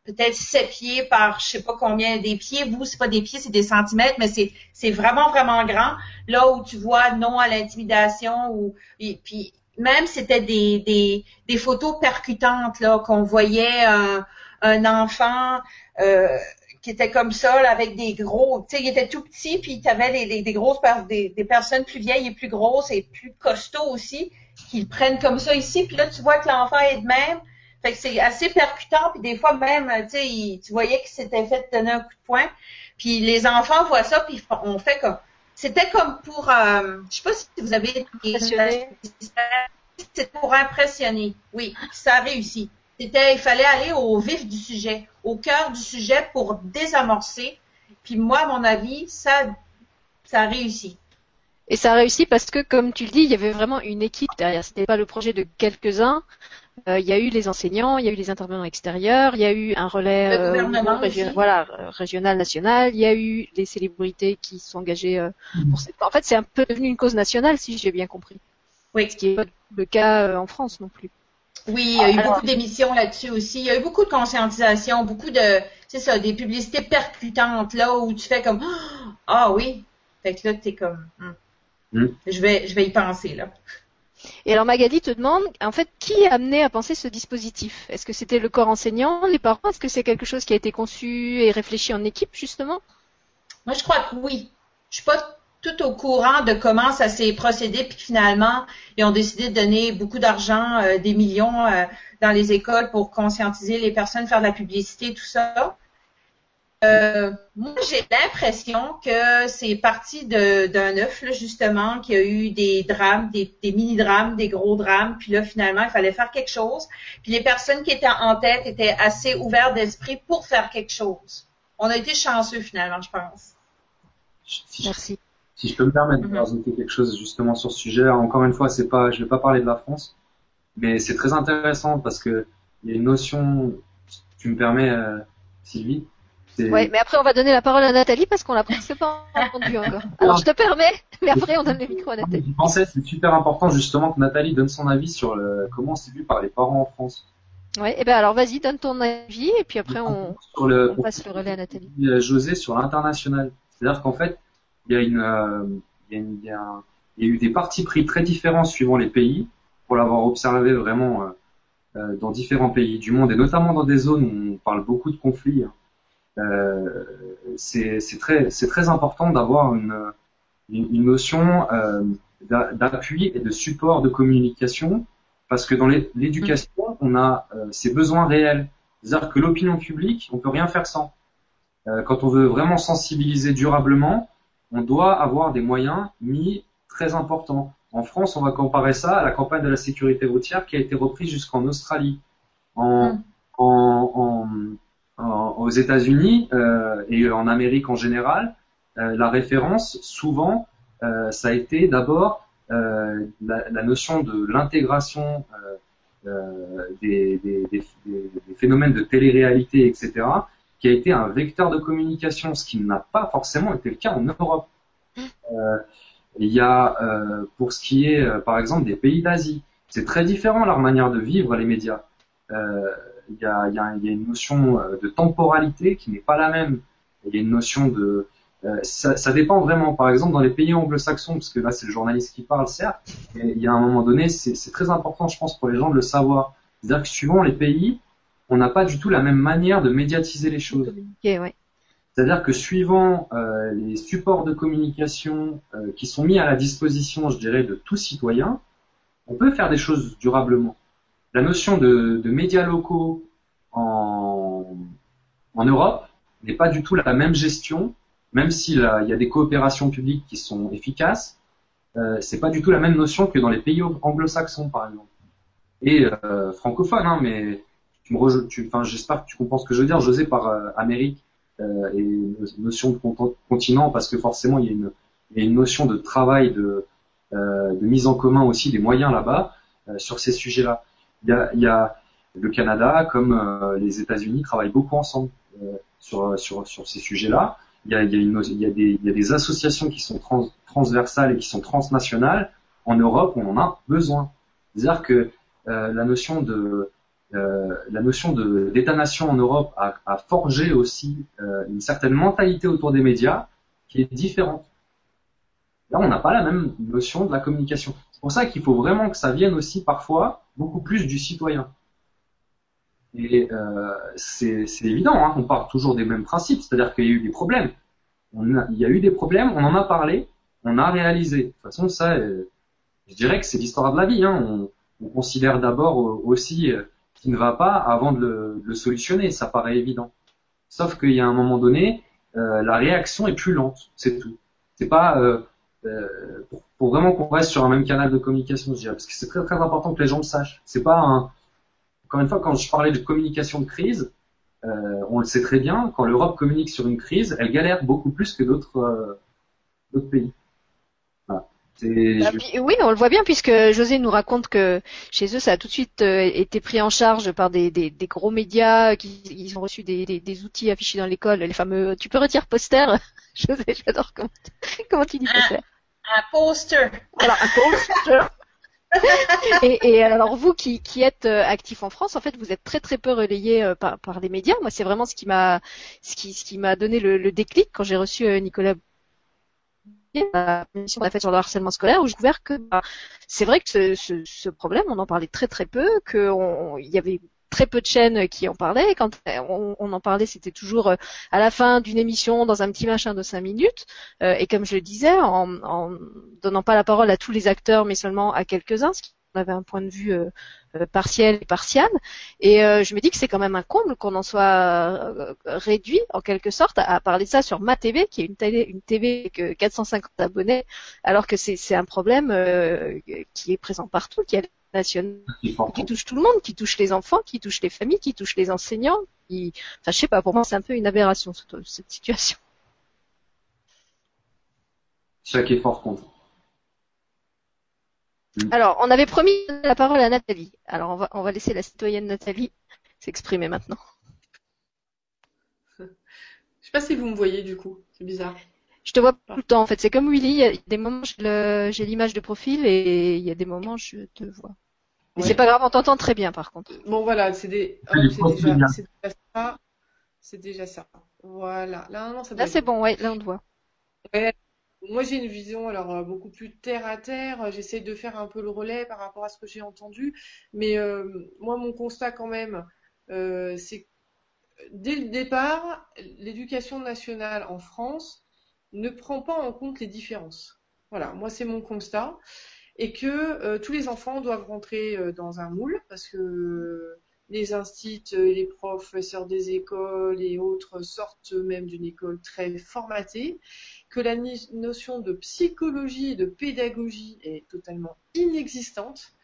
peut-être 7 pieds par je sais pas combien des pieds. Vous, c'est pas des pieds, c'est des centimètres, mais c'est, vraiment, vraiment grand. Là où tu vois non à l'intimidation ou puis même c'était des, des, des photos percutantes là qu'on voyait un, un enfant euh, qui était comme ça là, avec des gros, tu sais, il était tout petit puis tu avais des, des, grosses des, des personnes plus vieilles et plus grosses et plus costauds aussi qui le prennent comme ça ici puis là tu vois que l'enfant est de même. Fait que c'est assez percutant puis des fois même tu sais tu voyais qu'il s'était fait donner un coup de poing. Puis les enfants voient ça puis on fait comme c'était comme pour, euh, je sais pas si vous avez c'était pour impressionner. Oui, ça a réussi. C'était, il fallait aller au vif du sujet, au cœur du sujet pour désamorcer. Puis moi, à mon avis, ça, ça a réussi. Et ça a réussi parce que, comme tu le dis, il y avait vraiment une équipe derrière. C'était pas le projet de quelques-uns. Euh, il y a eu les enseignants, il y a eu les intervenants extérieurs, il y a eu un relais euh, régional, voilà, régional, national, il y a eu les célébrités qui sont engagées euh, mm. pour cette... En fait, c'est un peu devenu une cause nationale, si j'ai bien compris. Oui. Ce qui n'est pas le cas en France non plus. Oui, il y a eu beaucoup d'émissions là-dessus aussi. Il y a eu beaucoup de conscientisation, beaucoup de, c'est ça, des publicités percutantes là où tu fais comme, ah oui. Fait que là, t'es comme, hmm. Mm. je vais, je vais y penser là. Et alors Magali te demande, en fait, qui a amené à penser ce dispositif? Est-ce que c'était le corps enseignant, les parents? Est-ce que c'est quelque chose qui a été conçu et réfléchi en équipe, justement? Moi, je crois que oui. Je suis pas tout au courant de comment ça s'est procédé, puis finalement, ils ont décidé de donner beaucoup d'argent, euh, des millions euh, dans les écoles pour conscientiser les personnes, faire de la publicité, tout ça. Euh, moi, j'ai l'impression que c'est parti d'un œuf, justement, qu'il y a eu des drames, des, mini-drames, des gros drames, puis là, finalement, il fallait faire quelque chose. Puis les personnes qui étaient en tête étaient assez ouvertes d'esprit pour faire quelque chose. On a été chanceux, finalement, je pense. Merci. Si je peux me permettre de mm-hmm. rajouter quelque chose justement sur ce sujet, encore une fois, c'est pas, je vais pas parler de la France, mais c'est très intéressant parce que il y a une notion, tu me permets, euh, Sylvie, Ouais, mais après on va donner la parole à Nathalie parce qu'on l'a presque pas entendu encore. Alors je te permets, mais après on donne le micro à Nathalie. Je pensais c'est super important justement que Nathalie donne son avis sur le, comment c'est vu par les parents en France. Ouais, et ben alors vas-y, donne ton avis et puis après on, on passe le relais à Nathalie. José sur l'international, c'est-à-dire qu'en fait il y a une, il y a, une, il y a, il y a eu des partis pris très différents suivant les pays pour l'avoir observé vraiment euh, euh, dans différents pays du monde et notamment dans des zones où on parle beaucoup de conflits. Hein. Euh, c'est très, très important d'avoir une, une, notion euh, d'appui et de support de communication parce que dans l'éducation, on a euh, ces besoins réels. C'est-à-dire que l'opinion publique, on peut rien faire sans. Euh, quand on veut vraiment sensibiliser durablement, on doit avoir des moyens mis très importants. En France, on va comparer ça à la campagne de la sécurité routière qui a été reprise jusqu'en Australie. En, mm. en, en, aux États-Unis euh, et en Amérique en général, euh, la référence souvent euh, ça a été d'abord la, la, notion de l'intégration des, des, des, des, phénomènes de télé-réalité, etc., qui a été un vecteur de communication, ce qui n'a pas forcément été le cas en Europe. il y a, pour ce qui est, par exemple, des pays d'Asie, c'est très différent leur manière de vivre les médias. Euh, il y a, y, a, y a, une notion euh, de temporalité qui n'est pas la même. Il y a une notion de euh, ça, ça, dépend vraiment. Par exemple, dans les pays anglo-saxons, parce que là c'est le journaliste qui parle, certes, il y a un moment donné, c'est très important, je pense, pour les gens de le savoir. C'est-à-dire que suivant les pays, on n'a pas du tout la même manière de médiatiser les choses. ouais. C'est-à-dire que suivant euh, les supports de communication euh, qui sont mis à la disposition, je dirais, de tout citoyen, on peut faire des choses durablement la notion de, médias locaux en, Europe n'est pas du tout la même gestion, même s'il y a des coopérations publiques qui sont efficaces, euh, c'est pas du tout la même notion que dans les pays anglo-saxons, par exemple. Et euh, francophones, hein, mais tu me tu, j'espère que tu comprends ce que je veux dire, José, par euh, Amérique euh, et notion de continent, parce que forcément il y a une, notion de travail, de, euh, de mise en commun aussi des moyens là-bas sur ces sujets-là il y a, y a, le Canada comme euh, les États-Unis travaillent beaucoup ensemble euh, sur, sur, sur ces sujets-là. Il y a, y, a y, des, y a des associations qui sont trans, transversales et qui sont transnationales. En Europe, on en a besoin. C'est-à-dire que euh, la notion de la notion de d'État-nation en Europe a, a forgé aussi une certaine mentalité autour des médias qui est différente. Là, on n'a pas la même notion de la communication. C'est pour ça qu'il faut vraiment que ça vienne aussi parfois beaucoup plus du citoyen. Et euh, c'est évident, hein, on part toujours des mêmes principes, c'est-à-dire qu'il y a eu des problèmes. il y a eu des problèmes, on en a parlé, on a réalisé. De toute façon, ça, euh, je dirais que c'est l'histoire de la vie. Hein. On, on, considère d'abord euh, aussi qui ne va pas avant de le, solutionner, ça paraît évident. Sauf qu'il y a un moment donné, la réaction est plus lente, c'est tout. C'est pas euh, pour, pour, vraiment qu'on reste sur un même canal de communication, je dirais, parce que c'est très très important que les gens le sachent. C'est pas un, encore une fois, quand je parlais de communication de crise, euh, on le sait très bien, quand l'Europe communique sur une crise, elle galère beaucoup plus que d'autres euh, pays. Voilà. Bah, oui, on le voit bien puisque José nous raconte que chez eux, ça a tout de suite euh, été pris en charge par des, des, des gros médias qui ils ont reçu des, des outils affichés dans l'école, les fameux. Tu peux retirer poster, José, j'adore comment, comment tu dis poster. Un poster. Voilà, un poster. et, et, alors vous qui, qui êtes euh, actif en France, en fait, vous êtes très très peu relayé euh, par, par les médias. Moi, c'est vraiment ce qui m'a ce qui, ce qui m'a donné le, le, déclic quand j'ai reçu euh, Nicolas la mission qu'on a faite sur le harcèlement scolaire où j'ai découvert que bah, c'est vrai que ce, ce, ce, problème, on en parlait très très peu, qu'il y avait très peu de chaînes qui en parlaient. quand on, on en parlait, c'était toujours euh, à la fin d'une émission dans un petit machin de cinq minutes. Euh, et comme je le disais, en, en, donnant pas la parole à tous les acteurs, mais seulement à quelques-uns, ce qui avait un point de vue euh, euh partiel et partial. Et euh, je me dis que c'est quand même un comble qu'on en soit réduit, en quelque sorte, à, à, parler ça sur ma TV, qui est une télé, une TV avec 450 abonnés, alors que c'est un problème qui est présent partout, qui est qui touche tout le monde, qui touche les enfants, qui touche les familles, qui touche les enseignants. Qui... Enfin, je sais pas, pour moi, c'est un peu une aberration cette, cette situation. Chaque effort compte. Alors, on avait promis la parole à Nathalie. Alors, on va, on va laisser la citoyenne Nathalie s'exprimer maintenant. Je sais pas si vous me voyez du coup, c'est bizarre. Je te vois tout le temps en fait. C'est comme Willy, il y a des moments j'ai l'image de profil et il y a des moments je te vois. Mais ouais. c'est pas grave, on t'entend très bien par contre. Bon voilà, c'est des... oh, déjà, déjà, ça. C'est déjà ça. Voilà. Là, non, là c'est bon, ouais, là on te voit. Ouais. Moi j'ai une vision alors euh, beaucoup plus terre à terre. J'essaie de faire un peu le relais par rapport à ce que j'ai entendu, mais euh, moi mon constat quand même, euh, c'est dès le départ, l'éducation nationale en France ne prend pas en compte les différences. Voilà, moi c'est mon constat. Et que euh, tous les enfants doivent rentrer euh, dans un moule parce que les instits, les professeurs des écoles et autres sortent eux-mêmes d'une école très formatée, que la notion de psychologie et de pédagogie est totalement inexistante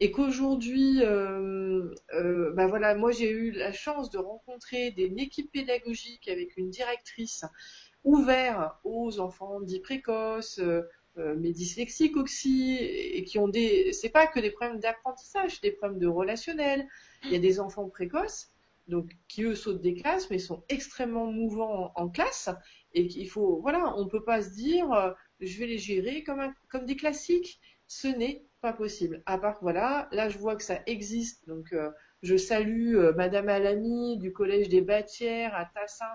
et qu'aujourd'hui, euh, euh, bah voilà, moi j'ai eu la chance de rencontrer des équipes pédagogiques avec une directrice ouvert aux enfants dits précoces, euh, euh, mais dyslexiques aussi, et qui ont des, c'est pas que des problèmes d'apprentissage, des problèmes de relationnel. Il y a des enfants précoces, donc qui eux sautent des classes, mais sont extrêmement mouvants en, classe, et qu'il faut, voilà, on peut pas se dire, euh, je vais les gérer comme un, comme des classiques. Ce n'est pas possible. À part voilà, là je vois que ça existe, donc je salue euh, Madame Alamy du Collège des Bâtières à Tassin,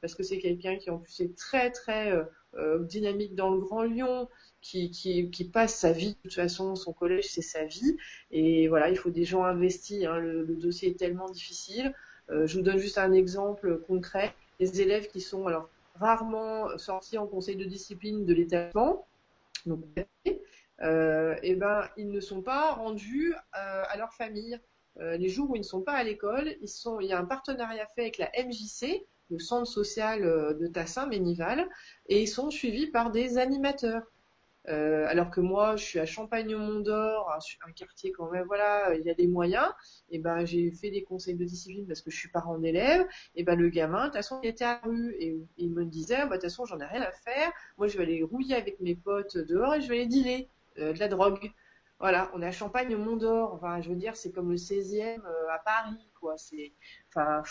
parce que c'est quelqu'un qui en plus est très très euh, euh, dynamique dans le Grand Lyon, qui, qui, passe sa vie, de toute façon son collège c'est sa vie, et voilà, il faut des gens investis, hein, le, dossier est tellement difficile. Je vous donne juste un exemple concret, les élèves qui sont alors rarement sortis en conseil de discipline de l'établissement, donc et ben ils ne sont pas rendus à leur famille. Euh, les jours où ils ne sont pas à l'école, il y a un partenariat fait avec la MJC, le centre social euh, de Tassin, Ménival, et ils sont suivis par des animateurs. Euh, alors que moi, je suis à Champagne-au-Mont-d'Or, un, un, quartier quand même, voilà, il y a des moyens. Et ben, j'ai fait des conseils de discipline parce que je suis parent d'élève. Et ben, le gamin, de toute façon, il était à rue et il me disait, bah, de toute façon, j'en ai rien à faire. Moi, je vais aller rouiller avec mes potes dehors et je vais aller dealer de la drogue. Voilà, on à Champagne au Mont d'Or. Enfin, je veux dire, c'est comme le 16e euh, à Paris, quoi. C'est, enfin,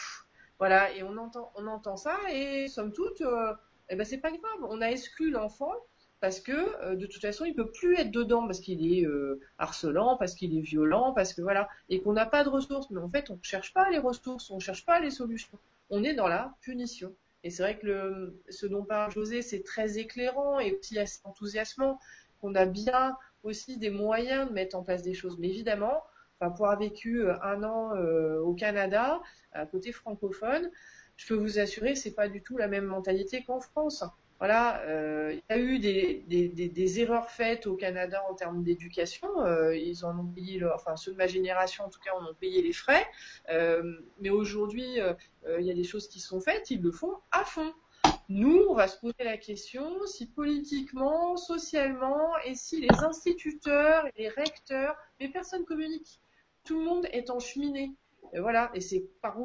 voilà. Et on entend, on entend ça et somme toute, euh, eh ben c'est pas grave. On a exclu l'enfant parce que euh, de toute façon, il peut plus être dedans parce qu'il est euh, harcelant, parce qu'il est violent, parce que voilà, et qu'on n'a pas de ressources. Mais en fait, on cherche pas les ressources, on cherche pas les solutions. On est dans la punition. Et c'est vrai que le, ce dont parle José, c'est très éclairant et aussi assez enthousiasmant, qu'on a bien aussi des moyens de mettre en place des choses. Mais évidemment, enfin, pour avoir vécu euh, un an euh, au Canada, à côté francophone, je peux vous assurer, c'est pas du tout la même mentalité qu'en France. Voilà, euh, il y a eu des, erreurs faites au Canada en termes d'éducation. Ils en ont payé, enfin ceux de ma génération en tout cas, en ont payé les frais. Mais aujourd'hui, il y a des choses qui sont faites, ils le font à fond. Nous, on va se poser la question si politiquement, socialement, et si les instituteurs les recteurs, les personnes communiquent, tout le monde est en cheminée. Et voilà, et c'est par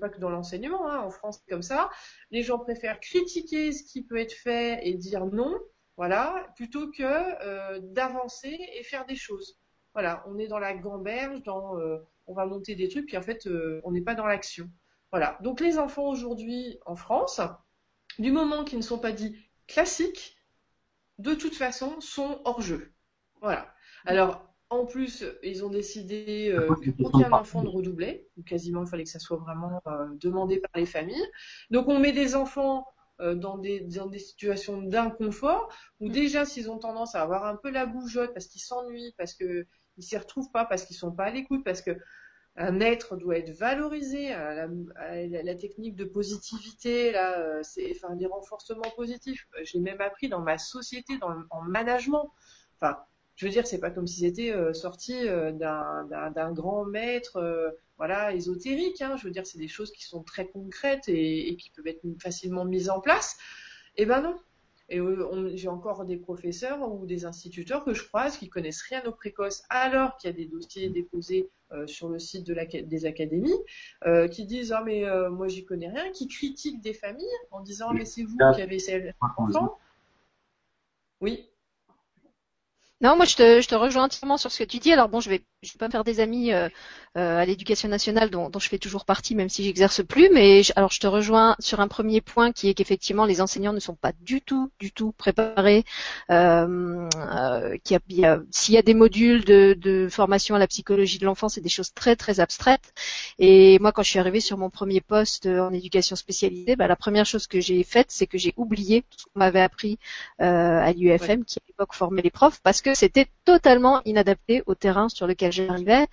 pas que dans l'enseignement, hein, en France comme ça. Les gens préfèrent critiquer ce qui peut être fait et dire non, voilà, plutôt que euh, d'avancer et faire des choses. Voilà, on est dans la gamberge, euh, on va monter des trucs, puis en fait, euh, on n'est pas dans l'action. Voilà. Donc les enfants aujourd'hui en France, du moment qu'ils ne sont pas dits classiques, de toute façon, sont hors jeu. Voilà. Alors, en plus, ils ont décidé euh, que aucun enfant ne redoublait. quasiment, il fallait que ça soit vraiment euh, demandé par les familles. Donc, on met des enfants euh, dans, des, dans des situations d'inconfort, où déjà, s'ils ont tendance à avoir un peu la bougeotte parce qu'ils s'ennuient, parce qu'ils ne s'y retrouvent pas, parce qu'ils sont pas à l'écoute, parce que un être doit être valorisé, la, la, technique de positivité, là, c'est enfin des renforcements positifs. J'ai même appris dans ma société, dans, en management. Enfin, je veux dire, c'est pas comme si c'était euh, sorti euh, d'un grand maître, euh, voilà, ésotérique. Hein. Je veux dire, c'est des choses qui sont très concrètes et, et qui peuvent être facilement mises en place. Eh ben non. Et j'ai encore des professeurs ou des instituteurs que je croise qui connaissent rien aux précoces, alors qu'il y a des dossiers déposés sur le site de la, des académies, qui disent ah mais moi j'y connais rien, qui critiquent des familles en disant mais c'est vous qui avez ces enfants. Oui. Non, moi je te, je te rejoins entièrement sur ce que tu dis. Alors bon, je vais, je vais pas me faire des amis euh, euh, à l'éducation nationale dont, dont, je fais toujours partie, même si j'exerce plus. Mais alors je te rejoins sur un premier point qui est qu'effectivement les enseignants ne sont pas du tout, du tout préparés. Euh, euh qu'il y s'il y a des modules de, de formation à la psychologie de l'enfant, c'est des choses très très abstraites. Et moi, quand je suis arrivée sur mon premier poste en éducation spécialisée, bah, la première chose que j'ai faite, c'est que j'ai oublié tout ce qu'on m'avait appris euh, à l'UFM, qui à l'époque formait les profs, parce que c'était totalement inadapté au terrain sur lequel j'arrivais.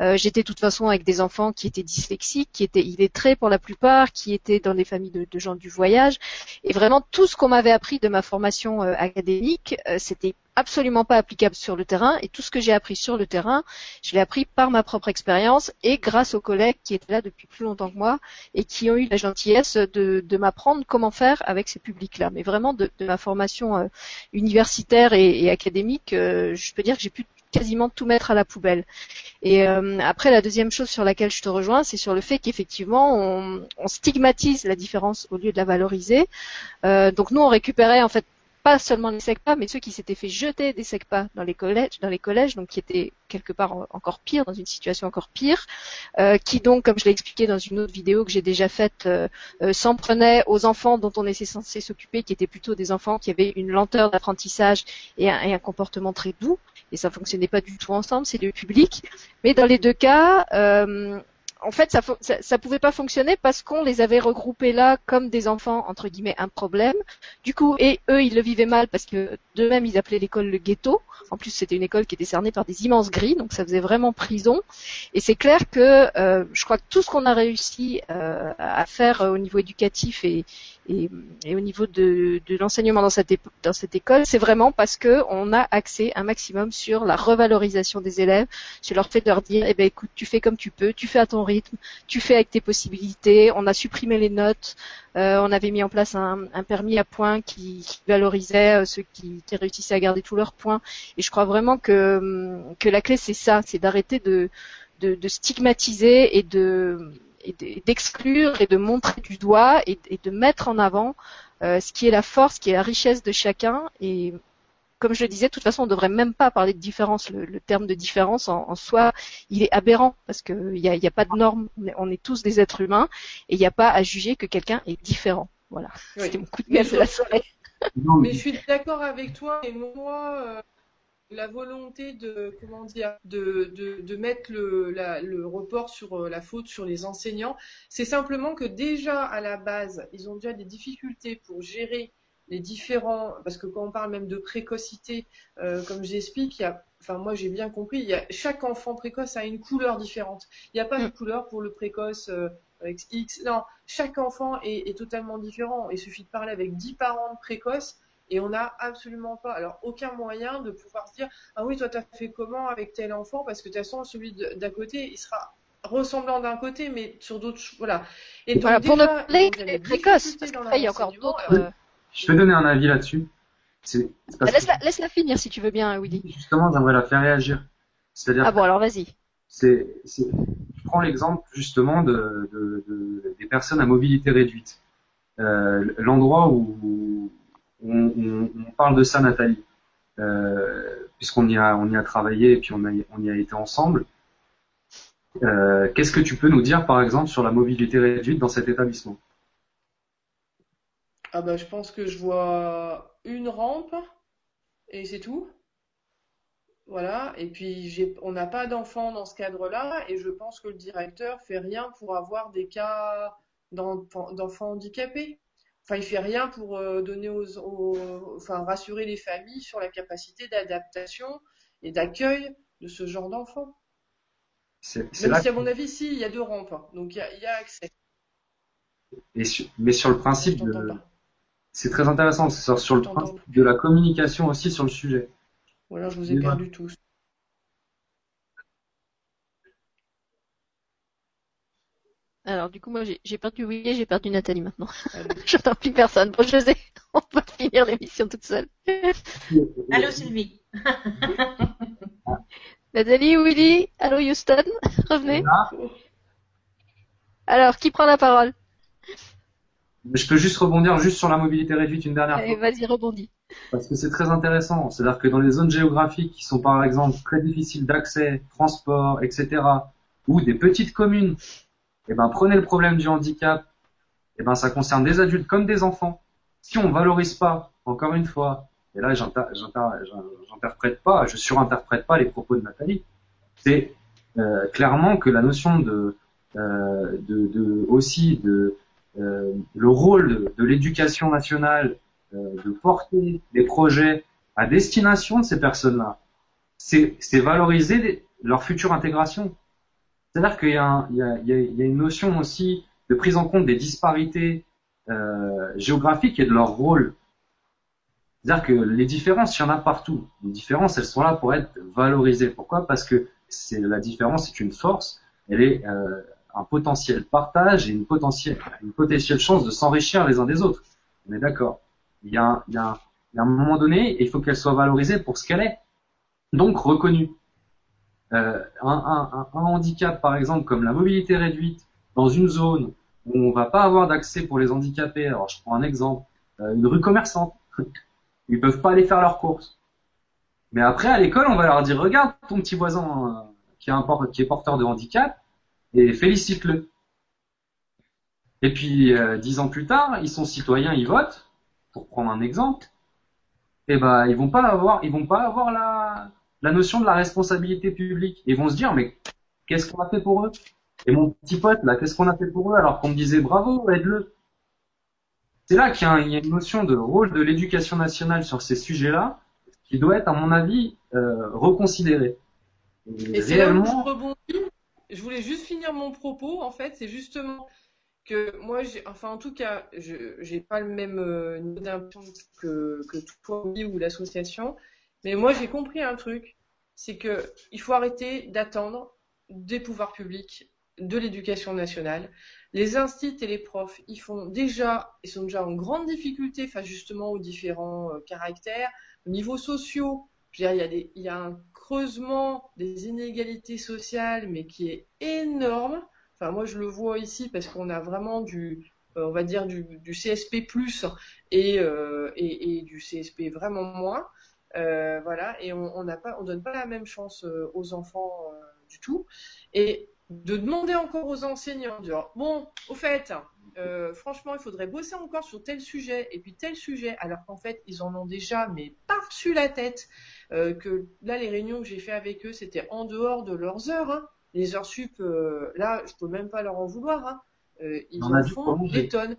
Euh, j'étais de toute façon avec des enfants qui étaient dyslexiques, qui étaient illettrés pour la plupart, qui étaient dans des familles de, gens du voyage. Et vraiment, tout ce qu'on m'avait appris de ma formation euh, académique, euh, c'était absolument pas applicable sur le terrain et tout ce que j'ai appris sur le terrain, je l'ai appris par ma propre expérience et grâce aux collègues qui étaient là depuis plus longtemps que moi et qui ont eu la gentillesse de, m'apprendre comment faire avec ces publics-là. Mais vraiment de, ma formation euh, universitaire et, académique, euh, je peux dire que j'ai pu quasiment tout mettre à la poubelle. Et euh, après, la deuxième chose sur laquelle je te rejoins, c'est sur le fait qu'effectivement, on, stigmatise la différence au lieu de la valoriser. donc nous, on récupérait en fait pas seulement les SECPA, mais ceux qui s'étaient fait jeter des SECPA dans les collèges, dans les collèges, donc qui étaient quelque part encore pire, dans une situation encore pire, euh, qui donc, comme je l'ai expliqué dans une autre vidéo que j'ai déjà faite, euh, euh, s'en prenait aux enfants dont on était censé s'occuper, qui étaient plutôt des enfants qui avaient une lenteur d'apprentissage et, un, comportement très doux, et ça fonctionnait pas du tout ensemble, c'est le public. Mais dans les deux cas, en fait, ça, ça, pouvait pas fonctionner parce qu'on les avait regroupés là comme des enfants entre guillemets un problème. Du coup, et eux, ils le vivaient mal parce que d'eux-mêmes, ils appelaient l'école le ghetto. En plus, c'était une école qui était cernée par des immenses grilles, donc ça faisait vraiment prison. Et c'est clair que euh, je crois que tout ce qu'on a réussi euh, à faire au niveau éducatif et, et, et au niveau de, de l'enseignement dans cette, dans cette école, c'est vraiment parce que on a axé un maximum sur la revalorisation des élèves, sur leur fait de leur dire, eh ben écoute, tu fais comme tu peux, tu fais à ton rythme, tu fais avec tes possibilités. On a supprimé les notes, euh, on avait mis en place un, un permis à points qui, qui valorisait euh, ceux qui, qui, réussissaient à garder tous leurs points. Et je crois vraiment que que la clé c'est ça, c'est d'arrêter de, de, de stigmatiser et de d'exclure et de montrer du doigt et, de mettre en avant euh, ce qui est la force, ce qui est la richesse de chacun. Et comme je le disais, de toute façon, on ne devrait même pas parler de différence. Le, terme de différence en, soi, il est aberrant parce qu'il n'y a, y a pas de normes. On est, tous des êtres humains et il n'y a pas à juger que quelqu'un est différent. Voilà. C'était mon coup de gueule de la soirée. mais je suis d'accord avec toi et moi. Euh, la volonté de comment dire de, de, de mettre le, la, le report sur euh, la faute sur les enseignants, c'est simplement que déjà à la base, ils ont déjà des difficultés pour gérer les différents parce que quand on parle même de précocité, euh, comme j'explique, il y a enfin moi j'ai bien compris, il y a chaque enfant précoce a une couleur différente. Il n'y a pas de mm. couleur pour le précoce euh, X. Non, chaque enfant est, est, totalement différent. Il suffit de parler avec 10 parents précoces et on n'a absolument pas, alors aucun moyen de pouvoir se dire ah oui toi t'as fait comment avec tel enfant? Parce que de toute façon celui d'à côté il sera ressemblant d'un côté mais sur d'autres voilà. Et voilà, pour ne parler précoce parce qu'il y a encore d'autres. Euh, Je peux donner un avis là-dessus? Laisse-la laisse -la finir si tu veux bien, Willy. Justement, j'aimerais la faire réagir. C'est-à-dire. Ah bon, alors vas-y. C'est, je prends l'exemple justement de, de, de, des personnes à mobilité réduite. Euh, L'endroit où, on, parle de ça, Nathalie, euh, puisqu'on y a, travaillé et puis on y a été ensemble. Euh, Qu'est-ce que tu peux nous dire, par exemple, sur la mobilité réduite dans cet établissement? Ah bah, je pense que je vois une rampe et c'est tout. Voilà. Et puis, on n'a pas d'enfants dans ce cadre-là, et je pense que le directeur fait rien pour avoir des cas d'enfants handicapés. Enfin, il fait rien pour euh, donner aux, enfin, rassurer les familles sur la capacité d'adaptation et d'accueil de ce genre d'enfants. Même si, à mon avis, si, il y a deux rampes, hein. donc il y, a, accès. mais sur le principe, c'est très intéressant, sur, sur le principe de la communication aussi sur le sujet. Voilà, je vous ai perdu tous. Alors du coup moi j'ai perdu Willy, j'ai perdu Nathalie maintenant. Je n'entends plus personne. Bon José, on va finir l'émission toute seule. Allô Sylvie. Nathalie, Willy, allô Houston, revenez. Alors qui prend la parole? Je peux juste rebondir juste sur la mobilité réduite une dernière fois. Vas-y rebondis. Parce que c'est très intéressant. C'est-à-dire que dans les zones géographiques qui sont par exemple très difficiles d'accès, transport, etc., ou des petites communes eh ben, prenez le problème du handicap, eh ben, ça concerne des adultes comme des enfants. Si on valorise pas, encore une fois, et là, j'interprète pas, je surinterprète pas les propos de Nathalie, c'est euh, clairement que la notion de, euh, aussi de euh, le rôle de, l'éducation nationale de porter des projets à destination de ces personnes-là, c'est valoriser leur future intégration. C'est-à-dire qu'il y, a une notion aussi de prise en compte des disparités euh, géographiques et de leur rôle. C'est-à-dire que les différences, il y en a partout. Les différences, elles sont là pour être valorisées. Pourquoi? Parce que c'est la différence, c'est une force. Elle est euh, un potentiel partage et une potentielle, une potentielle chance de s'enrichir les uns des autres. On est d'accord? Il y a un moment donné, il faut qu'elle soit valorisée pour ce qu'elle est, donc reconnue. Euh, un, handicap, par exemple, comme la mobilité réduite, dans une zone où on va pas avoir d'accès pour les handicapés, alors je prends un exemple, euh, une rue commerçante, ils peuvent pas aller faire leurs courses. Mais après, à l'école, on va leur dire, regarde ton petit voisin euh, qui, est qui est porteur de handicap, et félicite-le. Et puis, dix ans plus tard, ils sont citoyens, ils votent, pour prendre un exemple, et eh ben, ils vont pas avoir, ils vont pas avoir la, la notion de la responsabilité publique. Ils vont se dire, mais qu'est-ce qu'on a fait pour eux? Et mon petit pote, là, qu'est-ce qu'on a fait pour eux? Alors qu'on me disait, bravo, aide-le C'est là qu'il y, a une notion de rôle de l'éducation nationale sur ces sujets-là qui doit être, à mon avis, euh, reconsidérée. Et, c'est là où je rebondis. Je voulais juste finir mon propos, en fait, c'est justement que moi, enfin en tout cas, je j'ai pas le même euh, niveau d'importance que, que toi ou l'association, mais moi, j'ai compris un truc, c'est que il faut arrêter d'attendre des pouvoirs publics, de l'éducation nationale. Les instituts et les profs, ils font déjà, ils sont déjà en grande difficulté face justement aux différents euh, caractères. Au niveau sociaux, je veux dire, il y, a un creusement des inégalités sociales, mais qui est énorme. Enfin, moi, je le vois ici parce qu'on a vraiment du, euh, on va dire du, CSP plus et, euh, du CSP vraiment moins. Euh, voilà, et on n'a pas, on donne pas la même chance euh, aux enfants euh, du tout. Et de demander encore aux enseignants, de dire, bon, au fait, franchement, il faudrait bosser encore sur tel sujet et puis tel sujet, alors qu'en fait, ils en ont déjà, mais par-dessus la tête, que là, les réunions que j'ai fait avec eux, c'était en dehors de leurs heures. Hein. Les heures sup, là, je peux même pas leur en vouloir. Hein. ils en font des tonnes.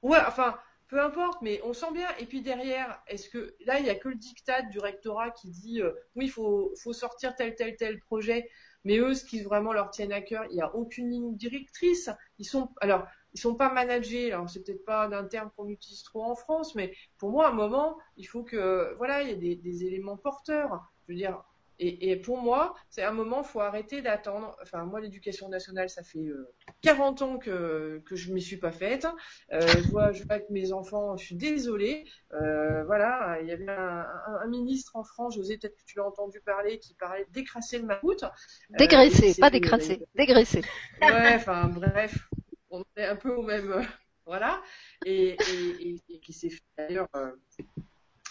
Ouais, enfin, peu importe, mais on sent bien. Et puis derrière, est-ce que là, il n'y a que le diktat du rectorat qui dit oui, il faut, sortir tel, tel, tel projet. Mais eux, ce qui vraiment leur tienne à cœur, il n'y a aucune ligne directrice. Ils sont, alors, ils sont pas managés. Alors, c'est peut-être pas un terme qu'on utilise trop en France, mais pour moi, à un moment, il faut que, voilà, il y ait des éléments porteurs. Je veux dire, et, et, pour moi, c'est un moment, faut arrêter d'attendre. Enfin, moi, l'éducation nationale, ça fait 40 euh, ans que que je m'y suis pas faite. Euh, je vois, je vois que mes enfants, je suis désolée. Euh, voilà, il y avait un, un, ministre en France, José, peut-être que tu l'as entendu parler, qui parlait d'écrasser le mammouth. Euh, dégraisser, pas d'écrasser, dégraisser. Ouais, enfin bref, on est un peu au même, voilà, et, et, et, qui s'est fait d'ailleurs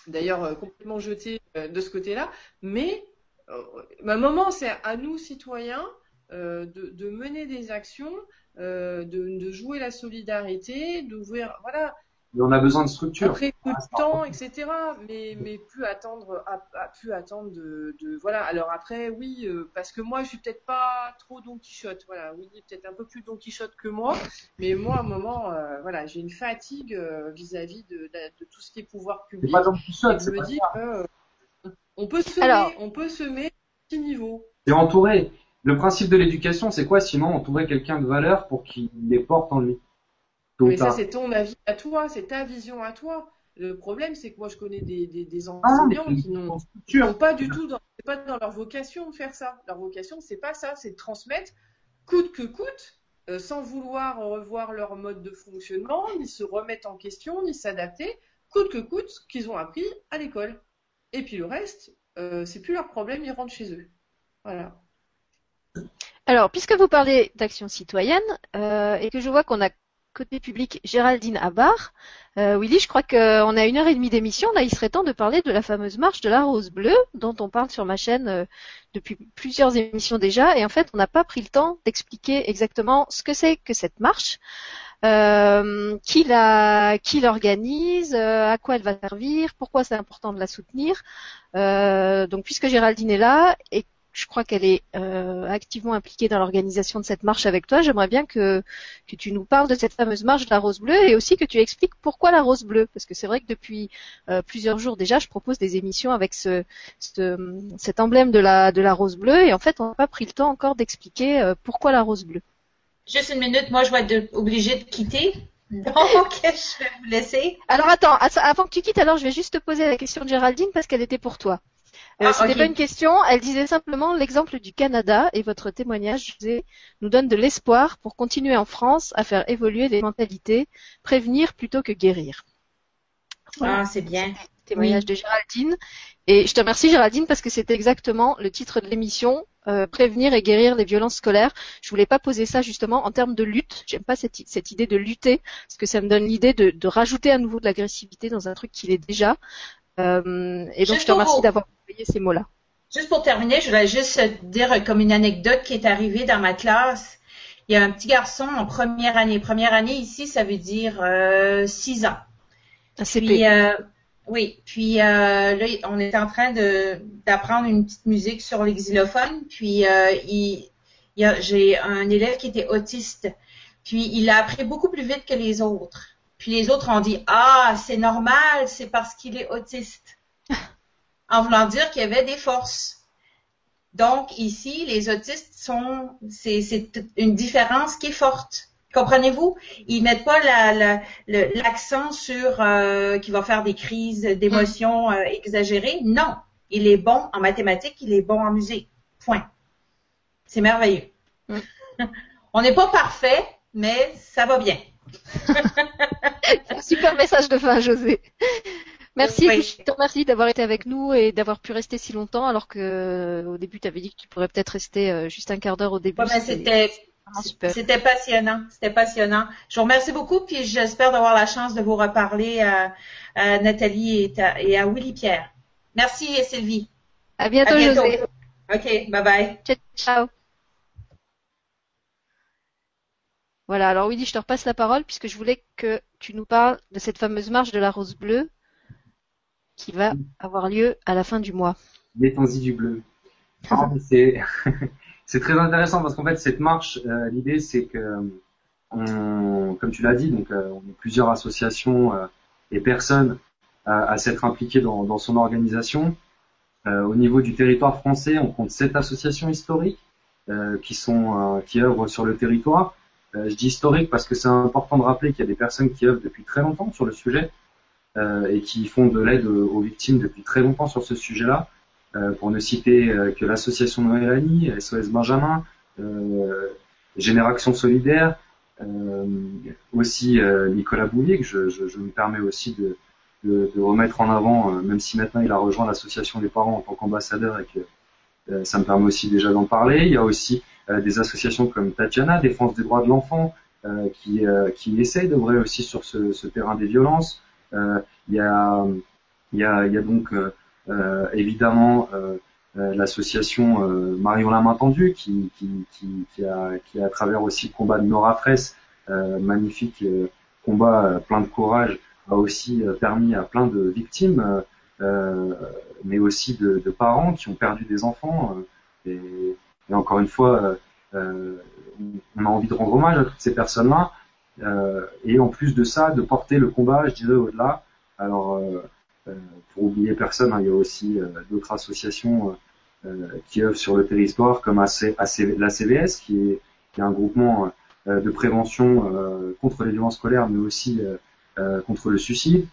d'ailleurs complètement jeté de ce côté-là, mais un moment, c'est à nous, citoyens, euh, de, mener des actions, euh, de, jouer la solidarité, d'ouvrir, voilà. Mais on a besoin de structure. Après peu de temps, etc. Mais, mais plus attendre, à, plus attendre de, voilà. Alors après, oui, euh, parce que moi, je suis peut-être pas trop Don Quichotte. Voilà, oui, peut-être un peu plus Don Quichotte que moi. Mais moi, à un moment, voilà, j'ai une fatigue vis-à-vis de, tout ce qui est pouvoir public. Pas Don Quichotte, je me dis que on peut semer, on peut semer petit niveau. Et entouré. Le principe de l'éducation, c'est quoi sinon entourer quelqu'un de valeur pour qu'il les porte en lui? Mais ça, c'est ton avis à toi, c'est ta vision à toi. Le problème, c'est que moi, je connais des, des, ah, enseignants qui n'ont pas du tout, c'est pas dans leur vocation de faire ça. Leur vocation, c'est pas ça, c'est de transmettre coûte que coûte, euh, sans vouloir revoir leur mode de fonctionnement, ni se remettre en question, ni s'adapter, coûte que coûte ce qu'ils ont appris à l'école. Et puis le reste, euh, c'est plus leur problème, ils rentrent chez eux. Voilà. Alors, puisque vous parlez d'action citoyenne euh, et que je vois qu'on a côté public Géraldine Abar, euh, Willy, je crois qu'on a une heure et demie d'émission. Là, il serait temps de parler de la fameuse marche de la rose bleue dont on parle sur ma chaîne depuis plusieurs émissions déjà. Et en fait, on n'a pas pris le temps d'expliquer exactement ce que c'est que cette marche euh, qui la, qui l'organise, euh, à quoi elle va servir, pourquoi c'est important de la soutenir. Euh, donc puisque Géraldine est là et je crois qu'elle est euh, activement impliquée dans l'organisation de cette marche avec toi. J'aimerais bien que, que tu nous parles de cette fameuse marche de la rose bleue et aussi que tu expliques pourquoi la rose bleue. Parce que c'est vrai que depuis euh, plusieurs jours déjà, je propose des émissions avec ce, ce, cet emblème de la, de la rose bleue et en fait, on n'a pas pris le temps encore d'expliquer pourquoi la rose bleue. Juste une minute, moi je vais être obligée de quitter. Donc, je vais vous laisser. Alors attends, avant que tu quittes, alors je vais juste te poser la question de Géraldine parce qu'elle était pour toi. Euh, ah, pas une question, elle disait simplement l'exemple du Canada et votre témoignage disais, nous donne de l'espoir pour continuer en France à faire évoluer les mentalités, prévenir plutôt que guérir. Ah, c'est bien. Témoignage de Géraldine. Et je te remercie Géraldine parce que c'était exactement le titre de l'émission, euh, prévenir et guérir les violences scolaires. Je voulais pas poser ça justement en termes de lutte. J'aime pas cette, cette, idée de lutter parce que ça me donne l'idée de, de, rajouter à nouveau de l'agressivité dans un truc qui l'est déjà. Euh, et donc je te remercie d'avoir envoyé ces mots-là. Juste pour terminer, je voulais juste dire comme une anecdote qui est arrivée dans ma classe. Il y a un petit garçon en première année. Première année ici, ça veut dire euh, six ans. Un CP. euh, oui, puis euh, là, on est en train de d'apprendre une petite musique sur les xylophones. Puis euh, il, il j'ai un élève qui était autiste. Puis il a appris beaucoup plus vite que les autres. Puis les autres ont dit ah c'est normal, c'est parce qu'il est autiste, en voulant dire qu'il y avait des forces. Donc ici les autistes sont c'est une différence qui est forte. Comprenez-vous? Ils mettent pas l'accent sur euh, qu'il va faire des crises d'émotions euh, exagérées. Non, il est bon en mathématiques, il est bon en musique. Point. C'est merveilleux. Mm. On n'est pas parfait, mais ça va bien. Super message de fin, José. Merci, je te remercie d'avoir été avec nous et d'avoir pu rester si longtemps alors que au début tu avais dit que tu pourrais peut-être rester euh, juste un quart d'heure au début. C'était c'était passionnant, c'était passionnant. Je vous remercie beaucoup, puis j'espère d'avoir la chance de vous reparler à, Nathalie et, à Willy Pierre. Merci Sylvie. À bientôt, José. Ok, bye bye. Ciao. Voilà, alors Willy, je te repasse la parole puisque je voulais que tu nous parles de cette fameuse marche de la rose bleue qui va avoir lieu à la fin du mois. Les y du bleu. Ah, c'est c'est très intéressant parce qu'en fait cette marche, euh, l'idée c'est que on, comme tu l'as dit, donc euh, on est plusieurs associations euh, et personnes à, à s'être impliquées dans, dans, son organisation. au niveau du territoire français, on compte sept associations historiques qui sont qui œuvrent sur le territoire. je dis historique parce que c'est important de rappeler qu'il y a des personnes qui œuvrent depuis très longtemps sur le sujet et qui font de l'aide aux victimes depuis très longtemps sur ce sujet-là. Euh, pour ne citer euh, que l'association Noël SOS Benjamin, euh, Génération Solidaire, aussi Nicolas Bouvier, que je, je, je, me permets aussi de, de, de, remettre en avant, même si maintenant il a rejoint l'association des parents en tant qu'ambassadeur et que ça me permet aussi déjà d'en parler. Il y a aussi des associations comme Tatiana, Défense des droits de l'enfant, qui, qui essayent d'œuvrer aussi sur ce, ce, terrain des violences. il, y a, il, y a, il y a donc évidemment euh, euh, l'association Marion la main tendue qui, qui, qui, qui, a, qui à travers aussi le combat de Nora Fraisse, magnifique combat plein de courage, a aussi permis à plein de victimes, mais aussi de, de, parents qui ont perdu des enfants. Et, et, encore une fois, on a envie de rendre hommage à toutes ces personnes-là. et en plus de ça, de porter le combat, je dirais, au-delà. Alors, euh, pour oublier personne, hein, il y a aussi euh, d'autres associations euh, qui œuvrent sur le territoire, comme la CVS, qui est, qui est un groupement de prévention contre les violences scolaires, mais aussi contre le suicide,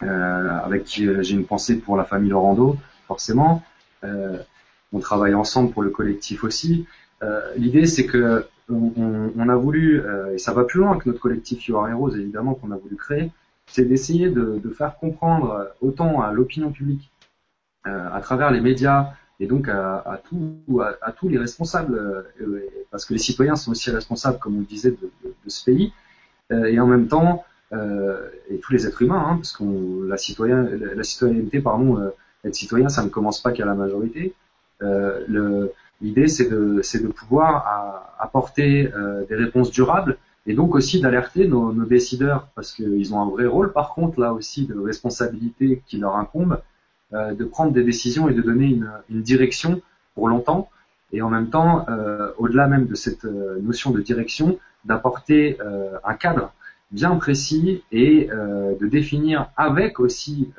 avec qui j'ai une pensée pour la famille Lorando, forcément. on travaille ensemble pour le collectif aussi. L'idée, c'est que on, on, a voulu, et ça va plus loin que notre collectif You Are Heroes, évidemment, qu'on a voulu créer, c'est d'essayer de, faire comprendre autant à l'opinion publique, euh, à travers les médias, et donc à, tous les responsables, euh, parce que les citoyens sont aussi responsables, comme on le disait, de, ce pays, euh, et en même temps, et tous les êtres humains, hein, parce qu'on la, la citoyenneté, pardon, être citoyen, ça ne commence pas qu'à la majorité. L'idée, c'est de pouvoir apporter des réponses durables et donc aussi d'alerter nos, décideurs, parce qu'ils ont un vrai rôle, par contre, là aussi, de responsabilité qui leur incombe, euh, de prendre des décisions et de donner une, direction pour longtemps, et en même temps, euh, au-delà même de cette euh, notion de direction, d'apporter un cadre bien précis et de définir avec aussi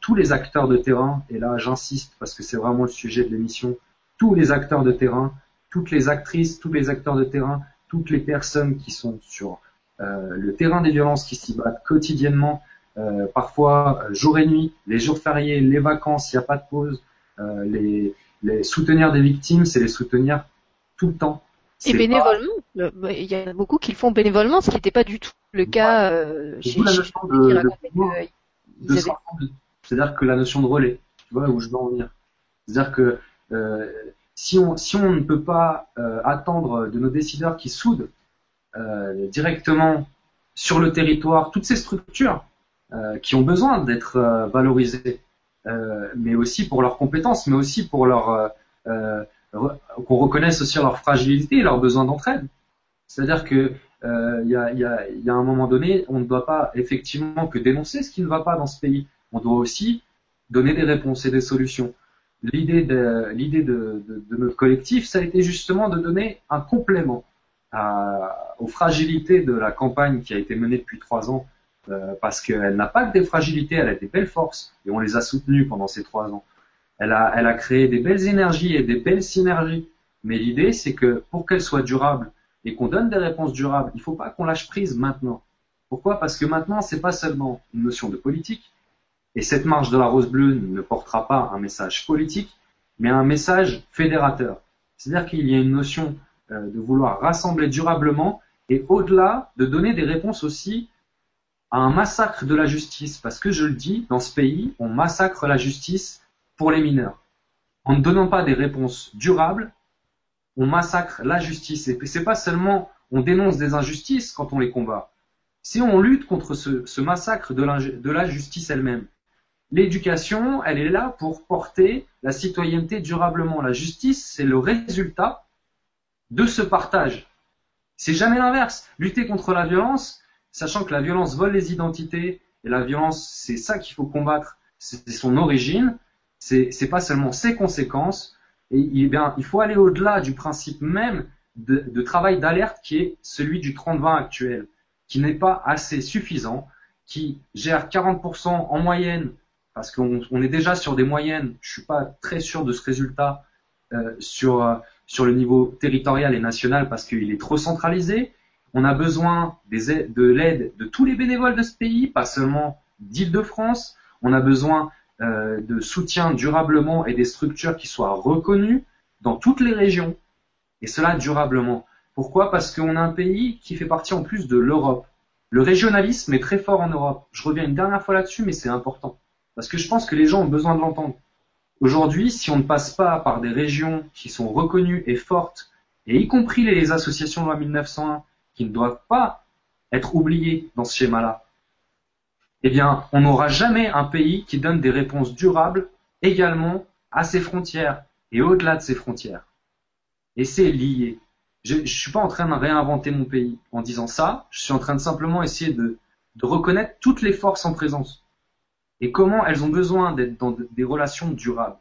tous les acteurs de terrain, et là j'insiste parce que c'est vraiment le sujet de l'émission, tous les acteurs de terrain, toutes les actrices, tous les acteurs de terrain, toutes les personnes qui sont sur euh, le terrain des violences, qui s'y battent quotidiennement, euh, parfois euh, jour et nuit, les jours fériés, les vacances, il n'y a pas de pause, les, les soutenir des victimes, c'est les soutenir tout le temps. Et bénévolement, il y a beaucoup qui le font bénévolement, ce qui n'était pas du tout le cas chez, chez C'est-à-dire que la notion de relais, tu vois où je veux en venir. C'est-à-dire que si on, ne peut pas euh, attendre de nos décideurs qui soudent euh, directement sur le territoire toutes ces structures euh, qui ont besoin d'être valorisées, mais aussi pour leurs compétences, mais aussi pour leur qu'on reconnaisse aussi leur fragilité et leurs besoins d'entraide. C'est-à-dire que il y, a, y, a, y, a, un moment donné, on ne doit pas effectivement que dénoncer ce qui ne va pas dans ce pays. On doit aussi donner des réponses et des solutions l'idée de, notre collectif, ça a été justement de donner un complément aux fragilités de la campagne qui a été menée depuis trois ans, euh, parce qu'elle n'a pas que des fragilités, elle a des belles forces, et on les a soutenues pendant ces trois ans. Elle a, elle créé des belles énergies et des belles synergies. Mais l'idée, c'est que pour qu'elle soit durable et qu'on donne des réponses durables, il ne faut pas qu'on lâche prise maintenant. Pourquoi? Parce que maintenant, c'est pas seulement une notion de politique, et cette marche de la rose bleue ne portera pas un message politique, mais un message fédérateur. C'est-à-dire qu'il y a une notion euh, de vouloir rassembler durablement et au-delà de donner des réponses aussi à un massacre de la justice. Parce que je le dis, dans ce pays, on massacre la justice pour les mineurs. En ne donnant pas des réponses durables, on massacre la justice. Et c'est pas seulement on dénonce des injustices quand on les combat. Si on lutte contre ce, ce massacre de la justice elle-même, L'éducation, elle est là pour porter la citoyenneté durablement. La justice, c'est le résultat de ce partage. C'est jamais l'inverse. Lutter contre la violence, sachant que la violence vole les identités et la violence, c'est ça qu'il faut combattre, c'est son origine, c'est pas seulement ses conséquences. Et eh bien, il faut aller au-delà du principe même de, de travail d'alerte qui est celui du 30-20 actuel, qui n'est pas assez suffisant, qui gère 40% en moyenne, parce qu'on on est déjà sur des moyennes, je suis pas très sûr de ce résultat euh, sur, euh, sur le niveau territorial et national parce qu'il est trop centralisé. On a besoin des, de l'aide de tous les bénévoles de ce pays, pas seulement d'Île-de-France. On a besoin euh, de soutien durablement et des structures qui soient reconnues dans toutes les régions. Et cela durablement. Pourquoi? Parce qu'on a un pays qui fait partie en plus de l'Europe. Le régionalisme est très fort en Europe. Je reviens une dernière fois là-dessus, mais c'est important. Parce que je pense que les gens ont besoin de l'entendre. Aujourd'hui, si on ne passe pas par des régions qui sont reconnues et fortes, et y compris les associations de loi 1901, qui ne doivent pas être oubliées dans ce schéma-là, eh bien, on n'aura jamais un pays qui donne des réponses durables également à ses frontières et au-delà de ses frontières. Et c'est lié. Je ne suis pas en train de réinventer mon pays en disant ça, je suis en train de simplement essayer de reconnaître toutes les forces en présence et comment elles ont besoin d'être dans des relations durables.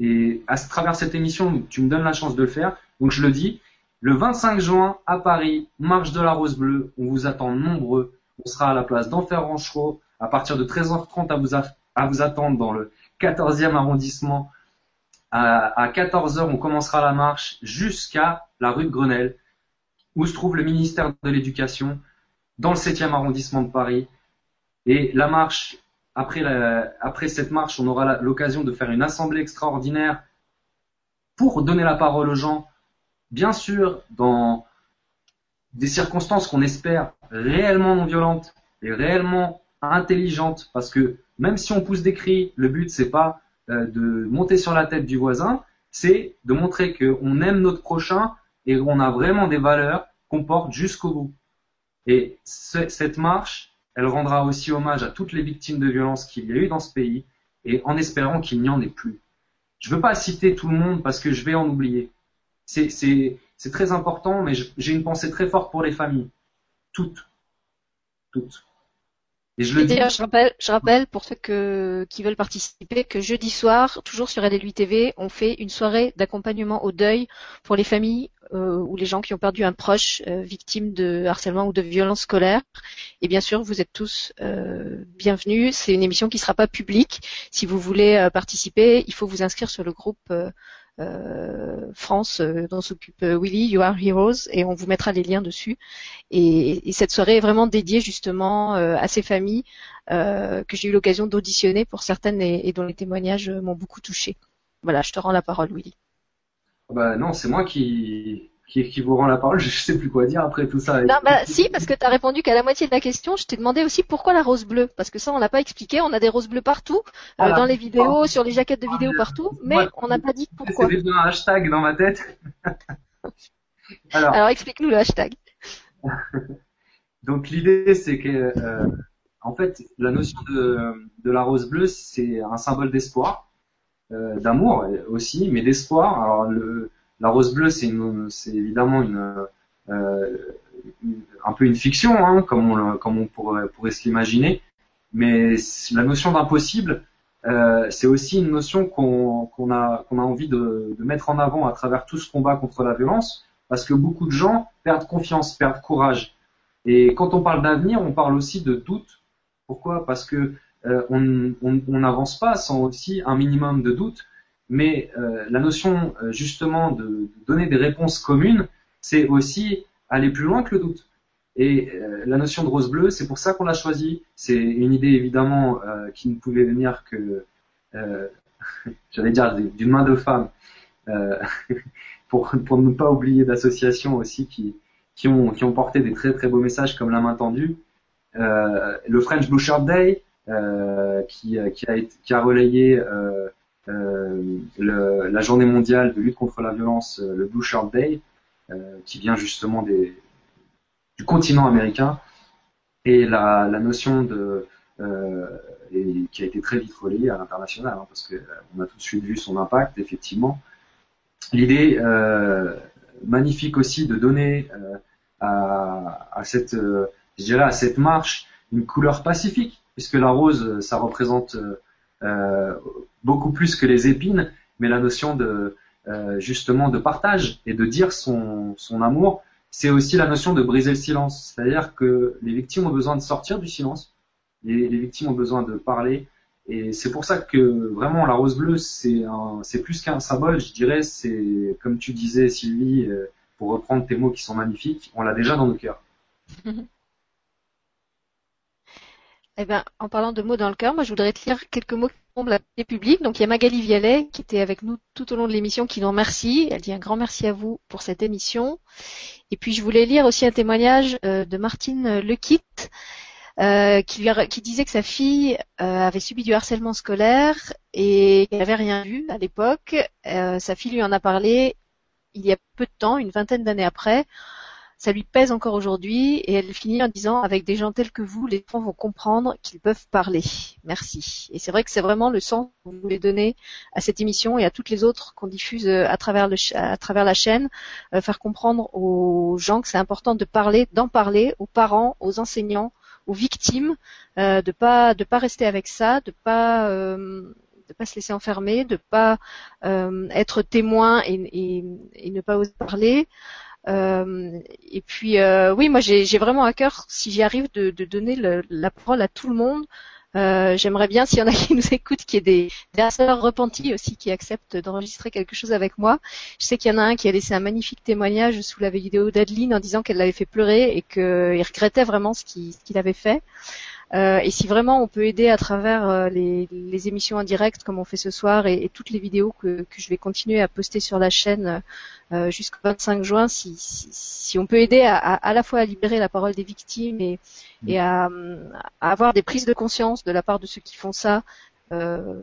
Et à travers cette émission, tu me donnes la chance de le faire. Donc je le dis, le 25 juin à Paris, marche de la Rose Bleue, on vous attend nombreux. On sera à la place d'Enfer Ranchereau à partir de 13h30 à vous, à vous attendre dans le 14e arrondissement. À, 14h, on commencera la marche jusqu'à la rue de Grenelle, où se trouve le ministère de l'Éducation, dans le 7e arrondissement de Paris. Et la marche après, après cette marche, on aura l'occasion de faire une assemblée extraordinaire pour donner la parole aux gens, bien sûr, dans des circonstances qu'on espère réellement non violentes et réellement intelligentes, parce que même si on pousse des cris, le but c'est pas euh, de monter sur la tête du voisin, c'est de montrer qu'on aime notre prochain et qu'on a vraiment des valeurs qu'on porte jusqu'au bout. Et cette marche, elle rendra aussi hommage à toutes les victimes de violences qu'il y a eu dans ce pays et en espérant qu'il n'y en ait plus. Je ne veux pas citer tout le monde parce que je vais en oublier. C'est très important, mais j'ai une pensée très forte pour les familles. Toutes. Toutes. Et je le dis. Je rappelle, je rappelle pour ceux que, qui veulent participer que jeudi soir, toujours sur LL8 TV, on fait une soirée d'accompagnement au deuil pour les familles euh, ou les gens qui ont perdu un proche euh, victime de harcèlement ou de violence scolaire. Et bien sûr, vous êtes tous euh, bienvenus. C'est une émission qui ne sera pas publique. Si vous voulez participer, il faut vous inscrire sur le groupe France dont s'occupe Willy, You Are Heroes, et on vous mettra les liens dessus. Et, cette soirée est vraiment dédiée justement à ces familles que j'ai eu l'occasion d'auditionner pour certaines et, dont les témoignages m'ont beaucoup touché. Voilà, je te rends la parole, Willy. Bah non, c'est moi qui, qui, vous rend la parole, je sais plus quoi dire après tout ça. Non, bah si, parce que tu as répondu qu'à la moitié de la question, je t'ai demandé aussi pourquoi la rose bleue, parce que ça on l'a pas expliqué, on a des roses bleues partout, euh, dans les vidéos, sur les jaquettes de vidéos partout, mais on n'a pas dit pourquoi. C'est un hashtag dans ma tête. Alors, Alors explique-nous le hashtag. Donc l'idée c'est que, euh, en fait, la notion de, de la rose bleue, c'est un symbole d'espoir, euh, d'amour aussi, mais d'espoir. Alors la rose bleue, c'est évidemment euh, un peu une fiction, hein, comme on, pourrait, se l'imaginer. Mais la notion d'impossible, euh, c'est aussi une notion qu'on a, envie de, mettre en avant à travers tout ce combat contre la violence, parce que beaucoup de gens perdent confiance, perdent courage. Et quand on parle d'avenir, on parle aussi de doute. Pourquoi? Parce que euh, on n'avance pas sans aussi un minimum de doute. Mais euh, la notion euh, justement de, donner des réponses communes, c'est aussi aller plus loin que le doute. Et la notion de rose bleue, c'est pour ça qu'on l'a choisi. C'est une idée évidemment qui ne pouvait venir que, j'allais dire, d'une main de femme, pour, ne pas oublier d'associations aussi qui, ont, porté des très très beaux messages comme la main tendue. le French Bouchard Day, qui, qui, a, qui a relayé euh, le, la journée mondiale de lutte contre la violence, euh, le Blue Shirt Day, euh, qui vient justement du continent américain, et la, notion de qui a été très vite relayée à l'international, hein, parce qu'on a tout de suite vu son impact, effectivement. L'idée magnifique aussi de donner euh, à cette marche une couleur pacifique, puisque la rose, ça représente euh, beaucoup plus que les épines, mais la notion de euh, justement de partage et de dire son, amour, c'est aussi la notion de briser le silence. C'est-à-dire que les victimes ont besoin de sortir du silence, les, victimes ont besoin de parler, et c'est pour ça que vraiment la rose bleue, c'est c'est plus qu'un symbole, je dirais, c'est comme tu disais Sylvie, euh, pour reprendre tes mots qui sont magnifiques, on l'a déjà dans nos cœurs. Eh ben, en parlant de mots dans le cœur, moi je voudrais te lire quelques mots qui tombent la public. Donc il y a Magali Vialet qui était avec nous tout au long de l'émission qui nous remercie. Elle dit un grand merci à vous pour cette émission. Et puis je voulais lire aussi un témoignage euh, de Martine Lequitte euh, qui, disait que sa fille euh, avait subi du harcèlement scolaire et qu'elle n'avait rien vu à l'époque. Sa fille lui en a parlé il y a peu de temps, une vingtaine d'années après. Ça lui pèse encore aujourd'hui et elle finit en disant avec des gens tels que vous, les enfants vont comprendre qu'ils peuvent parler. Merci. Et c'est vrai que c'est vraiment le sens que vous voulez donner à cette émission et à toutes les autres qu'on diffuse à travers, le, à travers la chaîne, faire comprendre aux gens que c'est important de parler, d'en parler, aux parents, aux enseignants, aux victimes euh, de pas de pas rester avec ça, de pas euh, de pas se laisser enfermer, de pas euh, être témoin et, et, ne pas oser parler. Euh, et puis oui, moi j'ai vraiment à cœur, si j'y arrive, de, de donner le, la parole à tout le monde, euh, j'aimerais bien, s'il y en a qui nous écoutent, qu'il y ait des, des repentis aussi qui acceptent d'enregistrer quelque chose avec moi. Je sais qu'il y en a un qui a laissé un magnifique témoignage sous la vidéo d'Adeline en disant qu'elle l'avait fait pleurer et qu'il regrettait vraiment ce qu'il avait fait. Euh, et si vraiment on peut aider à travers euh, les, les, émissions en direct comme on fait ce soir et, et toutes les vidéos que, que, je vais continuer à poster sur la chaîne euh, jusqu'au 25 juin, si, si, si, on peut aider à, à, à, la fois à libérer la parole des victimes et, et à, à, avoir des prises de conscience de la part de ceux qui font ça, euh,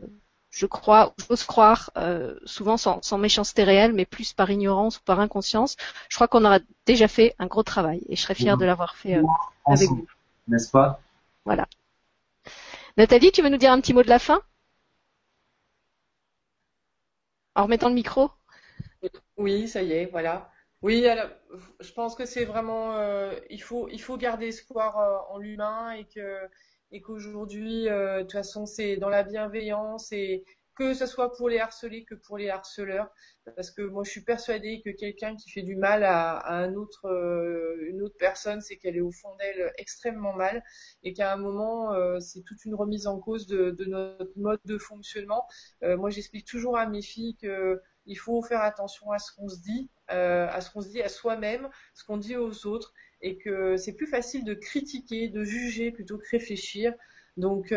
je crois, j'ose croire, euh, souvent sans, sans, méchanceté réelle, mais plus par ignorance ou par inconscience, je crois qu'on aura déjà fait un gros travail et je serais fière de l'avoir fait euh, avec vous. N'est-ce pas? Voilà. Nathalie, tu veux nous dire un petit mot de la fin? En remettant le micro? Oui, ça y est, voilà. Oui, alors, je pense que c'est vraiment, euh, il faut, il faut garder espoir euh, en l'humain et que, et qu'aujourd'hui, euh, de toute façon, c'est dans la bienveillance et que ce soit pour les harcelés que pour les harceleurs, parce que moi je suis persuadée que quelqu'un qui fait du mal à, euh, une autre personne, c'est qu'elle est au fond d'elle extrêmement mal, et qu'à un moment euh, c'est toute une remise en cause de, notre mode de fonctionnement. Euh, moi j'explique toujours à mes filles que il faut faire attention à ce qu'on se dit, à ce qu'on se dit à soi-même, ce qu'on dit aux autres, et que c'est plus facile de critiquer, de juger plutôt que réfléchir. Donc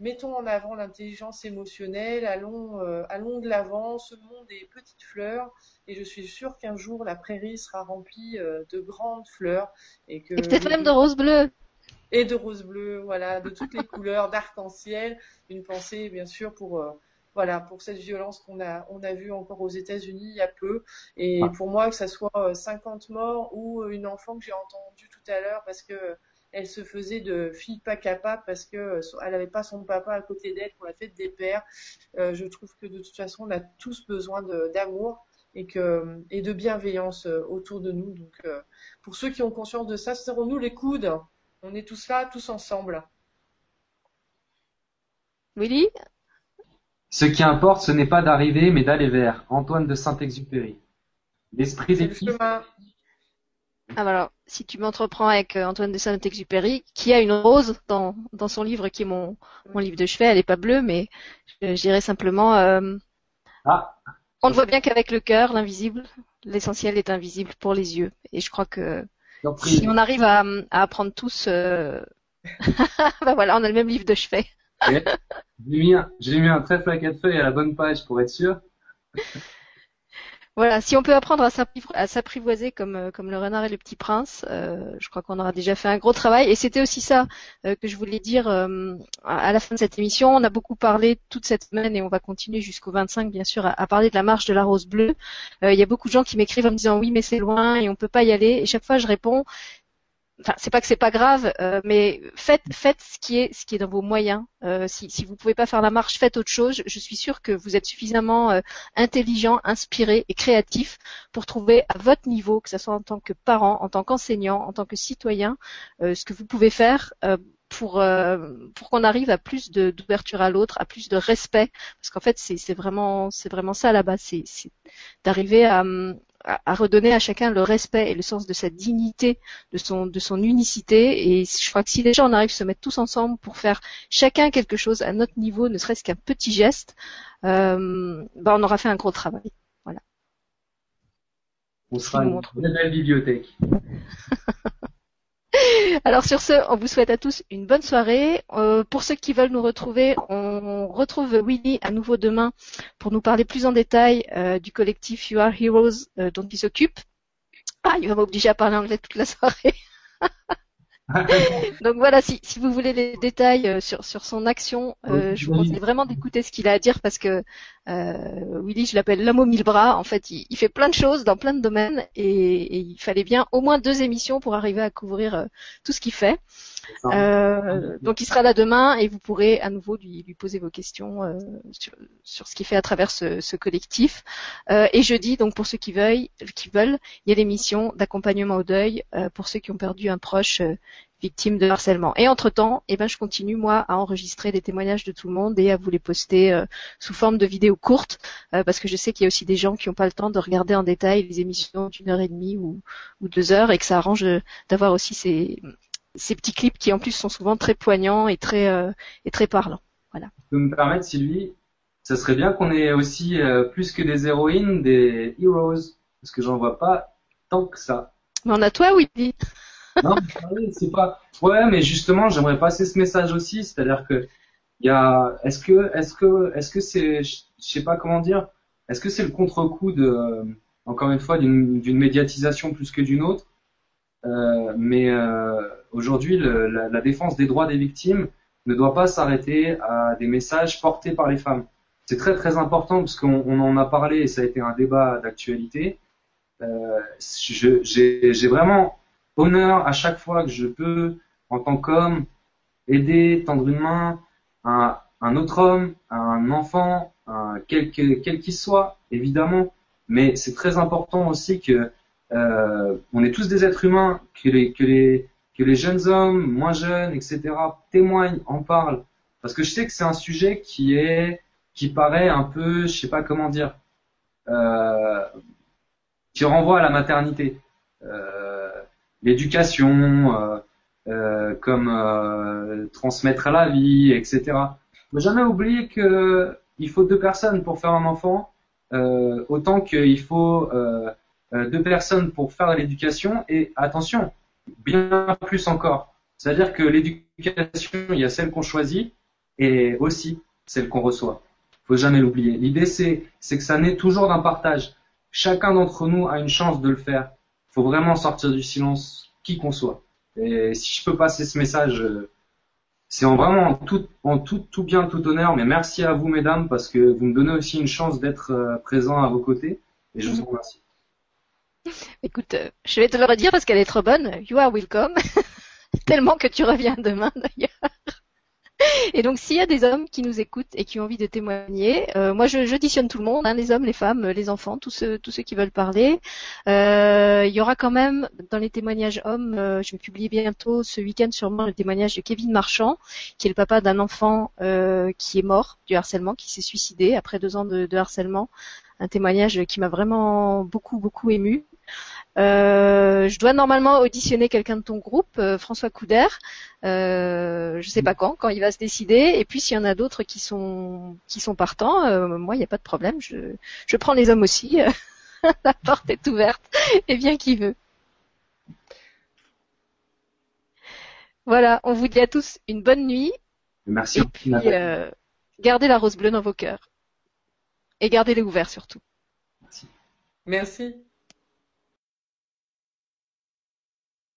mettons en avant l'intelligence émotionnelle, allons, euh, allons de l'avant, semons des petites fleurs, et je suis sûre qu'un jour la prairie sera remplie euh, de grandes fleurs et que peut-être même de roses bleues. Et de roses bleues, voilà, de toutes les couleurs, d'arc-en-ciel. Une pensée, bien sûr, pour euh, voilà, pour cette violence qu'on a, on a vue encore aux États-Unis il y a peu. Et ah. pour moi, que ça soit 50 morts ou une enfant que j'ai entendue tout à l'heure parce que elle se faisait de fille pas capable parce que euh, elle n'avait pas son papa à côté d'elle pour la fête des pères. Euh, je trouve que de toute façon, on a tous besoin d'amour et que et de bienveillance euh, autour de nous. Donc, pour ceux qui ont conscience de ça, serrons-nous les coudes. On est tous là, tous ensemble. Willy? Ce qui importe, ce n'est pas d'arriver, mais d'aller vers. Antoine de Saint-Exupéry. L'esprit des filles. Bah alors, si tu m'entreprends avec euh, Antoine de Saint-Exupéry, qui a une rose dans, dans son livre, qui est mon, mon livre de chevet, elle n'est pas bleue, mais je, dirais simplement, euh, ah. on ne voit bien qu'avec le cœur, l'invisible, l'essentiel est invisible pour les yeux. Et je crois que si on arrive à, à apprendre tous, euh... bah voilà, on a le même livre de chevet. J'ai mis, un, mis un trèfle à quatre feuilles à la bonne page pour être sûr. Voilà, si on peut apprendre à s'apprivoiser comme, euh, comme le renard et le petit prince, euh, je crois qu'on aura déjà fait un gros travail. Et c'était aussi ça euh, que je voulais dire à la fin de cette émission. On a beaucoup parlé toute cette semaine et on va continuer jusqu'au 25, bien sûr, à, parler de la marche de la rose bleue. Il y a beaucoup de gens qui m'écrivent en me disant oui, mais c'est loin et on peut pas y aller. Et chaque fois, je réponds enfin c'est pas que c'est pas grave, euh, mais faites faites ce qui est ce qui est dans vos moyens. Euh, si si vous pouvez pas faire la marche, faites autre chose. Je suis sûre que vous êtes suffisamment euh, intelligent, inspiré et créatif pour trouver à votre niveau, que ce soit en tant que parent, en tant qu'enseignant, en tant que citoyen, ce que vous pouvez faire pour pour qu'on arrive à plus d'ouverture à l'autre, à plus de respect, parce qu'en fait c'est vraiment c'est vraiment ça là-bas, c'est d'arriver à, à, redonner à chacun le respect et le sens de sa dignité, de son, de son unicité. Et je crois que si les gens on arrive à se mettre tous ensemble pour faire chacun quelque chose à notre niveau, ne serait-ce qu'un petit geste, euh, bah on aura fait un gros travail. Voilà. On sera une belle bibliothèque. Alors sur ce, on vous souhaite à tous une bonne soirée. Euh, pour ceux qui veulent nous retrouver, on retrouve Willy à nouveau demain pour nous parler plus en détail euh, du collectif You Are Heroes euh, dont il s'occupe. Ah, il va m'obliger à parler anglais toute la soirée. Donc voilà, si, si, vous voulez les détails euh, sur, sur son action, euh, je vous conseille vraiment d'écouter ce qu'il a à dire parce que euh, Willy, je l'appelle l'homme aux mille bras. En fait, il, il, fait plein de choses dans plein de domaines et, il fallait bien au moins deux émissions pour arriver à couvrir euh, tout ce qu'il fait. Euh, donc il sera là demain et vous pourrez à nouveau lui, lui poser vos questions euh, sur, sur, ce qu'il fait à travers ce, ce collectif. Euh, et jeudi, donc pour ceux qui veulent, qui veulent il y a l'émission d'accompagnement au deuil pour ceux qui ont perdu un proche victime de harcèlement. Et entre-temps, eh ben, je continue, moi, à enregistrer des témoignages de tout le monde et à vous les poster euh, sous forme de vidéos courtes, euh, parce que je sais qu'il y a aussi des gens qui n'ont pas le temps de regarder en détail les émissions d'une heure et demie ou, ou deux heures, et que ça arrange d'avoir aussi ces, ces petits clips qui, en plus, sont souvent très poignants et très, euh, et très parlants. Voilà. Peux me permettre, Sylvie, ça serait bien qu'on ait aussi plus que des héroïnes, des heroes, parce que j'en vois pas tant que ça. Mais on a toi, Willy non, c'est pas. Ouais, mais justement, j'aimerais passer ce message aussi, c'est-à-dire que il y a. Est-ce que, est-ce que, est-ce que c'est, je sais pas comment dire. Est-ce que c'est le contre-coup de, encore une fois, d'une médiatisation plus que d'une autre? Euh, Mais euh, aujourd'hui, la, la, défense des droits des victimes ne doit pas s'arrêter à des messages portés par les femmes. C'est très très important parce qu'on on en a parlé et ça a été un débat d'actualité. Euh, j'ai vraiment honneur à chaque fois que je peux, en tant qu'homme, aider, tendre une main à un autre homme, à un enfant, à quel qu'il soit, évidemment. Mais c'est très important aussi que euh, on est tous des êtres humains, que les, que les, que les jeunes hommes, moins jeunes, etc., témoignent, en parlent. Parce que je sais que c'est un sujet qui est, qui paraît un peu, je sais pas comment dire, euh, qui renvoie à la maternité. Euh, l'éducation, euh, euh, comme euh, transmettre la vie, etc. Faut jamais oublier que il faut deux personnes pour faire un enfant, autant qu'il faut deux personnes pour faire l'éducation. Et attention, bien plus encore. C'est-à-dire que l'éducation, il y a celle qu'on choisit et aussi celle qu'on reçoit. Faut jamais l'oublier. L'idée, c'est, c'est que ça naît toujours d'un partage. Chacun d'entre nous a une chance de le faire faut vraiment sortir du silence, qui qu'on soit. Et si je peux passer ce message, euh, c'est en vraiment en tout, en tout, tout bien, tout honneur, mais merci à vous, mesdames, parce que vous me donnez aussi une chance d'être euh, présent à vos côtés, et je vous remercie. Écoute, euh, je vais te le redire parce qu'elle est trop bonne. You are welcome. Tellement que tu reviens demain d'ailleurs. Et donc, s'il y a des hommes qui nous écoutent et qui ont envie de témoigner, euh, moi, je j'auditionne tout le monde, hein, les hommes, les femmes, les enfants, tous ceux, qui veulent parler. Euh, il y aura quand même dans les témoignages hommes, je vais publier bientôt ce week-end sûrement le témoignage de Kevin Marchand, qui est le papa d'un enfant qui est mort du harcèlement, qui s'est suicidé après deux ans de, de harcèlement. Un témoignage qui m'a vraiment beaucoup beaucoup ému. Euh, je dois normalement auditionner quelqu'un de ton groupe, euh, François Couder. Euh, je sais pas quand, quand il va se décider. Et puis s'il y en a d'autres qui sont qui sont partants, euh, moi il n'y a pas de problème. Je, je prends les hommes aussi. La porte est ouverte et bien qui veut. Voilà, on vous dit à tous une bonne nuit. Merci. Et puis gardez la rose bleue dans vos cœurs et gardez-les ouverts surtout. Merci. Merci.